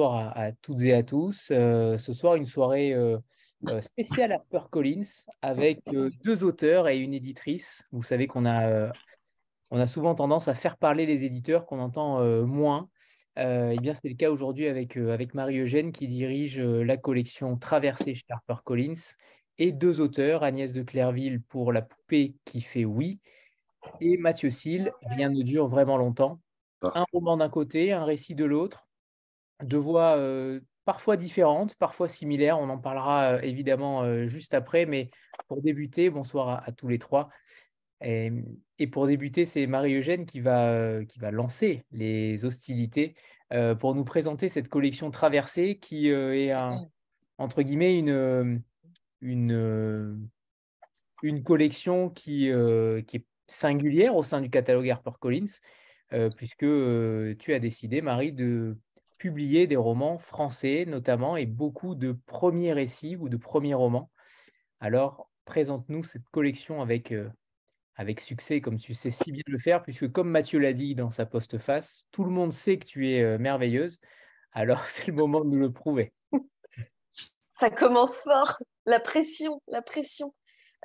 bonsoir à, toutes et à tous. ce soir, une soirée spéciale à Collins avec deux auteurs et une éditrice. Vous savez qu'on a, on a souvent tendance à faire parler les éditeurs qu'on entend moins. Eh bien, c'est le cas aujourd'hui avec, avec Marie-Eugène qui dirige la collection Traversée chez Collins et deux auteurs, Agnès de Clairville pour La poupée qui fait oui et Mathieu Sille, Rien ne dure vraiment longtemps. Ah. Un roman d'un côté, un récit de l'autre, deux voix parfois différentes, parfois similaires. On en parlera évidemment juste après, mais pour débuter, bonsoir à, tous les trois. Et, pour débuter, c'est Marie-Eugène qui va, qui va lancer les hostilités pour nous présenter cette collection traversée qui est un, entre guillemets une, une, une collection qui, qui est singulière au sein du catalogue HarperCollins, euh, puisque tu as décidé, Marie, de publier des romans français notamment et beaucoup de premiers récits ou de premiers romans. Alors, présente-nous cette collection avec, avec succès, comme tu sais si bien le faire, puisque comme Mathieu l'a dit dans sa postface, tout le monde sait que tu es merveilleuse. Alors, c'est le moment de nous le prouver. Ça commence fort, la pression, la pression.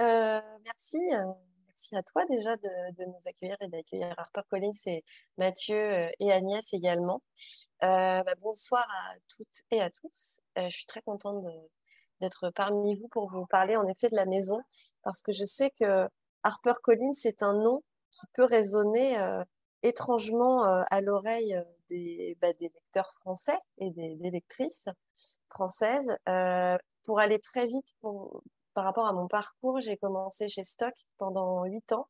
Euh, merci, euh, merci à toi déjà de, nous accueillir et d'accueillir Harper Collins et Mathieu euh, et Agnès également. Bah, bonsoir à toutes et à tous. je suis très contente d'être parmi vous pour vous parler en effet de la maison parce que je sais que Harper Collins est un nom qui peut résonner étrangement à l'oreille des, bah, des, lecteurs français et des, des lectrices françaises. Euh, pour aller très vite par rapport à mon parcours, j'ai commencé chez Stock pendant huit ans,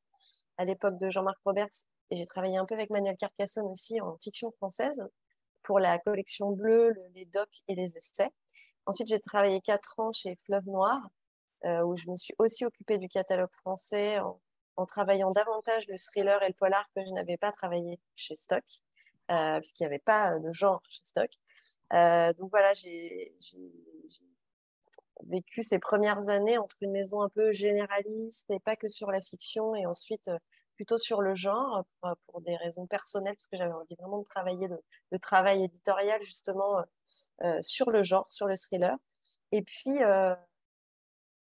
à l'époque de Jean-Marc Roberts, et j'ai travaillé un peu avec Manuel Carcassonne aussi en fiction française pour la collection bleue, les docs et les essais. Ensuite, j'ai travaillé quatre ans chez Fleuve Noir, euh, où je me suis aussi occupée du catalogue français en, travaillant davantage le thriller et le polar que je n'avais pas travaillé chez Stock, euh, puisqu'il n'y avait pas de genre chez Stock. Euh, donc voilà, j'ai vécu ces premières années entre une maison un peu généraliste et pas que sur la fiction, et ensuite euh, plutôt sur le genre pour, des raisons personnelles, parce que j'avais envie vraiment de travailler le, travail éditorial justement sur le genre, sur le thriller. Et puis,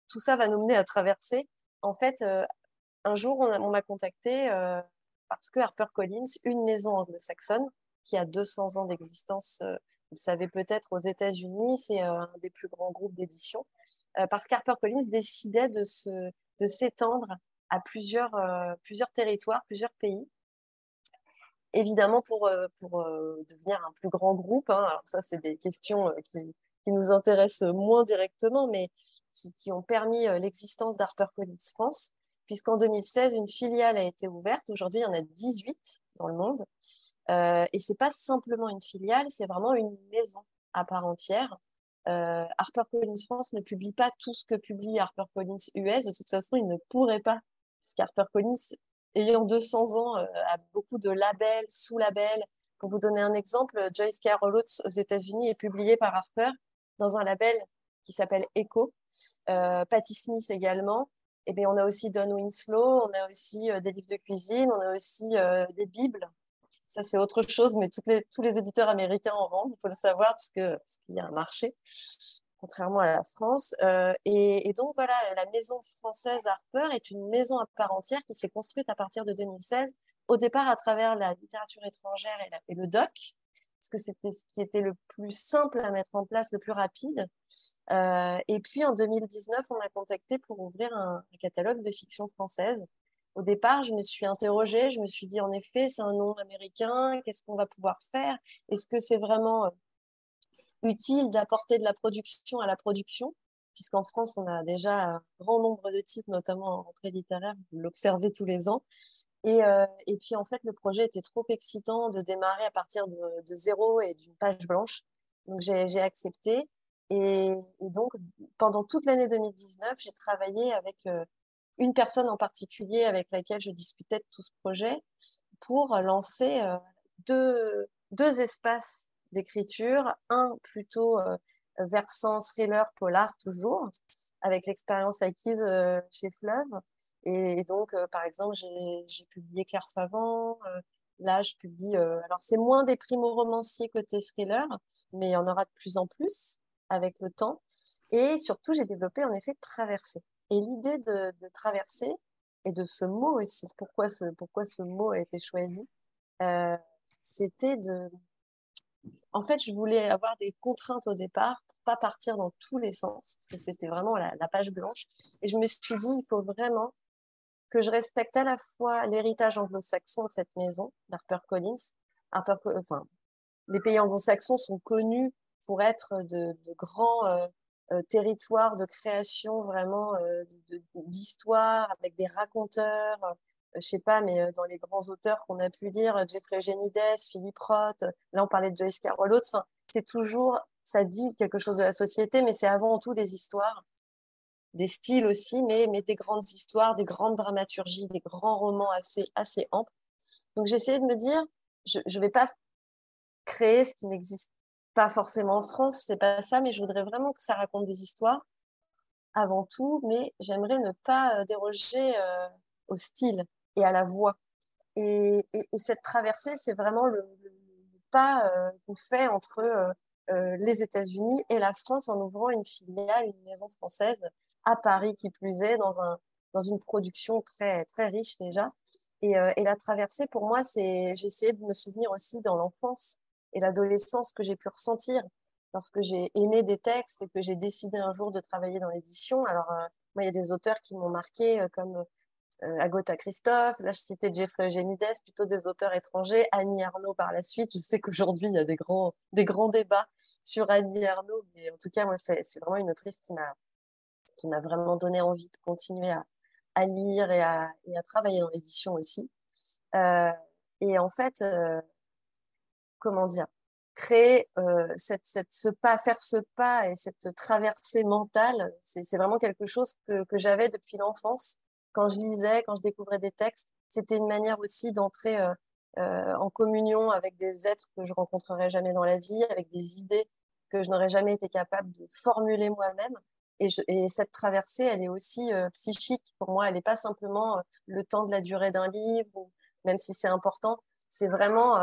tout ça va nous mener à traverser. En fait, un jour, on m'a contacté parce que HarperCollins, une maison anglo-saxonne qui a 200 ans d'existence, euh, vous le savez peut-être, aux États-Unis, c'est euh, un des plus grands groupes d'édition, euh, parce qu'HarperCollins décidait de, de s'étendre à plusieurs, plusieurs territoires, plusieurs pays. Évidemment, pour, pour devenir un plus grand groupe, hein, alors ça, c'est des questions qui, qui, nous intéressent moins directement, mais qui, qui ont permis l'existence d'HarperCollins France puisqu'en 2016, une filiale a été ouverte. Aujourd'hui, il y en a 18 dans le monde. Euh, et c'est pas simplement une filiale, c'est vraiment une maison à part entière. Euh, HarperCollins France ne publie pas tout ce que publie HarperCollins US. De toute façon, il ne pourrait pas, puisqu'HarperCollins, ayant 200 ans, euh, a beaucoup de labels, sous-labels. Pour vous donner un exemple, Joyce Carol Oates aux États-Unis est publié par Harper dans un label qui s'appelle Echo. Euh, Patty Smith également. Eh bien, on a aussi Don Winslow, on a aussi euh, des livres de cuisine, on a aussi euh, des bibles. Ça, c'est autre chose, mais les, tous les éditeurs américains en vendent, il faut le savoir, parce qu'il parce y a un marché, contrairement à la France. Euh, et, donc, voilà, la maison française Harper est une maison à part entière qui s'est construite à partir de 2016, au départ à travers la littérature étrangère et, et le doc, parce que c'était ce qui était le plus simple à mettre en place, le plus rapide. Euh, et puis en 2019, on m'a contacté pour ouvrir un, catalogue de fiction française. Au départ, je me suis interrogée, je me suis dit en effet, c'est un nom américain, qu'est-ce qu'on va pouvoir faire? Est-ce que c'est vraiment euh, utile d'apporter de la production à la production? Puisqu'en France, on a déjà un grand nombre de titres, notamment en rentrée littéraire, vous l'observez tous les ans. Et, euh, et, puis, en fait, le projet était trop excitant de démarrer à partir de, de zéro et d'une page blanche. Donc, j'ai accepté. Et, donc, pendant toute l'année 2019, j'ai travaillé avec euh, une personne en particulier avec laquelle je discutais de tout ce projet pour lancer euh, deux, deux espaces d'écriture, un plutôt versant thriller polar toujours, avec l'expérience acquise chez Fleuve. Et, donc, par exemple, j'ai publié Claire Favant, Là, je publie. alors, c'est moins des primo-romanciers côté thriller, mais il y en aura de plus en plus avec le temps. Et surtout, j'ai développé en effet traverser. Et l'idée de, traverser et de ce mot aussi, pourquoi ce, pourquoi ce mot a été choisi, euh, c'était de. En fait, je voulais avoir des contraintes au départ pour pas partir dans tous les sens, parce que c'était vraiment la, page blanche. Et je me suis dit, il faut vraiment que je respecte à la fois l'héritage anglo-saxon de cette maison, d'HarperCollins. Harper, enfin, les pays anglo-saxons sont connus pour être de, de grands euh, euh, territoires de création vraiment euh, d'histoire avec des raconteurs. Je sais pas, mais dans les grands auteurs qu'on a pu lire, Jeffrey Genides, Philippe Roth, là on parlait de Joyce Carol c'est toujours, ça dit quelque chose de la société, mais c'est avant tout des histoires des styles aussi, mais, mais des grandes histoires, des grandes dramaturgies, des grands romans assez, assez amples. Donc essayé de me dire, je ne vais pas créer ce qui n'existe pas forcément en France, c'est pas ça, mais je voudrais vraiment que ça raconte des histoires avant tout, mais j'aimerais ne pas euh, déroger euh, au style et à la voix. Et, et, cette traversée, c'est vraiment le, pas euh, qu'on fait entre euh, les États-Unis et la France en ouvrant une filiale, une maison française à Paris qui plus est, dans, un, dans une production très, très riche déjà. Et, euh, et la traversée, pour moi, c'est j'ai essayé de me souvenir aussi dans l'enfance et l'adolescence que j'ai pu ressentir lorsque j'ai aimé des textes et que j'ai décidé un jour de travailler dans l'édition. Alors, euh, moi, il y a des auteurs qui m'ont marqué, euh, comme euh, Agota Christophe, là je citais Jeffrey Eugenides, plutôt des auteurs étrangers, Annie Arnaud par la suite. Je sais qu'aujourd'hui il y a des grands, des grands débats sur Annie Arnaud, mais en tout cas, moi, c'est vraiment une autrice qui m'a qui m'a vraiment donné envie de continuer à, à lire et à, et à, travailler dans l'édition aussi. Euh, et en fait, euh, comment dire, créer cette, cette, ce pas, faire ce pas et cette traversée mentale, c'est vraiment quelque chose que, que j'avais depuis l'enfance. Quand je lisais, quand je découvrais des textes, c'était une manière aussi d'entrer euh, euh, en communion avec des êtres que je rencontrerai jamais dans la vie, avec des idées que je n'aurais jamais été capable de formuler moi-même. Et, et, cette traversée, elle est aussi euh, psychique. Pour moi, elle n'est pas simplement le temps de la durée d'un livre, même si c'est important. C'est vraiment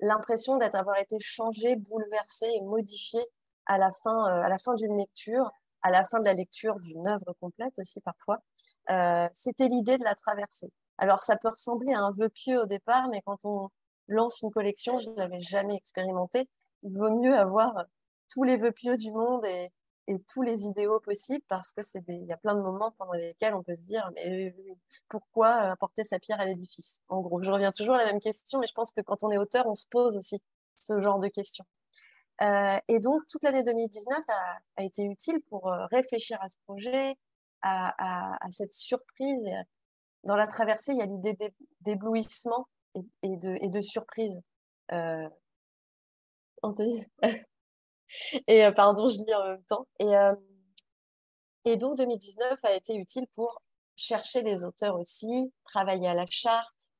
l'impression d'être avoir été changé, bouleversé et modifié à la fin, à la fin d'une lecture, à la fin de la lecture d'une œuvre complète aussi parfois. C'était l'idée de la traversée. Alors, ça peut ressembler à un vœu pieux au départ, mais quand on lance une collection, je ne l'avais jamais expérimenté. Il vaut mieux avoir tous les vœux pieux du monde et, tous les idéaux possibles parce que c'est y a plein de moments pendant lesquels on peut se dire mais pourquoi apporter sa pierre à l'édifice? En gros je reviens toujours à la même question mais je pense que quand on est auteur on se pose aussi ce genre de questions euh, et donc toute l'année 2019 a, été utile pour euh, réfléchir à ce projet à, cette surprise dans la traversée il y a l'idée d'éblouissement et, de, surprise euh... Anthony et pardon, je lis en même temps. Et, et donc 2019 a été utile pour chercher les auteurs aussi, travailler à la charte.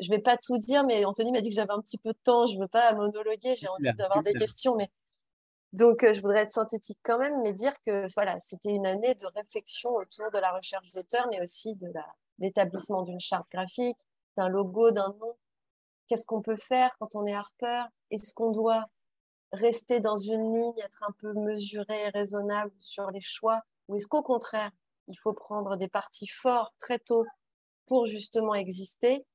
Je ne vais pas tout dire, mais Anthony m'a dit que j'avais un petit peu de temps. Je ne veux pas monologuer, j'ai envie d'avoir des questions, mais donc euh, je voudrais être synthétique quand même, mais dire que voilà, c'était une année de réflexion autour de la recherche d'auteurs, mais aussi de l'établissement d'une charte graphique, d'un logo, d'un nom. Qu'est-ce qu'on peut faire quand on est Harper Est-ce qu'on doit rester dans une ligne, être un peu mesuré et raisonnable sur les choix? Ou est-ce qu'au contraire, il faut prendre des partis forts très tôt pour justement exister?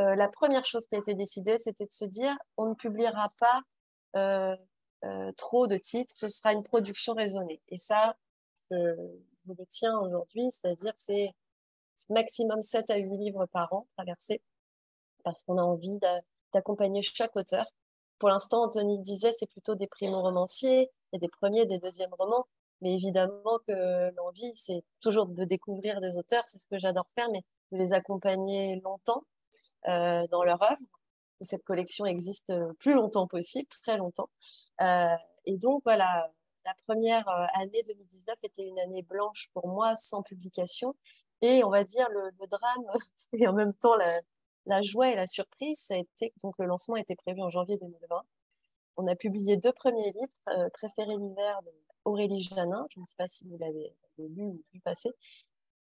Euh, La première chose qui a été décidée, c'était de se dire, on ne publiera pas euh, euh, trop de titres, ce sera une production raisonnée. Et ça, je, je le tiens aujourd'hui, c'est-à-dire c'est maximum 7 à 8 livres par an traversés, parce qu'on a envie d'accompagner chaque auteur pour l'instant, Anthony disait, c'est plutôt des primo-romanciers, et des premiers, des deuxièmes romans. Mais évidemment que l'envie, c'est toujours de découvrir des auteurs, c'est ce que j'adore faire, mais de les accompagner longtemps dans leur œuvre. Que cette collection existe plus longtemps possible, très longtemps. Euh, et donc, voilà, la première euh, année 2019 était une année blanche pour moi, sans publication. Et on va dire le, drame, et en même temps la, joie et la surprise, ça a été, donc le lancement était prévu en janvier 2020. On a publié deux premiers livres, euh, Préféré l'hiver de Aurélie Janin, je ne sais pas si vous l'avez lu ou vu passer,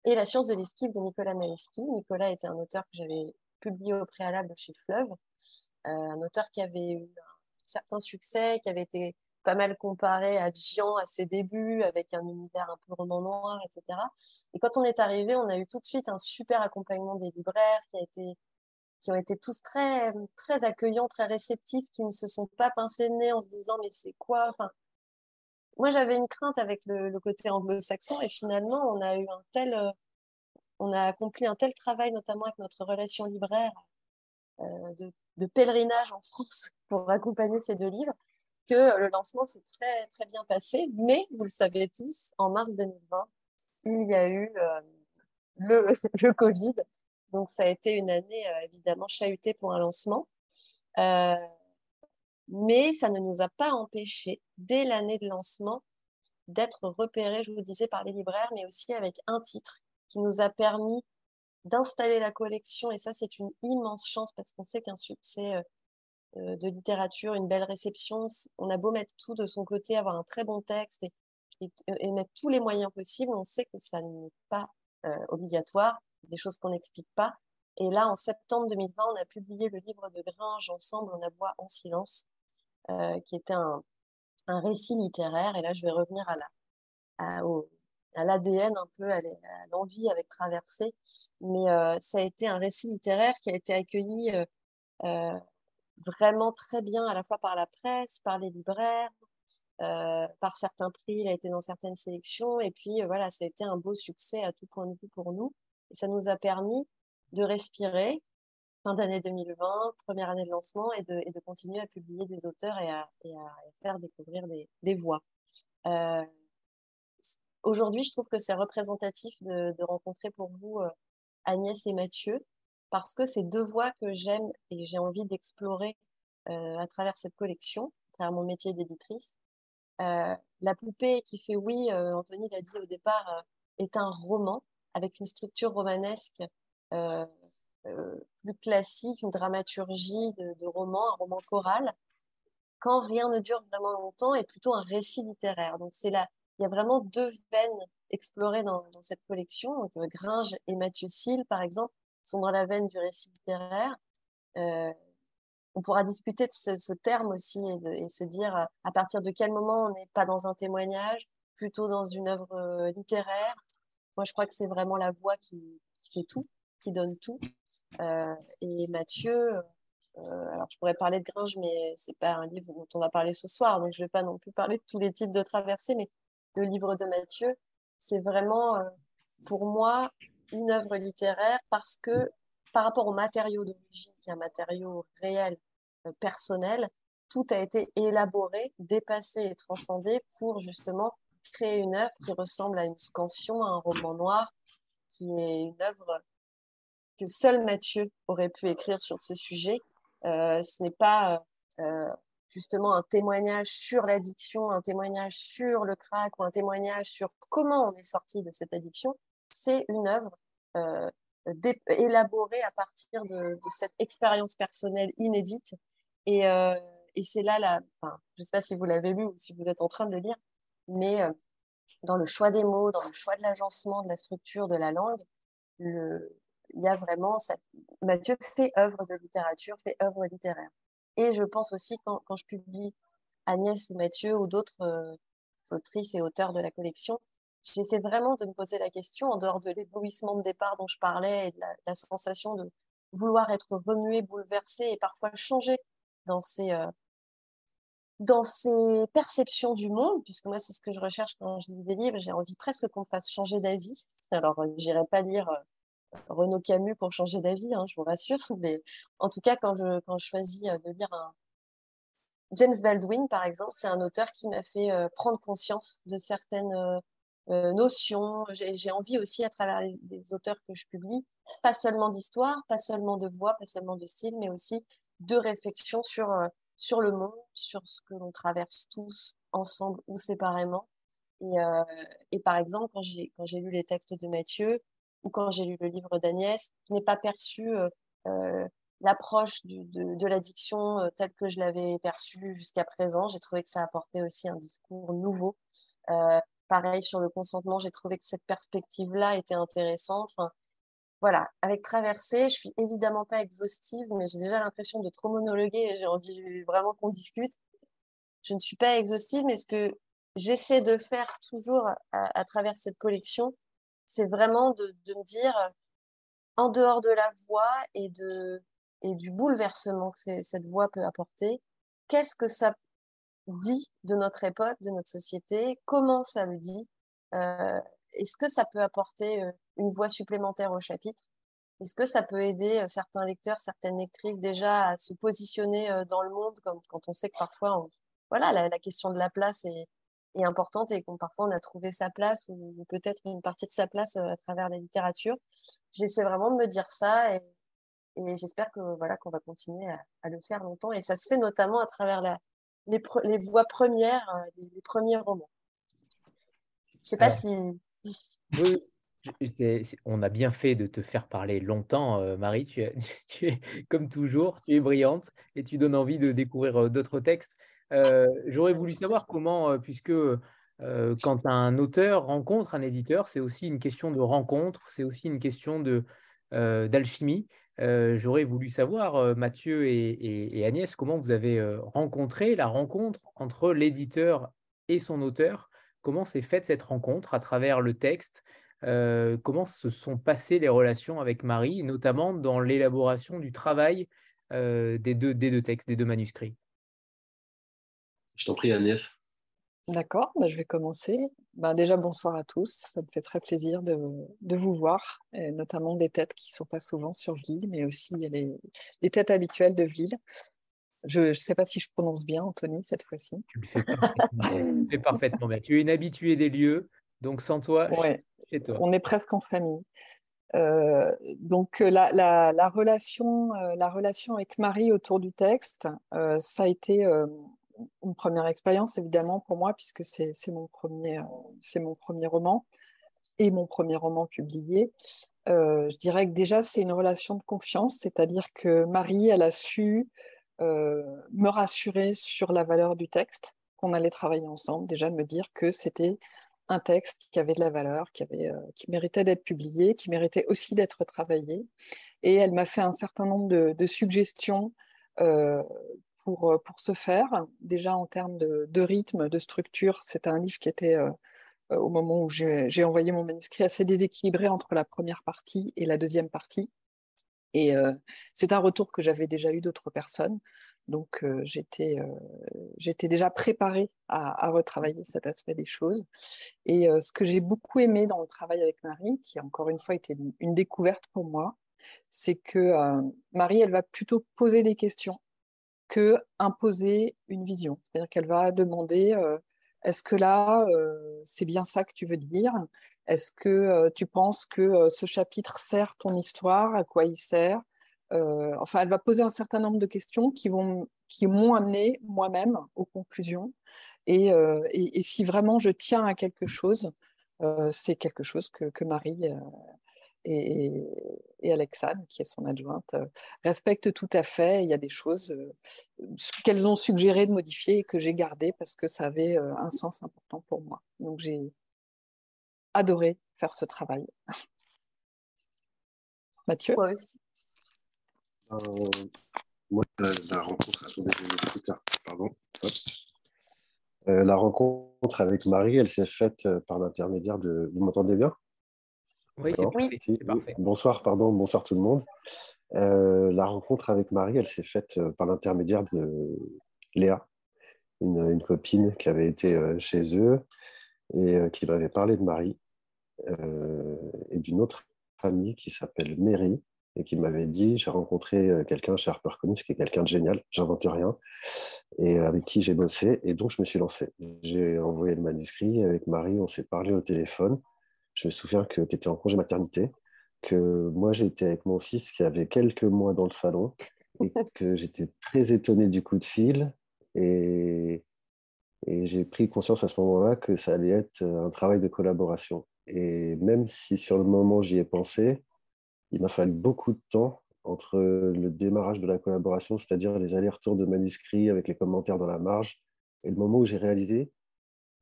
et La science de l'esquive de Nicolas Marisky. Nicolas était un auteur que j'avais publié au préalable chez Fleuve. un auteur qui avait eu un certain succès, qui avait été pas mal comparé à Gian à ses débuts, avec un univers un peu roman noir, etc. Et quand on est arrivé, on a eu tout de suite un super accompagnement des libraires qui a été qui ont été tous très très accueillants, très réceptifs, qui ne se sont pas pincés le nez en se disant mais c'est quoi? Enfin, Moi j'avais une crainte avec le, le côté anglo-saxon et finalement on a eu un tel euh, on a accompli un tel travail notamment avec notre relation libraire euh, de, pèlerinage en France pour accompagner ces deux livres que le lancement s'est très, bien passé. Mais, vous le savez tous, en mars 2020, il y a eu euh, le, le, Covid. Donc, ça a été une année euh, évidemment chahutée pour un lancement. Euh, mais ça ne nous a pas empêché, dès l'année de lancement, d'être repérés, je vous disais, par les libraires, mais aussi avec un titre qui nous a permis d'installer la collection. Et ça, c'est une immense chance parce qu'on sait qu'un succès euh, de littérature, une belle réception. On a beau mettre tout de son côté, avoir un très bon texte et, mettre tous les moyens possibles, on sait que ça n'est pas euh, obligatoire, des choses qu'on n'explique pas. Et là, en septembre 2020, on a publié le livre de Gringe ensemble, On aboie en silence, euh, qui était un, récit littéraire. Et là, je vais revenir à la, à, l'ADN un peu, à l'envie avec Traversée. Mais ça a été un récit littéraire qui a été accueilli vraiment très bien à la fois par la presse, par les libraires, euh, par certains prix, il a été dans certaines sélections. Et puis euh, voilà, ça a été un beau succès à tout point de vue pour nous. Et ça nous a permis de respirer fin d'année 2020, première année de lancement, et de, et de, continuer à publier des auteurs et à, et à faire découvrir des, des voix. Euh, Aujourd'hui, je trouve que c'est représentatif de, rencontrer pour vous euh, Agnès et Mathieu, parce que c'est deux voies que j'aime et j'ai envie d'explorer euh, à travers cette collection, à travers mon métier d'éditrice. Euh, la poupée qui fait oui, Anthony l'a dit au départ, est un roman avec une structure romanesque plus classique, une dramaturgie de, roman, un roman choral, quand rien ne dure vraiment longtemps, est plutôt un récit littéraire. Donc c'est là, il y a vraiment deux veines explorées dans, cette collection. Donc, Gringe et Mathieu Sille, par exemple, sont dans la veine du récit littéraire. Euh, on pourra discuter de ce, terme aussi et, se dire à partir de quel moment on n'est pas dans un témoignage, plutôt dans une œuvre euh, littéraire. Moi, je crois que c'est vraiment la voix qui, fait tout, qui donne tout. Euh, et Mathieu, alors je pourrais parler de Gringe, mais c'est pas un livre dont on va parler ce soir, donc je vais pas non plus parler de tous les titres de traversée, mais le livre de Mathieu, c'est vraiment pour moi une œuvre littéraire parce que par rapport au matériau d'origine, qui est un matériau réel, euh, personnel, tout a été élaboré, dépassé et transcendé pour justement créer une œuvre qui ressemble à une scansion, à un roman noir, qui est une œuvre que seul Mathieu aurait pu écrire sur ce sujet. Euh, ce n'est pas euh, justement un témoignage sur l'addiction, un témoignage sur le crack ou un témoignage sur comment on est sorti de cette addiction. C'est une œuvre euh, élaboré à partir de, cette expérience personnelle inédite. Et, euh, c'est là, la, je ne sais pas si vous l'avez lu ou si vous êtes en train de le lire, mais euh, dans le choix des mots, dans le choix de l'agencement, de la structure, de la langue, il y a vraiment, ça, Mathieu fait œuvre de littérature, fait œuvre littéraire. Et je pense aussi quand, je publie Agnès ou Mathieu ou d'autres autrices et auteurs de la collection, j'essaie vraiment de me poser la question, en dehors de l'éblouissement de départ dont je parlais et de la, sensation de vouloir être remué, bouleversé et parfois ses, euh, dans ses perceptions du monde, puisque moi, c'est ce que je recherche quand je lis des livres. J'ai envie presque qu'on me fasse changer d'avis. Alors, euh, j'irai pas lire euh, Renaud Camus pour changer d'avis, hein, je vous rassure. Mais en tout cas, quand je, quand choisis de lire un, James Baldwin, par exemple, c'est un auteur qui m'a fait prendre conscience de certaines euh, notions. J'ai envie aussi, à travers les, auteurs que je publie, pas seulement d'histoire, pas seulement de voix, pas seulement de style, mais aussi de réflexion sur, euh, sur le monde, sur ce que l'on traverse tous, ensemble ou séparément. Et, euh, et par exemple, quand j'ai lu les textes de Mathieu ou quand j'ai lu le livre d'Agnès, je n'ai pas perçu l'approche de, l'addiction telle que je l'avais perçue jusqu'à présent. J'ai trouvé que ça apportait aussi un discours nouveau. Euh, Pareil sur le consentement, j'ai trouvé que cette perspective-là était intéressante. voilà, avec Traversée, je suis évidemment pas exhaustive, mais j'ai déjà l'impression de trop monologuer et j'ai envie vraiment qu'on discute. Je ne suis pas exhaustive, mais ce que j'essaie de faire toujours à, travers cette collection, c'est vraiment de, me dire, en dehors de la voix et, de, et du bouleversement que cette voix peut apporter, qu'est-ce que ça dit de notre époque, de notre société, comment ça le dit, euh, est-ce que ça peut apporter euh, une voix supplémentaire au chapitre? Est-ce que ça peut aider euh, certains lecteurs, certaines lectrices déjà à se positionner dans le monde, quand on sait que parfois, voilà, la, question de la place est, importante et qu'on parfois on a trouvé sa place ou, peut-être une partie de sa place à travers la littérature. J'essaie vraiment de me dire ça et, j'espère que voilà qu'on va continuer à, le faire longtemps et ça se fait notamment à travers la, les, voix premières, les, les premiers romans. Je sais pas si oui, on a bien fait de te faire parler longtemps, euh, Marie. Tu, tu, es, comme toujours, tu es brillante et tu donnes envie de découvrir euh, d'autres textes. Euh, j'aurais voulu savoir comment, puisque quand un auteur rencontre un éditeur, c'est aussi une question de rencontre, c'est aussi une question d'alchimie. J'aurais voulu savoir, Mathieu et, Agnès, comment vous avez rencontré la rencontre entre l'éditeur et son auteur. Comment s'est faite cette rencontre à travers le texte? Euh, Comment se sont passées les relations avec Marie, notamment dans l'élaboration du travail euh, des deux textes, des deux manuscrits? Je t'en prie, Agnès. D'accord, bah, je vais commencer. Ben, déjà, bonsoir à tous. Ça me fait très plaisir de, de vous voir, et notamment des têtes qui ne sont pas souvent sur Ville, mais aussi les, les têtes habituelles de Ville. Je ne sais pas si je prononce bien, Anthony, cette fois-ci. Tu le fais parfaitement, bien. Tu es une habituée des lieux, donc sans toi, chez toi. On est presque en famille. Euh, donc euh, la, la, relation, euh, la relation avec Marie autour du texte, ça a été une première expérience évidemment pour moi puisque c'est mon premier, c'est mon premier roman et mon premier roman publié. je dirais que déjà c'est une relation de confiance, c'est-à-dire que Marie, elle a su euh, me rassurer sur la valeur du texte, qu'on allait travailler ensemble, déjà me dire que c'était un texte qui avait de la valeur, qui, avait, euh, qui méritait d'être publié, qui méritait aussi d'être travaillé. Et elle m'a fait un certain nombre de, suggestions euh, pour, pour ce faire. Déjà en termes de, rythme, de structure, c'était un livre qui était, au moment où j'ai envoyé mon manuscrit, assez déséquilibré entre la première partie et la deuxième partie. Et c'est un retour que j'avais déjà eu d'autres personnes. Donc j'étais, j'étais déjà préparée à, retravailler cet aspect des choses. Et ce que j'ai beaucoup aimé dans le travail avec Marie, qui encore une fois était une, découverte pour moi, c'est que Marie, elle va plutôt poser des questions que imposer une vision. C'est-à-dire qu'elle va demander est-ce que là, c'est bien ça que tu veux dire? Est-ce que euh, tu penses que euh, ce chapitre sert ton histoire? À quoi il sert? Euh, Enfin, elle va poser un certain nombre de questions qui vont qui m'ont amené moi-même aux conclusions. Et, si vraiment je tiens à quelque chose, c'est quelque chose que, Marie et, et, Alexandre, qui est son adjointe, respectent tout à fait. Il y a des choses qu'elles ont suggéré de modifier et que j'ai gardées parce que ça avait un sens important pour moi. Donc j'ai adoré faire ce travail. Mathieu? Moi aussi. Euh, moi, la rencontre, pardon. Euh, la rencontre avec Marie, elle s'est faite euh, par l'intermédiaire de. Vous m'entendez bien? Oui, c'est parfait. Bonsoir, pardon, bonsoir tout le monde. la rencontre avec Marie, elle s'est faite par l'intermédiaire de Léa, une, une, copine qui avait été chez eux et qui m'avait parlé de Marie. Euh, et d'une autre famille qui s'appelle Mary et qui m'avait dit j'ai rencontré euh, quelqu'un chez HarperCollins qui est quelqu'un de génial, j'invente rien, et avec qui j'ai bossé, et donc je me suis lancé. J'ai envoyé le manuscrit avec Marie, on s'est parlé au téléphone. Je me souviens que tu étais en congé maternité, que moi j'étais avec mon fils qui avait quelques mois dans le salon, et que j'étais très étonné du coup de fil, et, et j'ai pris conscience à ce moment-là que ça allait être un travail de collaboration. Et même si sur le moment j'y ai pensé, il m'a fallu beaucoup de temps entre le démarrage de la collaboration, c'est-à-dire les allers-retours de manuscrits avec les commentaires dans la marge, et le moment où j'ai réalisé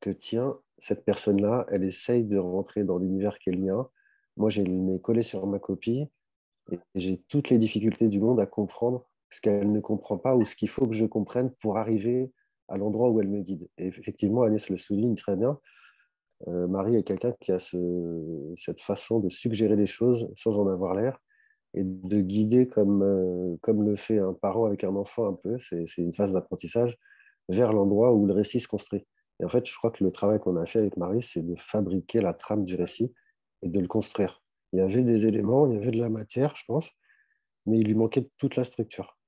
que, tiens, cette personne-là, elle essaye de rentrer dans l'univers qui est moi j'ai le nez collé sur ma copie et j'ai toutes les difficultés du monde à comprendre ce qu'elle ne comprend pas ou ce qu'il faut que je comprenne pour arriver à l'endroit où elle me guide. Et effectivement, Agnès le souligne très bien. Euh, Marie est quelqu'un qui a cette façon de suggérer les choses sans en avoir l'air et de guider comme, euh, comme le fait un parent avec un enfant un peu. C'est une phase d'apprentissage vers l'endroit où le récit se construit. Et en fait, je crois que le travail qu'on a fait avec Marie, c'est de fabriquer la trame du récit et de le construire. Il y avait des éléments, il y avait de la matière, je pense, mais il lui manquait toute la structure.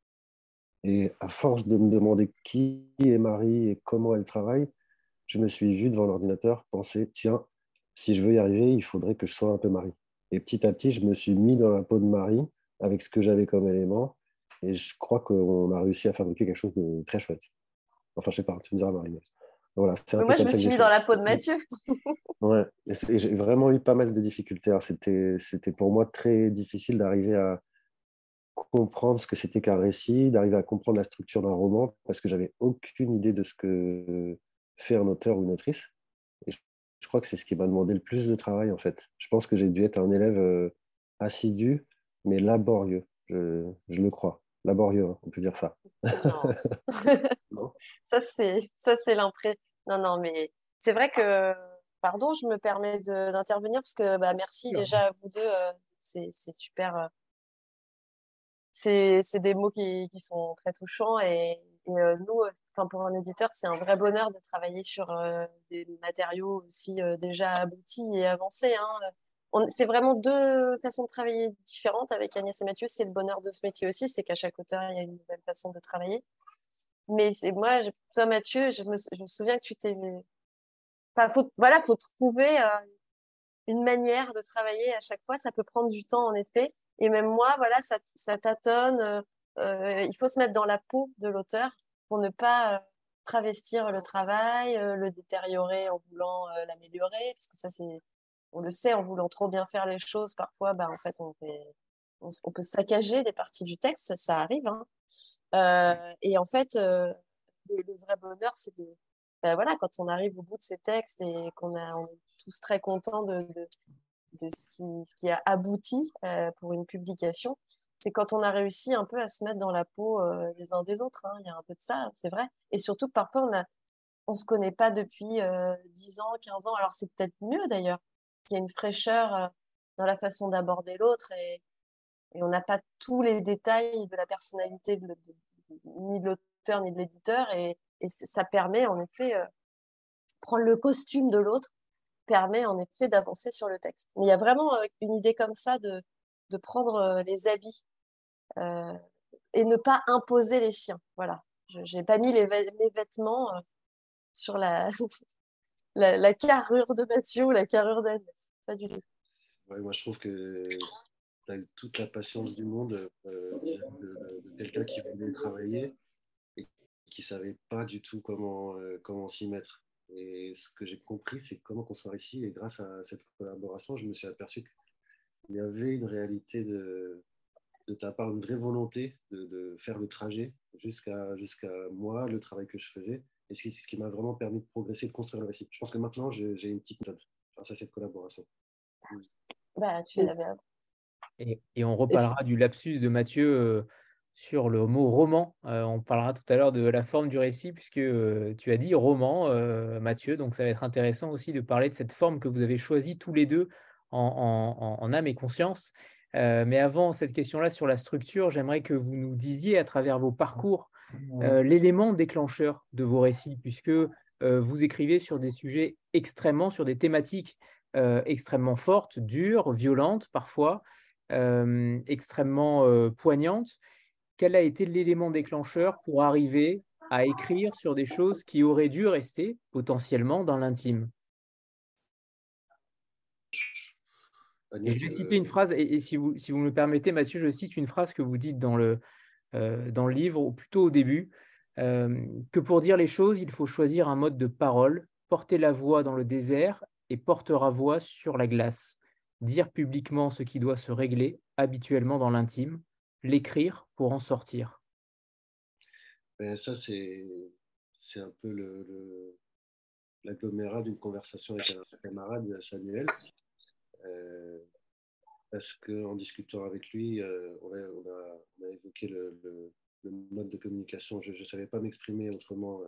Et à force de me demander qui est Marie et comment elle travaille, je me suis vu devant l'ordinateur penser, tiens, si je veux y arriver, il faudrait que je sois un peu Marie. Et petit à petit, je me suis mis dans la peau de Marie avec ce que j'avais comme élément. Et je crois qu'on a réussi à fabriquer quelque chose de très chouette. Enfin, je sais pas, tu me diras, Marie. Voilà, moi, je me suis mis dans la peau de Mathieu. ouais, j'ai vraiment eu pas mal de difficultés. Hein. C'était pour moi très difficile d'arriver à, comprendre ce que c'était qu'un récit, d'arriver à comprendre la structure d'un roman, parce que j'avais aucune idée de ce que fait un auteur ou une autrice. Et je crois que c'est ce qui m'a demandé le plus de travail, en fait. Je pense que j'ai dû être un élève euh, assidu, mais laborieux, je, je le crois. Laborieux, hein, on peut dire ça. Non. ça, c'est l'impression. Non, non, mais c'est vrai que, pardon, je me permets d'intervenir, parce que bah, merci déjà à vous deux. Euh, c'est super. Euh, c'est des mots qui, qui, sont très touchants et, euh, nous, enfin pour un éditeur, c'est un vrai bonheur de travailler sur des matériaux aussi déjà aboutis et avancés. Hein. C'est vraiment deux façons de travailler différentes avec Agnès et Mathieu. C'est le bonheur de ce métier aussi, c'est qu'à chaque auteur, il y a une nouvelle façon de travailler. Mais c'est moi, toi Mathieu, je me, je me, souviens que tu t'es... Enfin, faut, voilà, faut trouver une manière de travailler à chaque fois. Ça peut prendre du temps, en effet. Et même moi, voilà, ça, ça tâtonne. Euh, euh, il faut se mettre dans la peau de l'auteur pour ne pas euh, travestir le travail, le détériorer en voulant l'améliorer, parce que ça, c'est, on le sait, en voulant trop bien faire les choses, parfois, bah, en fait, on, on, peut saccager des parties du texte, ça, arrive. Hein. et en fait, le, vrai bonheur, c'est de, ben voilà, quand on arrive au bout de ces textes et qu'on on est tous très contents de, de ce qui, ce qui a abouti euh, pour une publication, c'est quand on a réussi un peu à se mettre dans la peau euh, les uns des autres. Hein. Il y a un peu de ça, c'est vrai. Et surtout que parfois, on ne on se connaît pas depuis euh, 10 ans, 15 ans. Alors, c'est peut-être mieux d'ailleurs. Qu'il y a une fraîcheur euh, dans la façon d'aborder l'autre et, on n'a pas tous les détails de la personnalité de, ni de l'auteur ni de l'éditeur. Et, ça permet en effet prendre le costume de l'autre permet en effet d'avancer sur le texte. Mais il y a vraiment euh, une idée comme ça de, de prendre euh, les habits euh, et ne pas imposer les siens. Voilà. Je n'ai pas mis les mes vêtements sur la, la, carrure de Mathieu la carrure d'Agnès. Pas du tout. moi, je trouve que tu as toute la patience du monde de, quelqu'un qui voulait travailler et qui ne savait pas du tout comment, comment s'y mettre. Et ce que j'ai compris, c'est comment construire ici. Et grâce à cette collaboration, je me suis aperçu qu'il y avait une réalité de, de ta part, une vraie volonté de, faire le trajet jusqu'à jusqu'à moi, le travail que je faisais. Et c'est ce qui m'a vraiment permis de progresser, de construire le récit. Je pense que maintenant, j'ai une petite méthode grâce à cette collaboration. Bah, tu l'avais et, et, on reparlera du lapsus de Mathieu euh, sur le mot roman. Euh, on parlera tout à l'heure de la forme du récit, puisque euh, tu as dit roman, euh, Mathieu. Donc, ça va être intéressant aussi de parler de cette forme que vous avez choisie tous les deux en, âme et conscience. mais avant cette question-là sur la structure, j'aimerais que vous nous disiez à travers vos parcours l'élément déclencheur de vos récits, puisque vous écrivez sur des sujets extrêmement, sur des thématiques extrêmement fortes, dures, violentes parfois, extrêmement poignantes. Quel a été l'élément déclencheur pour arriver à écrire sur des choses qui auraient dû rester potentiellement dans l'intime? Je vais citer une phrase, et, si, vous, si, vous, me permettez, Mathieu, je cite une phrase que vous dites dans le, euh, dans le livre, ou plutôt au début, euh, que pour dire les choses, il faut choisir un mode de parole, porter la voix dans le désert et portera voix sur la glace, dire publiquement ce qui doit se régler habituellement dans l'intime, l'écrire pour en sortir. Ben, Ça, c'est, un peu l'agglomérat d'une conversation avec un camarade, Samuel. Euh, parce qu'en discutant avec lui, on a, évoqué le, mode de communication. Je ne savais pas m'exprimer autrement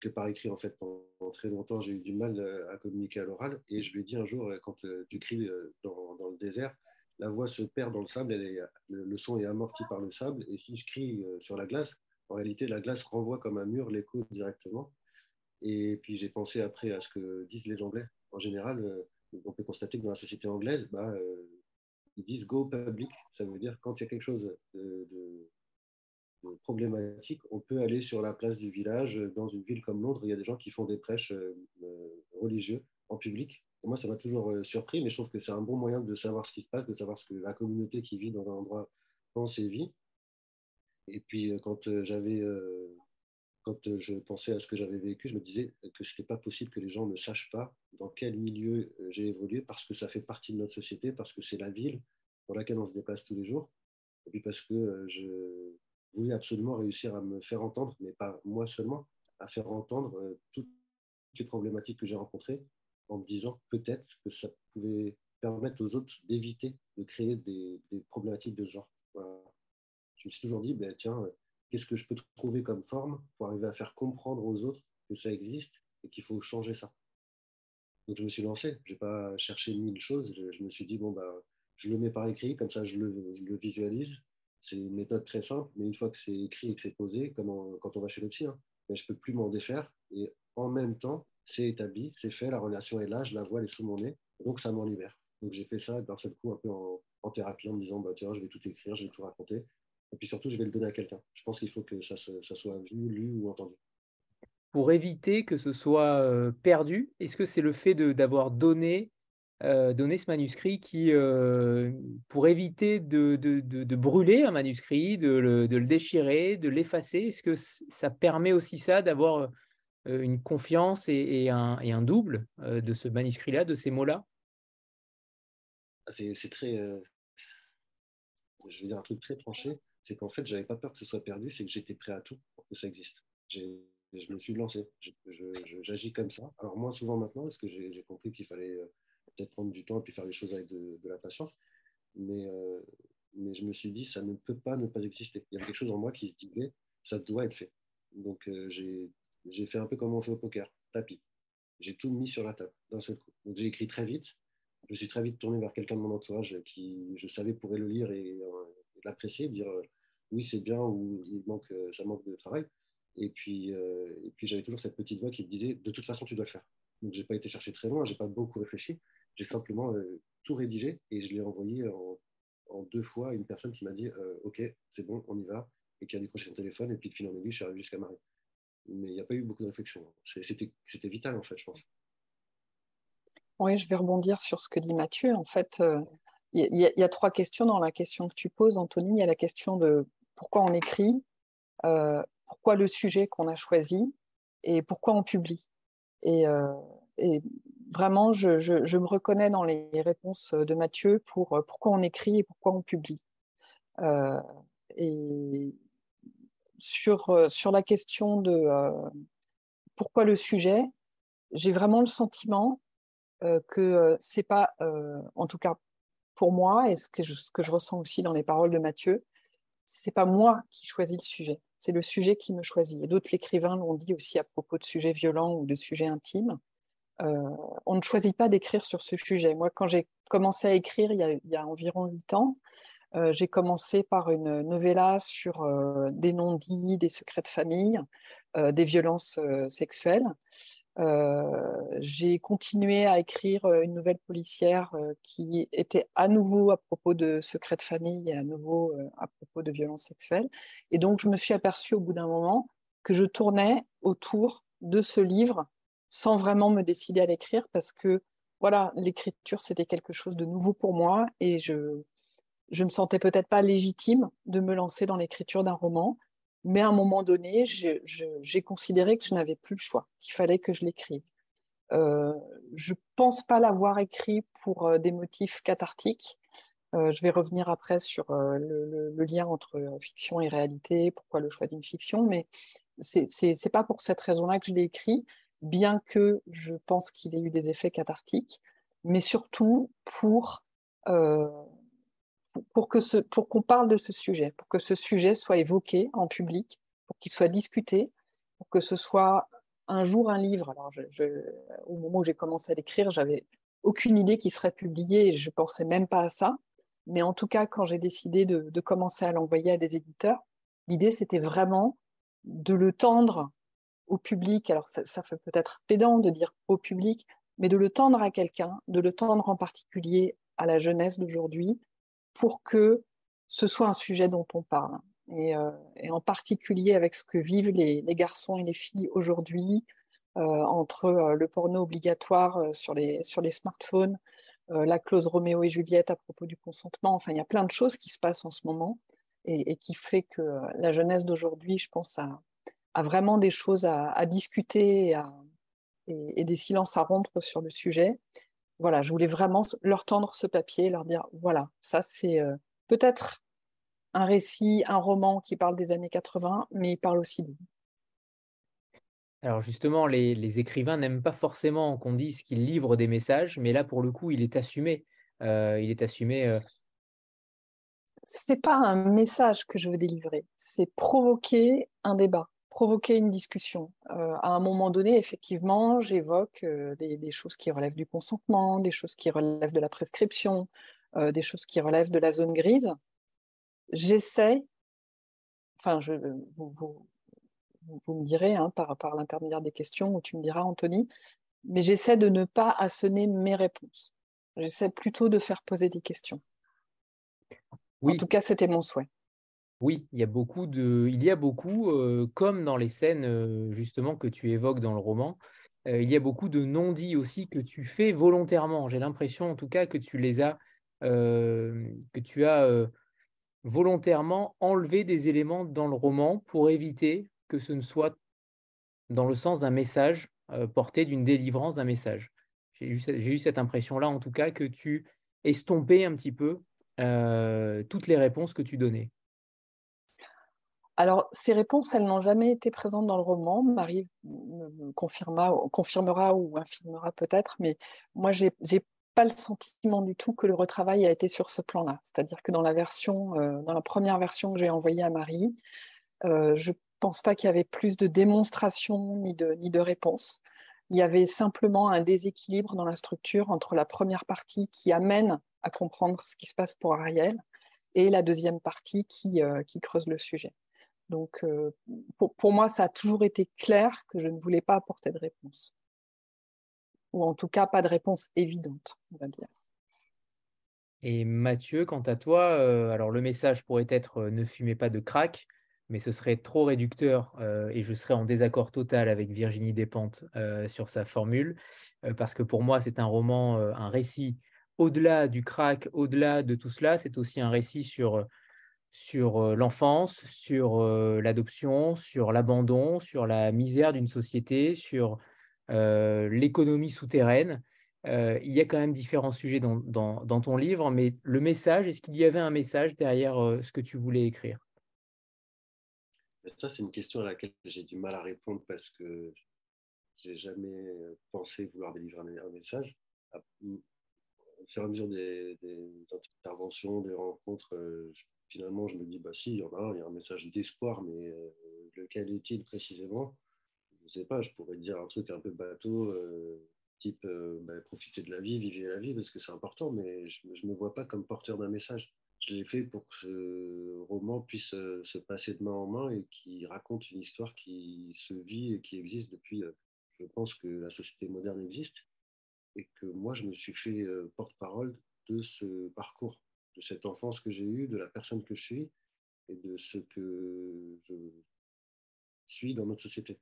que par écrit. En fait, pendant, très longtemps, j'ai eu du mal à communiquer à l'oral. Et je lui ai dit un jour, quand tu cries dans, le désert, la voix se perd dans le sable, le, son est amorti par le sable. Et si je crie sur la glace, en réalité, la glace renvoie comme un mur l'écho directement. Et puis j'ai pensé après à ce que disent les Anglais. En général, euh, on peut constater que dans la société anglaise, bah, euh, ils disent go public. Ça veut dire quand il y a quelque chose de, problématique, on peut aller sur la place du village. Dans une ville comme Londres, il y a des gens qui font des prêches euh, religieux en public. Moi, ça m'a toujours surpris, mais je trouve que c'est un bon moyen de savoir ce qui se passe, de savoir ce que la communauté qui vit dans un endroit pense et vit. Et puis, quand j'avais quand euh, je pensais à ce que j'avais vécu, je me disais que ce n'était pas possible que les gens ne sachent pas dans quel milieu euh, j'ai évolué, parce que ça fait partie de notre société, parce que c'est la ville dans laquelle on se déplace tous les jours, et puis parce que euh, je voulais absolument réussir à me faire entendre, mais pas moi seulement, à faire entendre toutes les problématiques que j'ai rencontrées, en me disant peut-être que ça pouvait permettre aux autres d'éviter de créer des, problématiques de ce genre. Je me suis toujours dit, ben, tiens, qu'est-ce que je peux trouver comme forme pour arriver à faire comprendre aux autres que ça existe et qu'il faut changer ça. Donc je me suis lancé, je n'ai pas cherché mille choses, je, me suis dit, bon, bah, je le mets par écrit, comme ça je le, visualise. C'est une méthode très simple, mais une fois que c'est écrit et que c'est posé, comme quand on va chez le psy, hein, ben, je ne peux plus m'en défaire. Et en même temps, c'est établi, c'est fait, la relation est là, je la vois, elle est sous mon nez, donc ça m'en libère. Donc j'ai fait ça d'un seul coup un peu en, en, thérapie en me disant, bah, tiens, je vais tout écrire, je vais tout raconter. Et puis surtout, je vais le donner à quelqu'un. Je pense qu'il faut que ça, soit vu, lu ou entendu. Pour éviter que ce soit euh, perdu, est-ce que c'est le fait d'avoir donné, euh, donné ce manuscrit qui, euh, pour éviter de, de, brûler un manuscrit, de le, le déchirer, de l'effacer, est-ce que ça permet aussi ça d'avoir une confiance et, un, et, un, double de ce manuscrit-là, de ces mots-là? C'est très, je vais dire un truc très tranché c'est qu'en fait, j'avais pas peur que ce soit perdu, c'est que j'étais prêt à tout pour que ça existe. Je me suis lancé, j'agis comme ça. Alors, moins souvent maintenant, parce que j'ai compris qu'il fallait euh, peut-être prendre du temps et puis faire les choses avec de, la patience. Mais, euh, mais je me suis dit, ça ne peut pas ne pas exister. Il y a quelque chose en moi qui se disait, ça doit être fait. Donc, euh, j'ai fait un peu comme on fait au poker, tapis. J'ai tout mis sur la table d'un seul coup. Donc, j'ai écrit très vite. Je suis très vite tourné vers quelqu'un de mon entourage qui, je savais, pourrait le lire et l'apprécier, dire euh, oui, c'est bien ou il manque, euh, ça manque de travail. Et puis, euh, puis j'avais toujours cette petite voix qui me disait de toute façon, tu dois le faire. Donc, j'ai pas été chercher très loin, j'ai pas beaucoup réfléchi. J'ai simplement tout rédigé et je l'ai envoyé en, deux fois une personne qui m'a dit Ok, c'est bon, on y va, et qui a décroché son téléphone. Et puis, de fil en aiguille, je suis arrivé jusqu'à Marie. Mais il n'y a pas eu beaucoup de réflexion. C'était vital, en fait, je pense. Oui, je vais rebondir sur ce que dit Mathieu. En fait, il y, a trois questions dans la question que tu poses, Anthony. Il y a la question de pourquoi on écrit, euh, pourquoi le sujet qu'on a choisi et pourquoi on publie. Et, euh, vraiment, je, me reconnais dans les réponses de Mathieu pour euh, pourquoi on écrit et pourquoi on publie. et sur, sur la question de pourquoi le sujet, j'ai vraiment le sentiment que c'est pas, en tout cas pour moi, et ce que, je, ressens aussi dans les paroles de Mathieu, c'est pas moi qui choisis le sujet, c'est le sujet qui me choisit. Et d'autres écrivains l'ont dit aussi à propos de sujets violents ou de sujets intimes. Euh, on ne choisit pas d'écrire sur ce sujet. Moi, quand j'ai commencé à écrire il y a, il y a environ huit ans, euh, j'ai commencé par une novella sur euh, des non-dits, des secrets de famille, des violences sexuelles. Euh, j'ai continué à écrire euh, une nouvelle policière euh, qui était à nouveau à propos de secrets de famille et à nouveau à propos de violences sexuelles. Et donc, je me suis aperçue au bout d'un moment que je tournais autour de ce livre sans vraiment me décider à l'écrire parce que voilà, l'écriture, c'était quelque chose de nouveau pour moi et je je me sentais peut-être pas légitime de me lancer dans l'écriture d'un roman. Mais à un moment donné, j'ai considéré que je n'avais plus le choix, qu'il fallait que je l'écrive. Euh, je ne pense pas l'avoir écrit pour euh, des motifs cathartiques. Euh, je vais revenir après sur le, lien entre fiction et réalité, pourquoi le choix d'une fiction, mais ce n'est pas pour cette raison-là que je l'ai écrit, bien que je pense qu'il ait eu des effets cathartiques, mais surtout pour pour que ce, pour qu'on parle de ce sujet, pour que ce sujet soit évoqué en public, pour qu'il soit discuté, pour que ce soit un jour un livre. Alors, au moment où j'ai commencé à l'écrire, j'avais aucune idée qu'il serait publié et je pensais même pas à ça. Mais en tout cas, quand j'ai décidé de, de, commencer à l'envoyer à des éditeurs, l'idée c'était vraiment de le tendre au public. Alors, ça, ça fait peut-être pédant de dire au public, mais de le tendre à quelqu'un, de le tendre en particulier à la jeunesse d'aujourd'hui, pour que ce soit un sujet dont on parle. Et, euh, en particulier avec ce que vivent les, garçons et les filles aujourd'hui, euh, entre euh, le porno obligatoire sur les, smartphones, la clause Roméo et Juliette à propos du consentement. Enfin, il y a plein de choses qui se passent en ce moment et, qui fait que la jeunesse d'aujourd'hui, je pense, a, vraiment des choses à, discuter et, des silences à rompre sur le sujet voilà, je voulais vraiment leur tendre ce papier, leur dire voilà, ça c'est euh, peut-être un récit, un roman qui parle des années 80, mais il parle aussi de alors justement, les, écrivains n'aiment pas forcément qu'on dise qu'ils livrent des messages, mais là, pour le coup, il est assumé. Euh, il est assumé. Euh... C'est pas un message que je veux délivrer, c'est provoquer un débat provoquer une discussion. Euh, à un moment donné, effectivement, j'évoque euh, des, choses qui relèvent du consentement, des choses qui relèvent de la prescription, euh, des choses qui relèvent de la zone grise. J'essaie, enfin, je, vous, vous, me direz hein, par, par l'intermédiaire des questions, ou tu me diras, Anthony, mais j'essaie de ne pas assonner mes réponses. J'essaie plutôt de faire poser des questions. Oui. En tout cas, c'était mon souhait. Oui, il y a beaucoup de, il y a beaucoup, euh, comme dans les scènes euh, justement que tu évoques dans le roman, euh, il y a beaucoup de non-dits aussi que tu fais volontairement. J'ai l'impression en tout cas que tu les as, volontairement enlevé des éléments dans le roman pour éviter que ce ne soit dans le sens d'un message porté d'une délivrance d'un message. J'ai eu, eu, cette impression-là en tout cas que tu estompais un petit peu toutes les réponses que tu donnais. Alors, ces réponses, elles n'ont jamais été présentes dans le roman. Marie me confirmera ou infirmera peut-être, mais moi, j'ai n'ai pas le sentiment du tout que le retravail a été sur ce plan-là. C'est-à-dire que dans la euh, première version que j'ai envoyée à Marie, euh, je ne pense pas qu'il y avait plus de démonstration ni de, ni de réponse. Il y avait simplement un déséquilibre dans la structure entre la première partie qui amène à comprendre ce qui se passe pour Ariel et la deuxième partie qui, euh, qui creuse le sujet. Donc, euh, pour, moi, ça a toujours été clair que je ne voulais pas apporter de réponse. Ou en tout cas, pas de réponse évidente, on va dire. Et Mathieu, quant à toi, euh, alors le message pourrait être euh, ne fumez pas de crack, mais ce serait trop réducteur et je serais en désaccord total avec Virginie Despentes sur sa formule, parce que pour moi, c'est un roman, un récit au-delà du crack, au-delà de tout cela, c'est aussi un récit sur sur l'enfance, sur l'adoption, sur l'abandon, sur la misère d'une société, sur l'économie souterraine. il y a quand même différents sujets dans, ton livre, mais le message, est-ce qu'il y avait un message derrière ce que tu voulais écrire? Ça, c'est une question à laquelle j'ai du mal à répondre parce que j'ai jamais pensé vouloir délivrer un, message. Au fur et à mesure des, interventions, des rencontres, finalement, je me dis, bah si, il y en a un, il y a un message d'espoir, mais euh, lequel est-il précisément? Je ne sais pas, je pourrais dire un truc un peu bateau, euh, type euh, bah, profiter de la vie, vivre la vie, parce que c'est important, mais je ne me vois pas comme porteur d'un message. Je l'ai fait pour que ce roman puisse se passer de main en main et qui raconte une histoire qui se vit et qui existe depuis, je pense que la société moderne existe, et que moi, je me suis fait porte-parole de ce parcours de cette enfance que j'ai eue, de la personne que je suis et de ce que je suis dans notre société.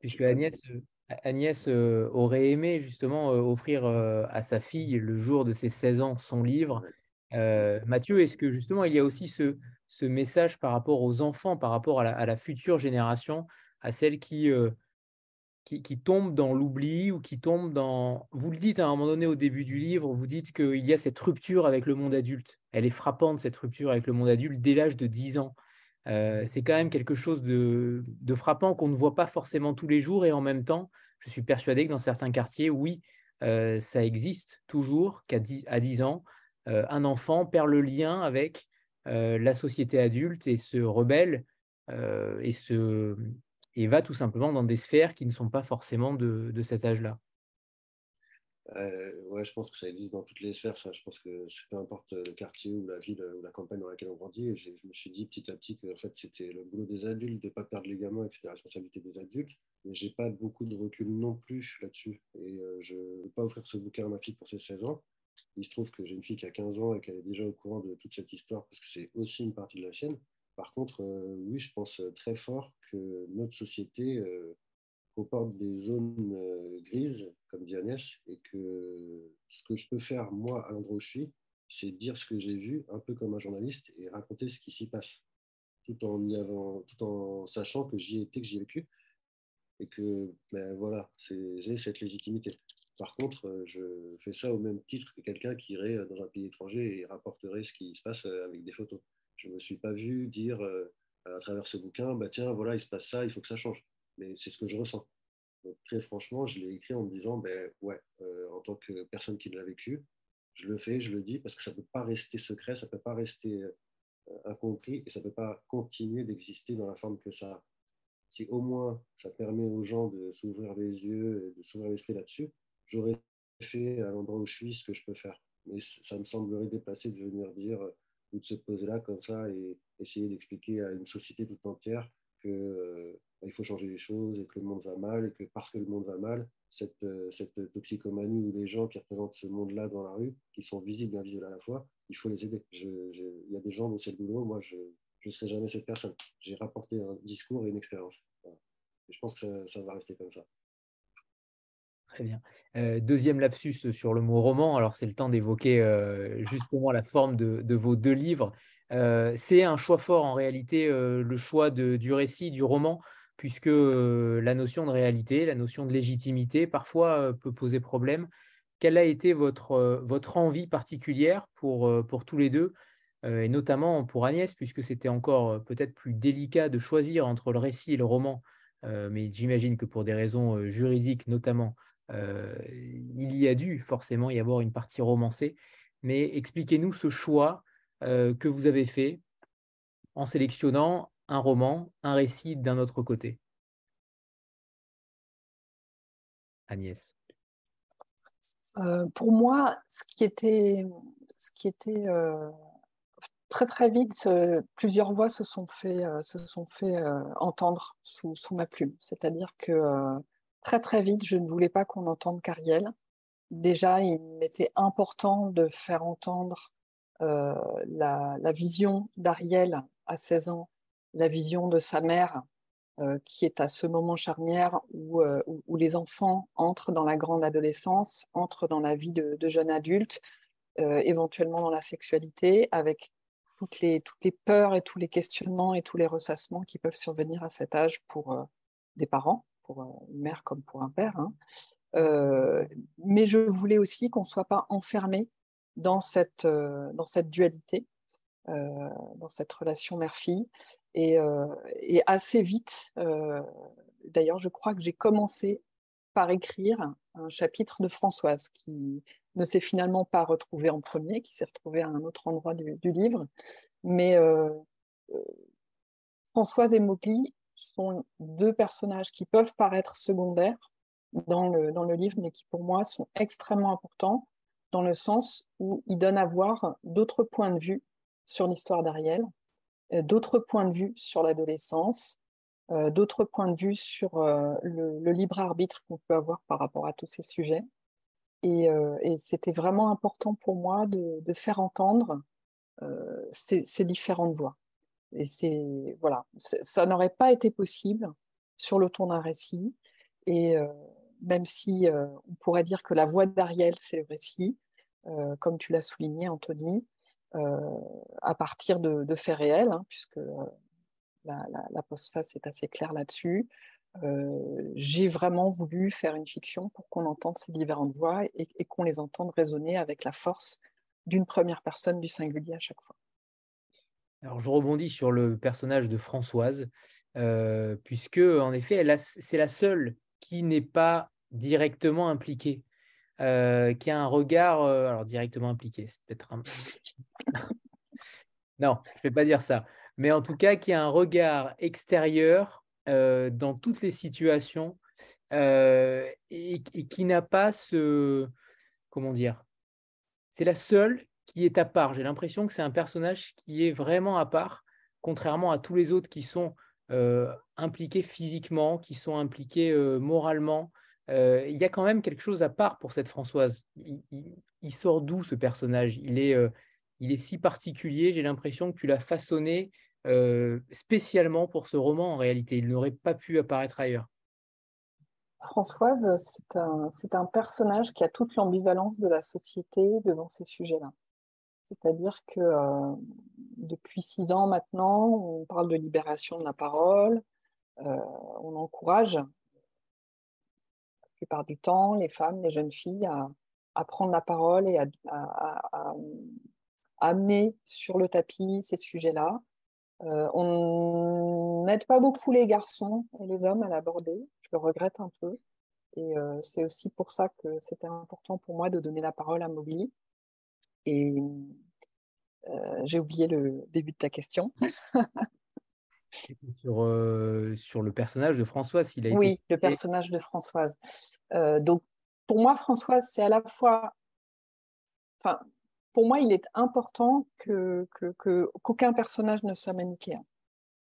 Puisque Agnès, euh, Agnès euh, aurait aimé justement euh, offrir à sa fille le jour de ses 16 ans son livre. Mathieu, est-ce que justement il y a aussi ce, ce, message par rapport aux enfants, par rapport à la, future génération, à celle qui, qui, tombe dans l'oubli ou qui tombe dans... Vous le dites à un moment donné au début du livre, vous dites qu'il y a cette rupture avec le monde adulte. Elle est frappante, cette rupture avec le monde adulte, dès l'âge de 10 ans. Euh, c'est quand même quelque chose de, frappant qu'on ne voit pas forcément tous les jours et en même temps, je suis persuadé que dans certains quartiers, oui, euh, ça existe toujours qu'à 10, à 10 ans, un enfant perd le lien avec la société adulte et se rebelle et, se, et va tout simplement dans des sphères qui ne sont pas forcément de cet âge-là. Euh, ouais, je pense que ça existe dans toutes les sphères. Je pense que peu importe le quartier ou la ville ou la campagne dans laquelle on grandit, je me suis dit petit à petit que en fait, c'était le boulot des adultes de ne pas perdre les gamins et que c'était la responsabilité des adultes. Mais j'ai pas beaucoup de recul non plus là-dessus. Et euh, je ne veux pas offrir ce bouquin à ma fille pour ses 16 ans. Il se trouve que j'ai une fille qui a 15 ans et qu'elle est déjà au courant de toute cette histoire parce que c'est aussi une partie de la sienne. Par contre, euh, oui, je pense très fort que notre société comporte des zones euh, grises, comme dit Agnès, et que ce que je peux faire, moi, à l'endroit où je suis, c'est dire ce que j'ai vu, un peu comme un journaliste, et raconter ce qui s'y passe, tout en, y avant, tout en sachant que j'y étais, que j'y ai vécu, et que ben, voilà, j'ai cette légitimité. Par contre, euh, je fais ça au même titre que quelqu'un qui irait dans un pays étranger et rapporterait ce qui se passe euh, avec des photos. Je ne me suis pas vu dire à travers ce bouquin, bah tiens, voilà, il se passe ça, il faut que ça change mais c'est ce que je ressens. Donc, très franchement, je l'ai écrit en me disant, ben ouais, euh, en tant que personne qui l'a vécu, je le fais, je le dis, parce que ça ne peut pas rester secret, ça ne peut pas rester euh, incompris et ça ne peut pas continuer d'exister dans la forme que ça a. Si au moins ça permet aux gens de s'ouvrir les yeux et de s'ouvrir l'esprit là-dessus, j'aurais fait à l'endroit où je suis ce que je peux faire. Mais ça me semblerait déplacé de venir dire euh, ou de se poser là comme ça et essayer d'expliquer à une société toute entière qu'il euh, faut changer les choses et que le monde va mal et que parce que le monde va mal, cette, euh, cette toxicomanie ou les gens qui représentent ce monde-là dans la rue, qui sont visibles et invisibles à la fois, il faut les aider. Il y a des gens dont c'est le boulot, moi je ne serai jamais cette personne. J'ai rapporté un discours et une expérience. je pense que ça, va rester comme ça. Très bien. Euh, deuxième lapsus sur le mot roman. Alors, c'est le temps d'évoquer justement la forme de, de, vos deux livres. Euh, c'est un choix fort en réalité, euh, le choix du récit, du roman, puisque euh, la notion de réalité, la notion de légitimité, parfois peut poser problème. Quelle a été votre, votre envie particulière pour, pour tous les deux, et notamment pour Agnès, puisque c'était encore peut-être plus délicat de choisir entre le récit et le roman, mais j'imagine que pour des raisons juridiques notamment, il y a dû forcément y avoir une partie romancée. Mais expliquez-nous ce choix euh, que vous avez fait en sélectionnant un roman, un récit d'un autre côté Agnès. Euh, pour moi, ce qui était, euh, très très vite, plusieurs voix se sont fait, se sont entendre sous, ma plume. C'est-à-dire que très très vite, je ne voulais pas qu'on entende Cariel. Déjà, il m'était important de faire entendre euh, la, vision d'Ariel à 16 ans, la vision de sa mère, euh, qui est à ce moment charnière euh, où, les enfants entrent dans la grande adolescence, entrent dans la vie de, jeunes adultes, éventuellement dans la sexualité, avec toutes les, toutes les peurs et tous les questionnements et tous les ressassements qui peuvent survenir à cet âge pour des parents, pour une mère comme pour un père. Hein. mais je voulais aussi qu'on ne soit pas enfermé dans cette, euh, dans cette dualité, euh, dans cette relation mère-fille. Et, euh, assez vite, d'ailleurs, je crois que j'ai commencé par écrire un chapitre de Françoise qui ne s'est finalement pas retrouvé en premier, qui s'est retrouvé à un autre endroit du, livre. Mais Françoise et Mowgli sont deux personnages qui peuvent paraître secondaires dans le, livre, mais qui pour moi sont extrêmement importants dans le sens où il donne à voir d'autres points de vue sur l'histoire d'Ariel, euh, d'autres points de vue sur l'adolescence, euh, d'autres points de vue sur euh, le, libre arbitre qu'on peut avoir par rapport à tous ces sujets. Et, c'était vraiment important pour moi de, faire entendre ces, différentes voix. Et c'est voilà, ça n'aurait pas été possible sur le ton d'un récit. Et, même si euh, on pourrait dire que la voix d'Ariel, c'est le récit, euh, comme tu l'as souligné, Anthony, euh, à partir de, faits réels, hein, puisque la, postface est assez claire là-dessus. J'ai vraiment voulu faire une fiction pour qu'on entende ces différentes voix et qu'on les entende résonner avec la force d'une première personne du singulier à chaque fois. Alors, je rebondis sur le personnage de Françoise, puisque en effet, c'est la seule qui n'est pas directement impliqué euh, qui a un regard, euh, alors directement impliqué, c'est peut-être un... non, je ne vais pas dire ça, mais en tout cas qui a un regard extérieur dans toutes les situations et, et, qui n'a pas ce, comment dire, c'est la seule qui est à part. J'ai l'impression que c'est un personnage qui est vraiment à part, contrairement à tous les autres qui sont impliqués physiquement, qui sont impliqués moralement. il y a quand même quelque chose à part pour cette Françoise. Il, sort d'où ce personnage? Il est, il est si particulier, j'ai l'impression que tu l'as façonné spécialement pour ce roman en réalité. Il n'aurait pas pu apparaître ailleurs. Françoise, c'est un, un, personnage qui a toute l'ambivalence de la société devant ces sujets-là. C'est-à-dire que euh, depuis six ans maintenant, on parle de libération de la parole, euh, on encourage la plupart du temps les femmes, les jeunes filles à, prendre la parole et à, amener sur le tapis ces sujets-là. Euh, on n'aide pas beaucoup les garçons et les hommes à l'aborder, je le regrette un peu. Et c'est aussi pour ça que c'était important pour moi de donner la parole à Mowgli. Et euh, j'ai oublié le début de ta question. sur, euh, sur le personnage de Françoise, s'il a Oui, le personnage de Françoise. Euh, donc, pour moi, Françoise, c'est à la fois. Enfin, pour moi, il est important que, qu'aucun personnage ne soit manichéen,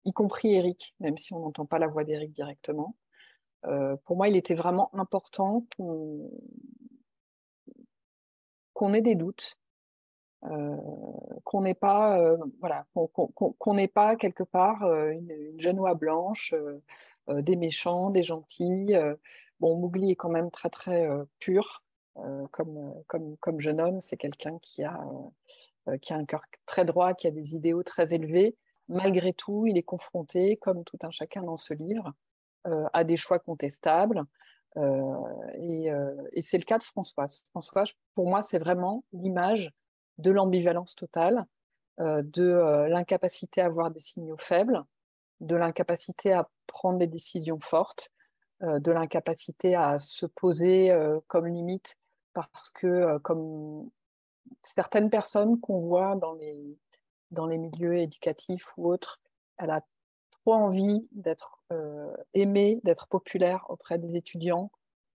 y compris Eric, même si on n'entend pas la voix d'Eric directement. pour moi, il était vraiment important qu'on, qu'on ait des doutes, euh, qu'on n'ait pas, euh, voilà, qu'on n'ait pas quelque part euh, une, oie blanche, des méchants, des gentils. bon, Mowgli est quand même très très pur comme, comme, comme jeune homme. C'est quelqu'un qui a qui a un cœur très droit, qui a des idéaux très élevés. Malgré tout, il est confronté, comme tout un chacun dans ce livre, à des choix contestables. et, et c'est le cas de Françoise. Françoise, pour moi, c'est vraiment l'image de l'ambivalence totale, euh, de euh, l'incapacité à avoir des signaux faibles, de l'incapacité à prendre des décisions fortes, euh, de l'incapacité à se poser comme limite parce que comme certaines personnes qu'on voit dans les, dans les milieux éducatifs ou autres, elle a trop envie d'être aimée, d'être populaire auprès des étudiants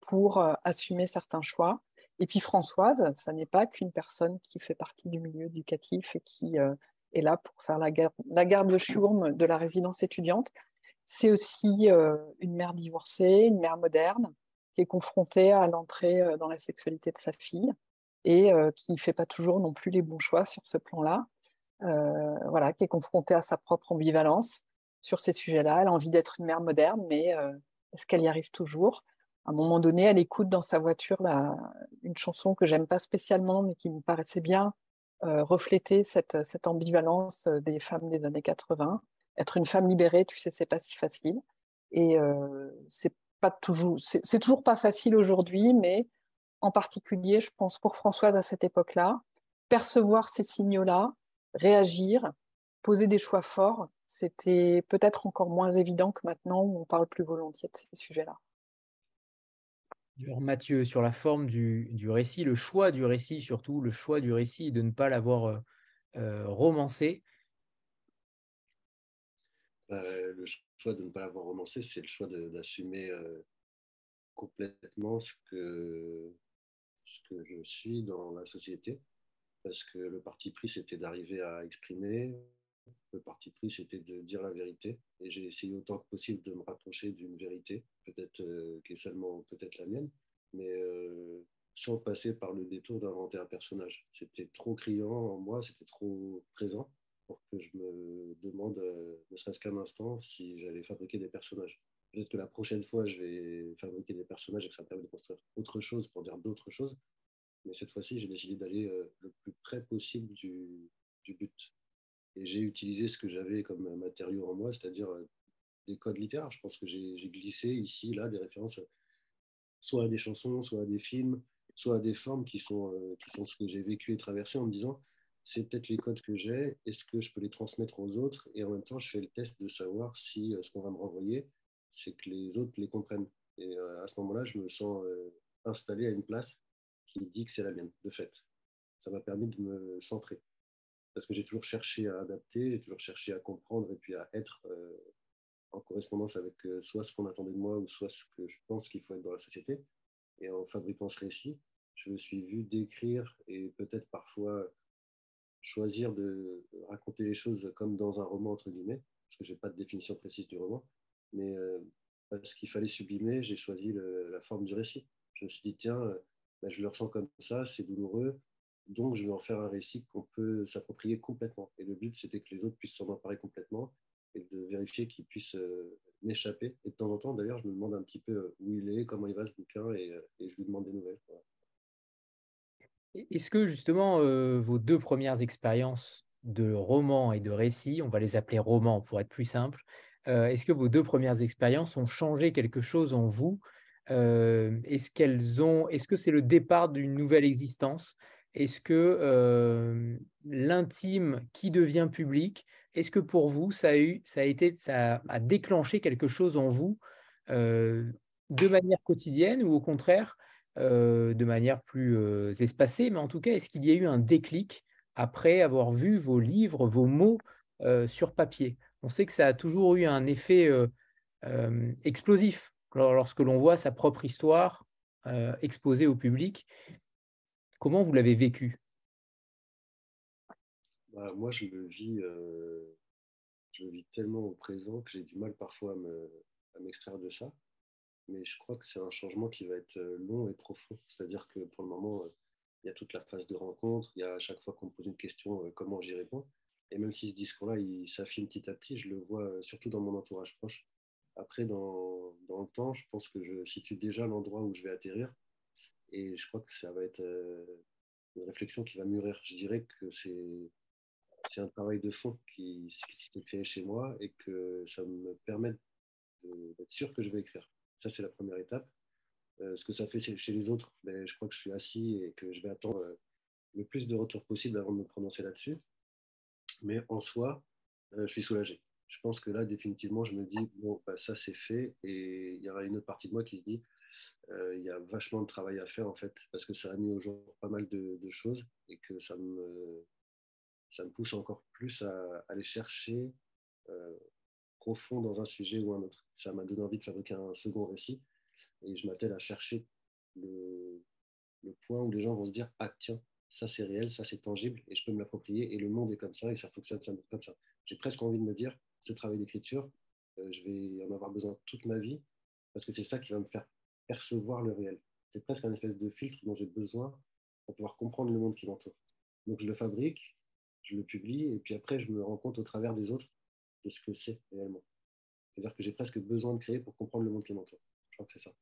pour assumer certains choix. Et puis Françoise, ça n'est pas qu'une personne qui fait partie du milieu éducatif et qui euh, est là pour faire la garde, de chourme de la résidence étudiante. C'est aussi euh, une mère divorcée, une mère moderne, qui est confrontée à l'entrée euh, dans la sexualité de sa fille et qui ne fait pas toujours non plus les bons choix sur ce plan-là. voilà, qui est confrontée à sa propre ambivalence sur ces sujets-là. Elle a envie d'être une mère moderne, mais est-ce qu'elle y arrive toujours? À un moment donné, elle écoute dans sa voiture une chanson que j'aime pas spécialement, mais qui me paraissait bien euh, refléter cette, cette, ambivalence euh, des femmes des années 80. Être une femme libérée, tu sais, c'est pas si facile. Et euh, c'est pas toujours, c'est toujours pas facile aujourd'hui, mais en particulier, je pense pour Françoise à cette époque-là, percevoir ces signaux-là, réagir, poser des choix forts, c'était peut-être encore moins évident que maintenant où on parle plus volontiers de ces sujets-là. Mathieu, sur la forme du, récit, le choix du récit, surtout le choix du récit, de ne pas l'avoir euh, euh, romancé. Euh, le choix de ne pas l'avoir romancé, c'est le choix d'assumer complètement ce que, ce que je suis dans la société. Parce que le parti pris, c'était d'arriver à exprimer, le parti pris, c'était de dire la vérité. Et j'ai essayé autant que possible de me rapprocher d'une vérité, peut-être euh, qui est seulement peut-être la mienne, mais euh, sans passer par le détour d'inventer un personnage. C'était trop criant en moi, c'était trop présent pour que je me demande, euh, ne serait-ce qu'un instant, si j'allais fabriquer des personnages. Peut-être que la prochaine fois, je vais fabriquer des personnages et que ça me permet de construire autre chose pour dire d'autres choses. Mais cette fois-ci, j'ai décidé d'aller le plus près possible du, du but. Et j'ai utilisé ce que j'avais comme matériau en moi, c'est-à-dire euh, des codes littéraires. Je pense que j'ai glissé ici, là, des références soit à des chansons, soit à des films, soit à des formes qui sont, euh, qui sont ce que j'ai vécu et traversé en me disant c'est peut-être les codes que j'ai, est-ce que je peux les transmettre aux autres? Et en même temps, je fais le test de savoir si euh, ce qu'on va me renvoyer, c'est que les autres les comprennent. Et à ce moment-là, je me sens installé à une place qui dit que c'est la mienne, de fait. Ça m'a permis de me centrer. Parce que j'ai toujours cherché à adapter, j'ai toujours cherché à comprendre et puis à être euh, en correspondance avec euh, soit ce qu'on attendait de moi ou soit ce que je pense qu'il faut être dans la société. Et en fabriquant ce récit, je me suis vu décrire et peut-être parfois choisir de raconter les choses comme dans un roman, entre guillemets, parce que je n'ai pas de définition précise du roman, mais euh, parce qu'il fallait sublimer, j'ai choisi la forme du récit. Je me suis dit, tiens, bah, je le ressens comme ça, c'est douloureux, donc je vais en faire un récit qu'on peut s'approprier complètement. Et le but, c'était que les autres puissent s'en emparer complètement et de vérifier qu'ils puissent euh, m'échapper. Et de temps en temps, d'ailleurs, je me demande un petit peu où il est, comment il va ce bouquin, et, je lui demande des nouvelles. Est-ce que justement vos deux premières expériences de roman et de récit, on va les appeler romans pour être plus simple, est-ce que vos deux premières expériences ont changé quelque chose en vous? Est-ce qu'elles ont, est-ce que c'est le départ d'une nouvelle existence? Est-ce que l'intime qui devient public, est-ce que pour vous ça a été, ça déclenché quelque chose en vous de manière quotidienne ou au contraire euh, de manière plus euh, espacée, mais en tout cas, est-ce qu'il y a eu un déclic après avoir vu vos livres, vos mots euh, sur papier? On sait que ça a toujours eu un effet explosif lorsque l'on voit sa propre histoire exposée au public. Comment vous l'avez vécu? Bah, Moi, je le, vis, je vis tellement au présent que j'ai du mal parfois à m'extraire de ça mais je crois que c'est un changement qui va être euh, long et profond. C'est-à-dire que pour le moment, euh, il y a toute la phase de rencontre, il y a à chaque fois qu'on me pose une question, euh, comment j'y réponds. Et même si ce discours-là, il s'affine petit à petit, je le vois surtout dans mon entourage proche. Après, dans, le temps, je pense que je situe déjà l'endroit où je vais atterrir. Et je crois que ça va être une réflexion qui va mûrir. Je dirais que c'est c'est un travail de fond qui, s'est créé chez moi et que ça me permet d'être sûr que je vais écrire. Ça, c'est la première étape. Euh, ce que ça fait chez les autres, ben, je crois que je suis assis et que je vais attendre euh, le plus de retours possible avant de me prononcer là-dessus. Mais en soi, euh, je suis soulagé. Je pense que là, définitivement, je me dis, bon, bah, ça c'est fait. Et il y aura une autre partie de moi qui se dit, il y a vachement de travail à faire en fait, parce que ça a mis au jour pas mal de, choses et que ça me, ça me pousse encore plus à aller chercher profond dans un sujet ou un autre. Ça m'a donné envie de fabriquer un second récit et je m'attelle à chercher le, point où les gens vont se dire Ah, tiens, ça c'est réel, ça c'est tangible et je peux me l'approprier et le monde est comme ça et ça fonctionne comme ça. J'ai presque envie de me dire Ce travail d'écriture, euh, je vais en avoir besoin toute ma vie parce que c'est ça qui va me faire percevoir le réel. C'est presque un espèce de filtre dont j'ai besoin pour pouvoir comprendre le monde qui m'entoure. Donc je le fabrique, je le publie et puis après je me rends compte au travers des autres de ce que c'est réellement. C'est-à-dire que j'ai presque besoin de créer pour comprendre le monde qui m'entoure. Je crois que c'est ça.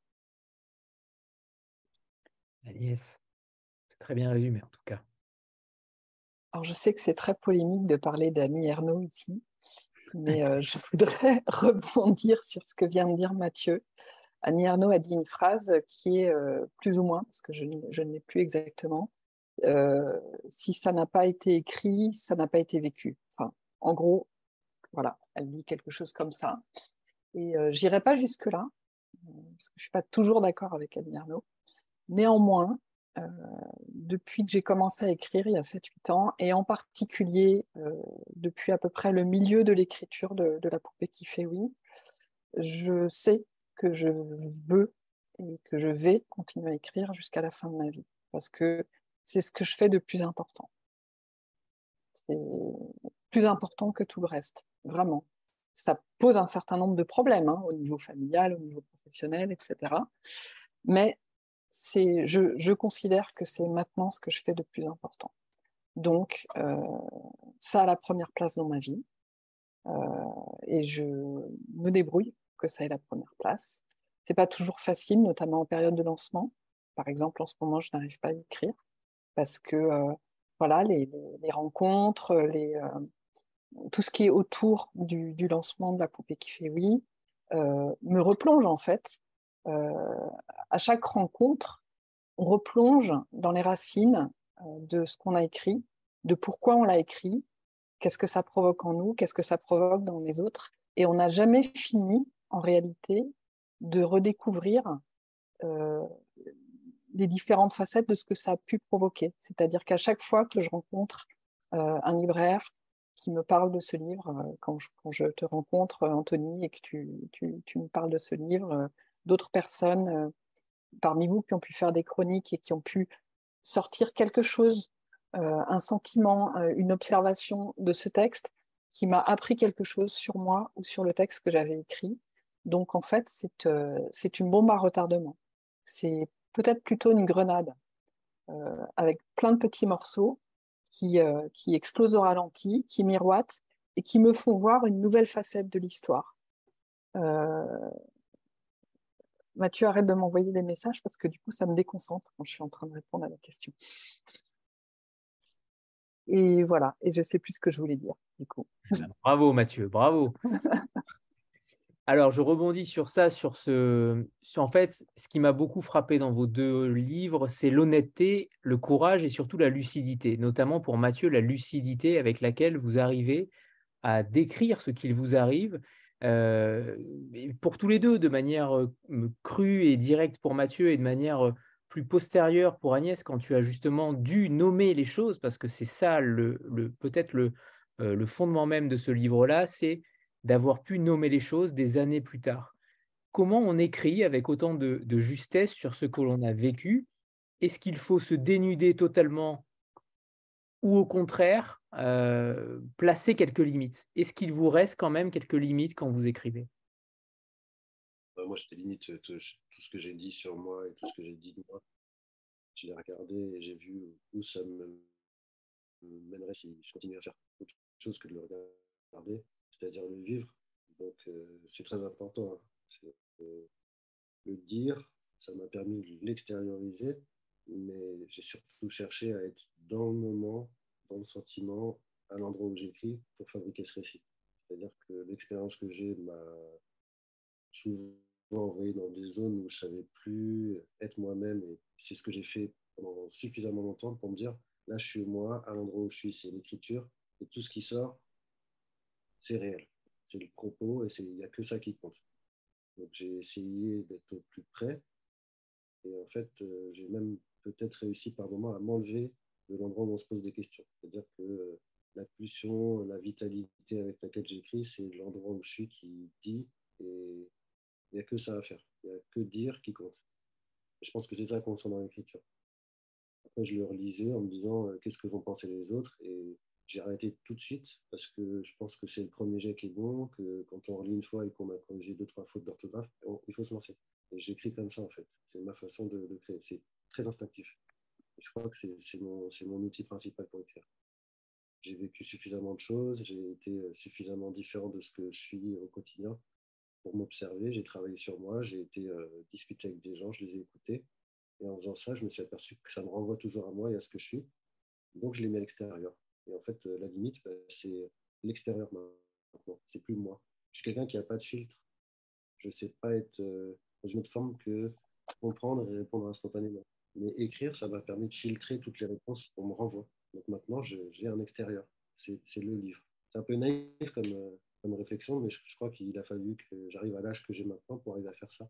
Agnès, c'est très bien résumé en tout cas. Alors je sais que c'est très polémique de parler d'Annie Ernaux ici, mais euh, je voudrais rebondir sur ce que vient de dire Mathieu. Annie Ernaux a dit une phrase qui est euh, plus ou moins, parce que je, ne l'ai plus exactement, euh, si ça n'a pas été écrit, ça n'a pas été vécu. Enfin, en gros, voilà, elle dit quelque chose comme ça. Et euh, j'irai pas jusque-là, parce que je suis pas toujours d'accord avec Annie Arnaud. Néanmoins, euh, depuis que j'ai commencé à écrire il y a 7-8 ans, et en particulier depuis à peu près le milieu de l'écriture de, La poupée qui fait oui, je sais que je veux et que je vais continuer à écrire jusqu'à la fin de ma vie, parce que c'est ce que je fais de plus important. C'est plus important que tout le reste vraiment. Ça pose un certain nombre de problèmes hein, au niveau familial, au niveau professionnel, etc. Mais je, je, considère que c'est maintenant ce que je fais de plus important. Donc, euh, ça a la première place dans ma vie. Euh, et je me débrouille que ça ait la première place. C'est pas toujours facile, notamment en période de lancement. Par exemple, en ce moment, je n'arrive pas à écrire parce que euh, voilà, les, rencontres, les, tout ce qui est autour du, lancement de la poupée qui fait oui euh, me replonge en fait. Euh, à chaque rencontre, on replonge dans les racines euh, de ce qu'on a écrit, de pourquoi on l'a écrit, qu'est-ce que ça provoque en nous, qu'est-ce que ça provoque dans les autres. Et on n'a jamais fini, en réalité, de redécouvrir des différentes facettes de ce que ça a pu provoquer. C'est-à-dire qu'à chaque fois que je rencontre un libraire qui me parle de ce livre, quand je, te rencontre, Anthony, et que tu, me parles de ce livre, d'autres personnes parmi vous qui ont pu faire des chroniques et qui ont pu sortir quelque chose, un sentiment, une observation de ce texte qui m'a appris quelque chose sur moi ou sur le texte que j'avais écrit. Donc en fait, c'est une bombe à retardement. C'est peut-être plutôt une grenade avec plein de petits morceaux qui, qui explosent au ralenti, qui miroitent et qui me font voir une nouvelle facette de l'histoire. Mathieu, arrête de m'envoyer des messages parce que du coup, ça me déconcentre quand je suis en train de répondre à la question. Et voilà, et je sais plus ce que je voulais dire, du coup. Bravo Mathieu, bravo. Alors, je rebondis sur ça, sur ce. en fait, ce qui m'a beaucoup frappé dans vos deux livres, c'est l'honnêteté, le courage et surtout la lucidité. Notamment pour Mathieu, la lucidité avec laquelle vous arrivez à décrire ce qu'il vous arrive euh, pour tous les deux, de manière crue et directe pour Mathieu et de manière plus postérieure pour Agnès, quand tu as justement dû nommer les choses, parce que c'est ça le, peut-être le, le fondement même de ce livre-là, c'est d'avoir pu nommer les choses des années plus tard. Comment on écrit avec autant de, justesse sur ce que l'on a vécu? Est-ce qu'il faut se dénuder totalement ou au contraire euh, placer quelques limites? Est-ce qu'il vous reste quand même quelques limites quand vous écrivez? Bah, Moi, je limite euh, tout, ce que j'ai dit sur moi et tout ce que j'ai dit de moi. Je l'ai regardé et j'ai vu où ça me mènerait si je continuais à faire autre chose que de le regarder, c'est-à-dire le vivre. Donc, euh, c'est très important. Hein. le dire, ça m'a permis de l'extérioriser mais j'ai surtout cherché à être dans le moment, dans le sentiment, à l'endroit où j'écris pour fabriquer ce récit. C'est-à-dire que l'expérience que j'ai m'a souvent envoyé dans des zones où je savais plus être moi-même et c'est ce que j'ai fait pendant suffisamment longtemps pour me dire là je suis moi, à l'endroit où je suis c'est l'écriture et tout ce qui sort c'est réel, c'est le propos et il n'y a que ça qui compte. Donc j'ai essayé d'être au plus près et en fait euh, j'ai même peut-être réussi par moments à m'enlever de l'endroit où on se pose des questions. C'est-à-dire que euh, la pulsion, la vitalité avec laquelle j'écris, c'est l'endroit où je suis qui dit et il n'y a que ça à faire. Il n'y a que dire qui compte. je pense que c'est ça qu'on sent dans l'écriture. Après, je le relisais en me disant euh, qu'est-ce que vont penser les autres et j'ai arrêté tout de suite parce que je pense que c'est le premier jet qui est bon, que quand on relit une fois et qu'on a corrigé deux, trois fautes d'orthographe, il faut se lancer. Et j'écris comme ça en fait. C'est ma façon de, de créer. C'est très instinctif. je crois que c'est mon, mon, outil principal pour écrire. J'ai vécu suffisamment de choses, j'ai été euh, suffisamment différent de ce que je suis au quotidien pour m'observer. J'ai travaillé sur moi, j'ai été euh, discuter avec des gens, je les ai écoutés. Et en faisant ça, je me suis aperçu que ça me renvoie toujours à moi et à ce que je suis. Donc, je l'ai mis à l'extérieur. Et en fait, euh, la limite, bah, c'est l'extérieur maintenant. C'est plus moi. Je suis quelqu'un qui n'a pas de filtre. Je ne sais pas être dans une autre forme que comprendre et répondre instantanément. Mais écrire, ça m'a permis de filtrer toutes les réponses qu'on me renvoie. Donc maintenant, j'ai un extérieur. C'est le livre. C'est un peu naïf comme, euh, réflexion, mais je, crois qu'il a fallu que j'arrive à l'âge que j'ai maintenant pour arriver à faire ça.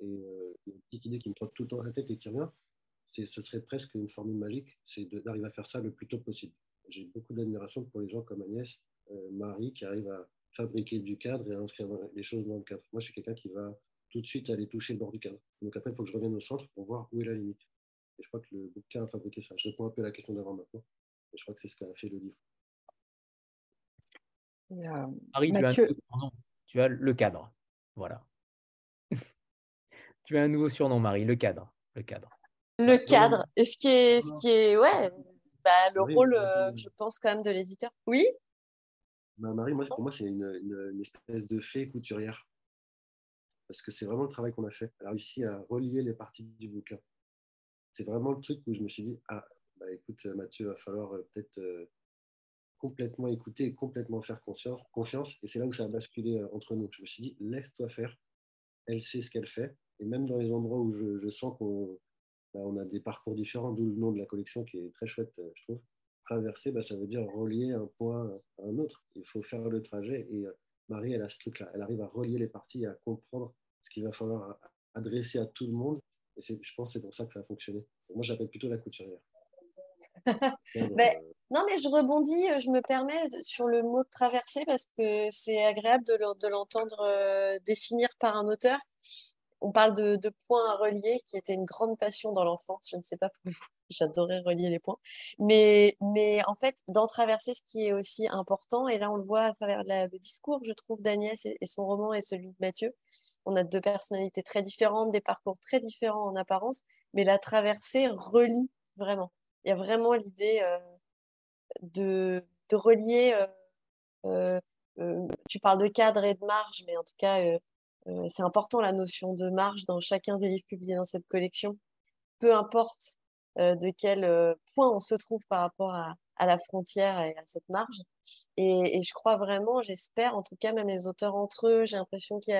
Et euh, une petite idée qui me trotte tout le temps à la tête et qui revient, ce serait presque une formule magique, c'est d'arriver à faire ça le plus tôt possible. J'ai beaucoup d'admiration pour les gens comme Agnès, euh, Marie, qui arrivent à fabriquer du cadre et à inscrire les choses dans le cadre. Moi, je suis quelqu'un qui va tout de suite aller toucher le bord du cadre. Donc après, il faut que je revienne au centre pour voir où est la limite. Et je crois que le bouquin a fabriqué ça. Je réponds un peu à la question d'avant maintenant. Et je crois que c'est ce qu'a fait le livre. Euh, Marie, tu, as le cadre. Voilà. tu as un nouveau surnom, Marie, le cadre. Le cadre. Le cadre. Et ce qui est, ce qui est ouais, bah, le rôle, euh, je pense, quand même, de l'éditeur. Oui? Bah, Marie, moi, pour moi, c'est une, une, espèce de fée couturière parce que c'est vraiment le travail qu'on a fait. Alors ici, à relier les parties du bouquin. C'est vraiment le truc où je me suis dit, ah, bah écoute Mathieu, il va falloir euh, peut-être euh, complètement écouter et complètement faire confiance. confiance. Et c'est là où ça a basculé entre nous. Je me suis dit, laisse-toi faire. Elle sait ce qu'elle fait. Et même dans les endroits où je, sens qu'on on a des parcours différents, d'où le nom de la collection qui est très chouette, je trouve. Traverser, bah, ça veut dire relier un point à un autre. Il faut faire le trajet. Et Marie, elle a ce truc-là. Elle arrive à relier les parties, à comprendre ce qu'il va falloir adresser à tout le monde Et je pense que c'est pour ça que ça a fonctionné. Moi, j'appelle plutôt la couturière. mais, non, mais je rebondis, je me permets sur le mot de traverser parce que c'est agréable de l'entendre définir par un auteur on parle de, points à relier, qui était une grande passion dans l'enfance. Je ne sais pas pour vous, j'adorais relier les points. Mais, mais en fait, dans Traverser, ce qui est aussi important, et là on le voit à travers le discours, je trouve, d'Agnès et, son roman et celui de Mathieu, on a deux personnalités très différentes, des parcours très différents en apparence, mais la traversée relie vraiment. Il y a vraiment l'idée euh, de, relier. Euh, euh, tu parles de cadre et de marge, mais en tout cas, euh, c'est important la notion de marge dans chacun des livres publiés dans cette collection. Peu importe euh, de quel euh, point on se trouve par rapport à, la frontière et à cette marge. Et, je crois vraiment, j'espère, en tout cas, même les auteurs entre eux, j'ai l'impression qu'il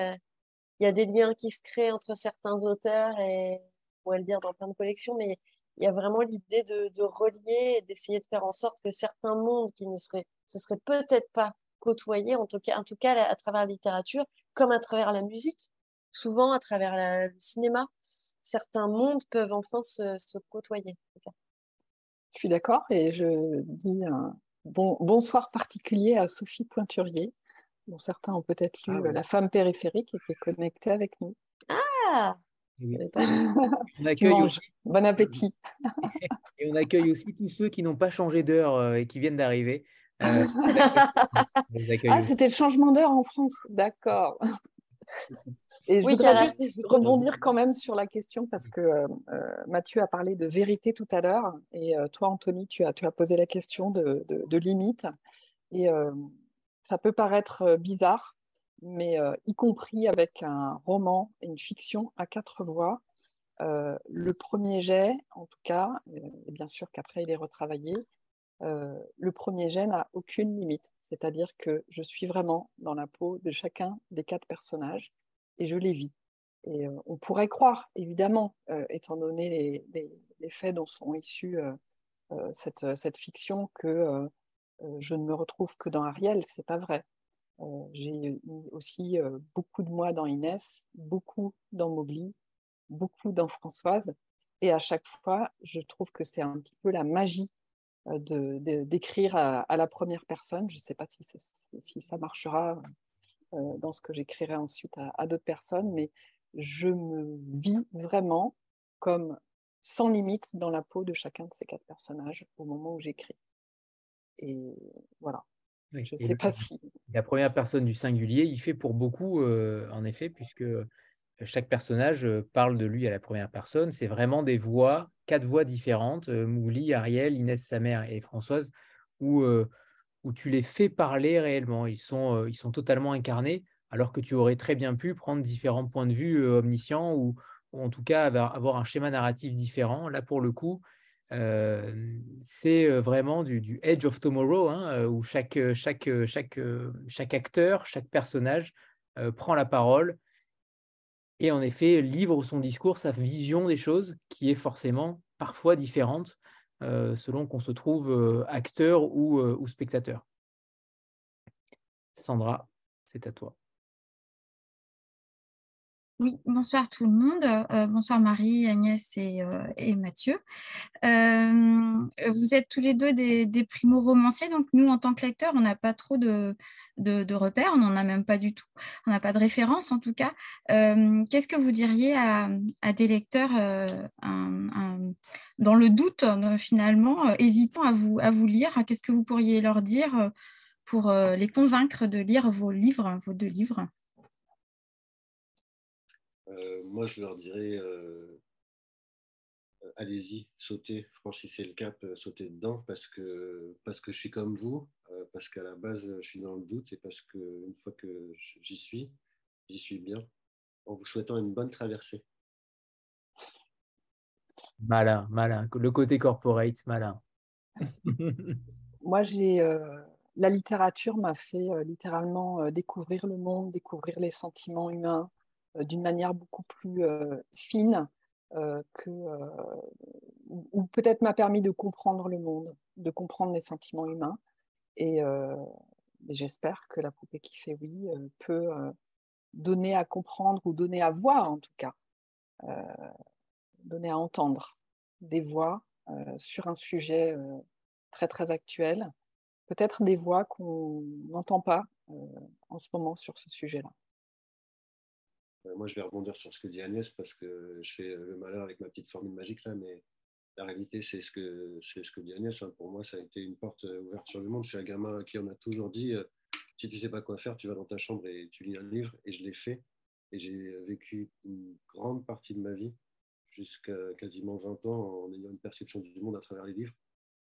y, a, des liens qui se créent entre certains auteurs et, on pourrait le dire dans plein de collections, mais il y a vraiment l'idée de, relier et d'essayer de faire en sorte que certains mondes qui ne seraient, se seraient peut-être pas côtoyés, en tout cas, en tout cas à travers la littérature, comme à travers la musique, souvent à travers le cinéma, certains mondes peuvent enfin se, côtoyer. Je suis d'accord et je dis un bon, bonsoir particulier à Sophie Pointurier, dont certains ont peut-être lu ah La femme périphérique et qui est connectée avec nous. Ah on accueille Bon appétit. et on accueille aussi tous ceux qui n'ont pas changé d'heure euh, et qui viennent d'arriver. Euh, ah, c'était le changement d'heure en France, d'accord. Et je voudrais juste rebondir quand même sur la question parce que euh, Mathieu a parlé de vérité tout à l'heure et euh, toi, Anthony, tu as, tu as posé la question de, de, limite. Et ça peut paraître bizarre, mais y compris avec un roman et une fiction à quatre voix, le premier jet, en tout cas, et bien sûr qu'après il est retravaillé, euh, le premier jet n'a aucune limite. C'est-à-dire que je suis vraiment dans la peau de chacun des quatre personnages et je les vis. Et euh, on pourrait croire, évidemment, euh, étant donné les, faits dont sont issus cette, cette, fiction, que je ne me retrouve que dans Ariel. C'est pas vrai. J'ai aussi beaucoup de moi dans Inès, beaucoup dans Mowgli, beaucoup dans Françoise. Et à chaque fois, je trouve que c'est un petit peu la magie d'écrire à, la première personne. Je ne sais pas si, si, ça marchera euh, dans ce que j'écrirai ensuite à, d'autres personnes, mais je me vis vraiment comme sans limite dans la peau de chacun de ces quatre personnages au moment où j'écris. Et voilà. je ne sais pas si. La première personne du singulier, il fait pour beaucoup, euh, en effet, puisque chaque personnage parle de lui à la première personne. C'est vraiment des voix, quatre voix différentes, Mouli, Ariel, Inès, sa mère et Françoise, où, où tu les fais parler réellement. Ils sont, ils sont totalement incarnés, alors que tu aurais très bien pu prendre différents points de vue omniscients ou, en tout cas avoir, un schéma narratif différent. Là, pour le coup, c'est vraiment du, Edge of Tomorrow, hein, où chaque, chaque, chaque, chaque acteur, chaque personnage prend la parole et en effet livre son discours, sa vision des choses, qui est forcément parfois différente euh, selon qu'on se trouve euh, acteur ou, euh, ou spectateur. Sandra, c'est à toi. Oui, bonsoir tout le monde. Euh, bonsoir Marie, Agnès et, euh, Mathieu. Euh, vous êtes tous les deux des, primo-romanciers, donc nous, en tant que lecteurs, on n'a pas trop de, repères, on n'en a même pas du tout. On n'a pas de référence en tout cas. Qu'est-ce que vous diriez à, des lecteurs dans le doute finalement, hésitant à vous, lire Qu'est-ce que vous pourriez leur dire pour les convaincre de lire vos livres, vos deux livres? Moi, je leur dirais euh, euh, allez-y, sautez, franchissez le cap, sautez dedans parce que, parce que je suis comme vous, parce qu'à la base, je suis dans le doute et parce qu'une fois que j'y suis, j'y suis bien, en vous souhaitant une bonne traversée. Malin, malin. Le côté corporate, malin. Moi, j'ai la littérature m'a fait littéralement découvrir le monde, découvrir les sentiments humains, euh, d'une manière beaucoup plus euh, fine euh, que, ou, peut-être m'a permis de comprendre le monde, de comprendre les sentiments humains. Et, j'espère que la poupée qui fait oui peut donner à comprendre ou donner à voir en tout cas donner à entendre des voix sur un sujet très très actuel, peut-être des voix qu'on n'entend pas en ce moment sur ce sujet-là. Moi, je vais rebondir sur ce que dit Agnès parce que je fais le malheur avec ma petite formule magique là, mais la réalité, c'est ce que c'est ce que dit Agnès. Hein. Pour moi, ça a été une porte ouverte sur le monde. Je suis un gamin à qui on a toujours dit si tu sais pas quoi faire, tu vas dans ta chambre et tu lis un livre. Et je l'ai fait. Et j'ai vécu une grande partie de ma vie, jusqu'à quasiment 20 ans, en ayant une perception du monde à travers les livres.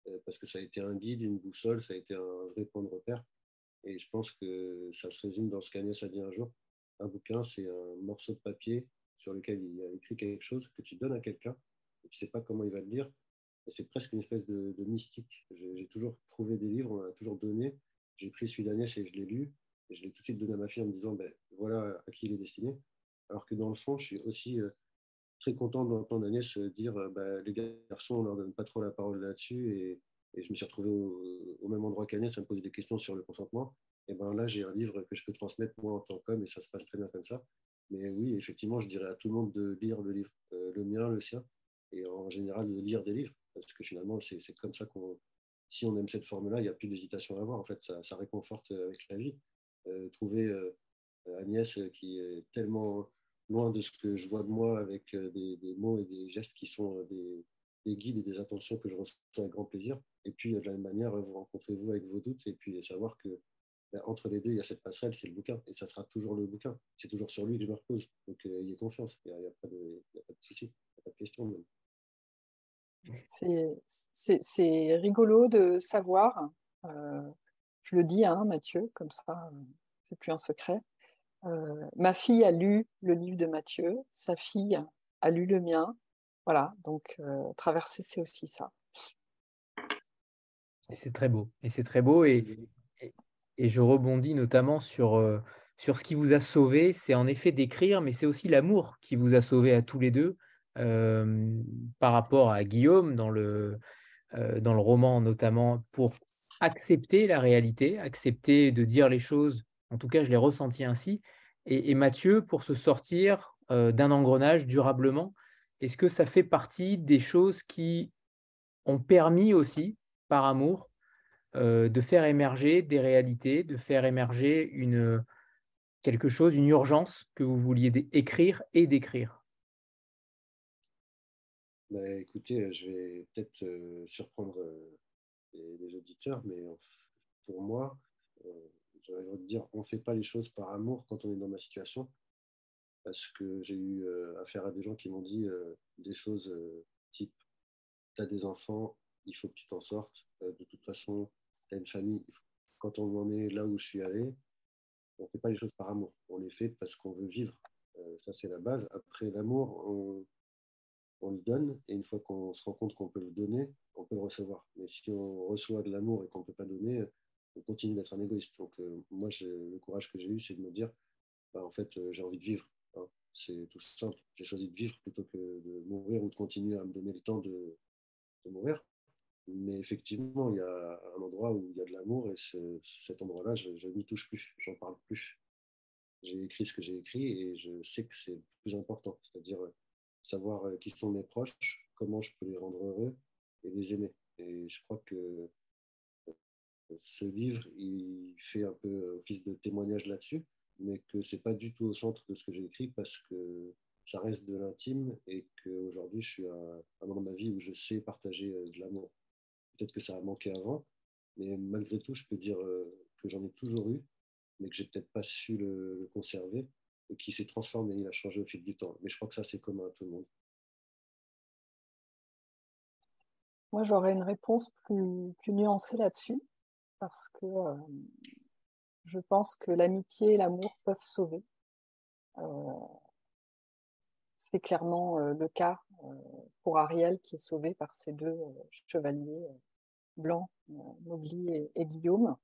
Euh, parce que ça a été un guide, une boussole, ça a été un vrai point de repère. Et je pense que ça se résume dans ce qu'Agnès a dit un jour. Un bouquin, c'est un morceau de papier sur lequel il a écrit quelque chose que tu donnes à quelqu'un et tu ne sais pas comment il va le lire. Et c'est presque une espèce de, mystique. J'ai toujours trouvé des livres, on a toujours donné. J'ai pris celui d'Agnès et je l'ai lu. Et je l'ai tout de suite donné à ma fille en me disant ben, voilà à qui il est destiné. Alors que dans le fond, je suis aussi euh, très content d'entendre Agnès euh, dire euh, bah, les garçons, on leur donne pas trop la parole là-dessus. Et, je me suis retrouvé au, même endroit qu'Agnès à me poser des questions sur le consentement. Et ben là, j'ai un livre que je peux transmettre moi en tant qu'homme et ça se passe très bien comme ça. Mais oui, effectivement, je dirais à tout le monde de lire le livre, le mien, le sien, et en général de lire des livres, parce que finalement, c'est comme ça qu'on. Si on aime cette forme-là, il n'y a plus d'hésitation à avoir. En fait, ça, ça réconforte avec la vie. trouver Agnès qui est tellement loin de ce que je vois de moi avec euh, des, mots et des gestes qui sont euh, des, guides et des attentions que je reçois avec grand plaisir. Et puis, euh, de la même manière, vous rencontrez vous avec vos doutes et puis savoir que ben, entre les deux, il y a cette passerelle, c'est le bouquin. Et ça sera toujours le bouquin. C'est toujours sur lui que je me repose. Donc, il y ait confiance. Il n'y a, pas de, souci. Il n'y a pas de question. C'est rigolo de savoir, je le dis, hein, Mathieu, comme ça, c'est plus un secret, euh, ma fille a lu le livre de Mathieu, sa fille a lu le mien. Voilà, donc euh, traverser, c'est aussi ça. Et c'est très beau. Et c'est très beau. Et, et, je rebondis notamment sur, euh, sur ce qui vous a sauvé. C'est en effet d'écrire, mais c'est aussi l'amour qui vous a sauvé à tous les deux. par rapport à Guillaume dans le, dans le roman notamment, pour accepter la réalité, accepter de dire les choses en tout cas, je l'ai ressenti ainsi. Et, Mathieu, pour se sortir euh, d'un engrenage durablement, est-ce que ça fait partie des choses qui ont permis aussi, par amour, euh, de faire émerger des réalités, de faire émerger une, quelque chose, une urgence que vous vouliez écrire et décrire bah, Écoutez, je vais peut-être euh, surprendre les, auditeurs, mais pour moi, j'aurais de dire, on ne fait pas les choses par amour quand on est dans ma situation. Parce que j'ai eu euh, affaire à des gens qui m'ont dit euh, des choses euh, type Tu as des enfants, il faut que tu t'en sortes. de toute façon, une famille. Quand on en est là où je suis allé, on ne fait pas les choses par amour. On les fait parce qu'on veut vivre. ça, c'est la base. Après, l'amour, on, on le donne. Et une fois qu'on se rend compte qu'on peut le donner, on peut le recevoir. Mais si on reçoit de l'amour et qu'on ne peut pas donner, on continue d'être un égoïste. Donc, euh, moi, le courage que j'ai eu, c'est de me dire, bah, en fait, euh, j'ai envie de vivre. Hein. C'est tout simple. J'ai choisi de vivre plutôt que de mourir ou de continuer à me donner le temps de, mourir. Mais effectivement, il y a un endroit où il y a de l'amour et cet endroit-là, je, n'y touche plus, j'en parle plus. J'ai écrit ce que j'ai écrit et je sais que c'est le plus important, c'est-à-dire euh, savoir qui sont mes proches, comment je peux les rendre heureux et les aimer. Et je crois que ce livre, il fait un peu office de témoignage là-dessus, mais que c'est pas du tout au centre de ce que j'ai écrit parce que ça reste de l'intime et qu'aujourd'hui, je suis à un moment de ma vie où je sais partager euh, de l'amour. Peut-être que ça a manqué avant, mais malgré tout, je peux dire euh, que j'en ai toujours eu, mais que j'ai peut-être pas su le, conserver et qui s'est transformé, il a changé au fil du temps. Mais je crois que ça, c'est commun à tout le monde. Moi, j'aurais une réponse plus, nuancée là-dessus parce que euh, je pense que l'amitié et l'amour peuvent sauver. Euh, c'est clairement euh, le cas pour Ariel qui est sauvé par ces deux chevaliers blancs, Mowgli et, Guillaume.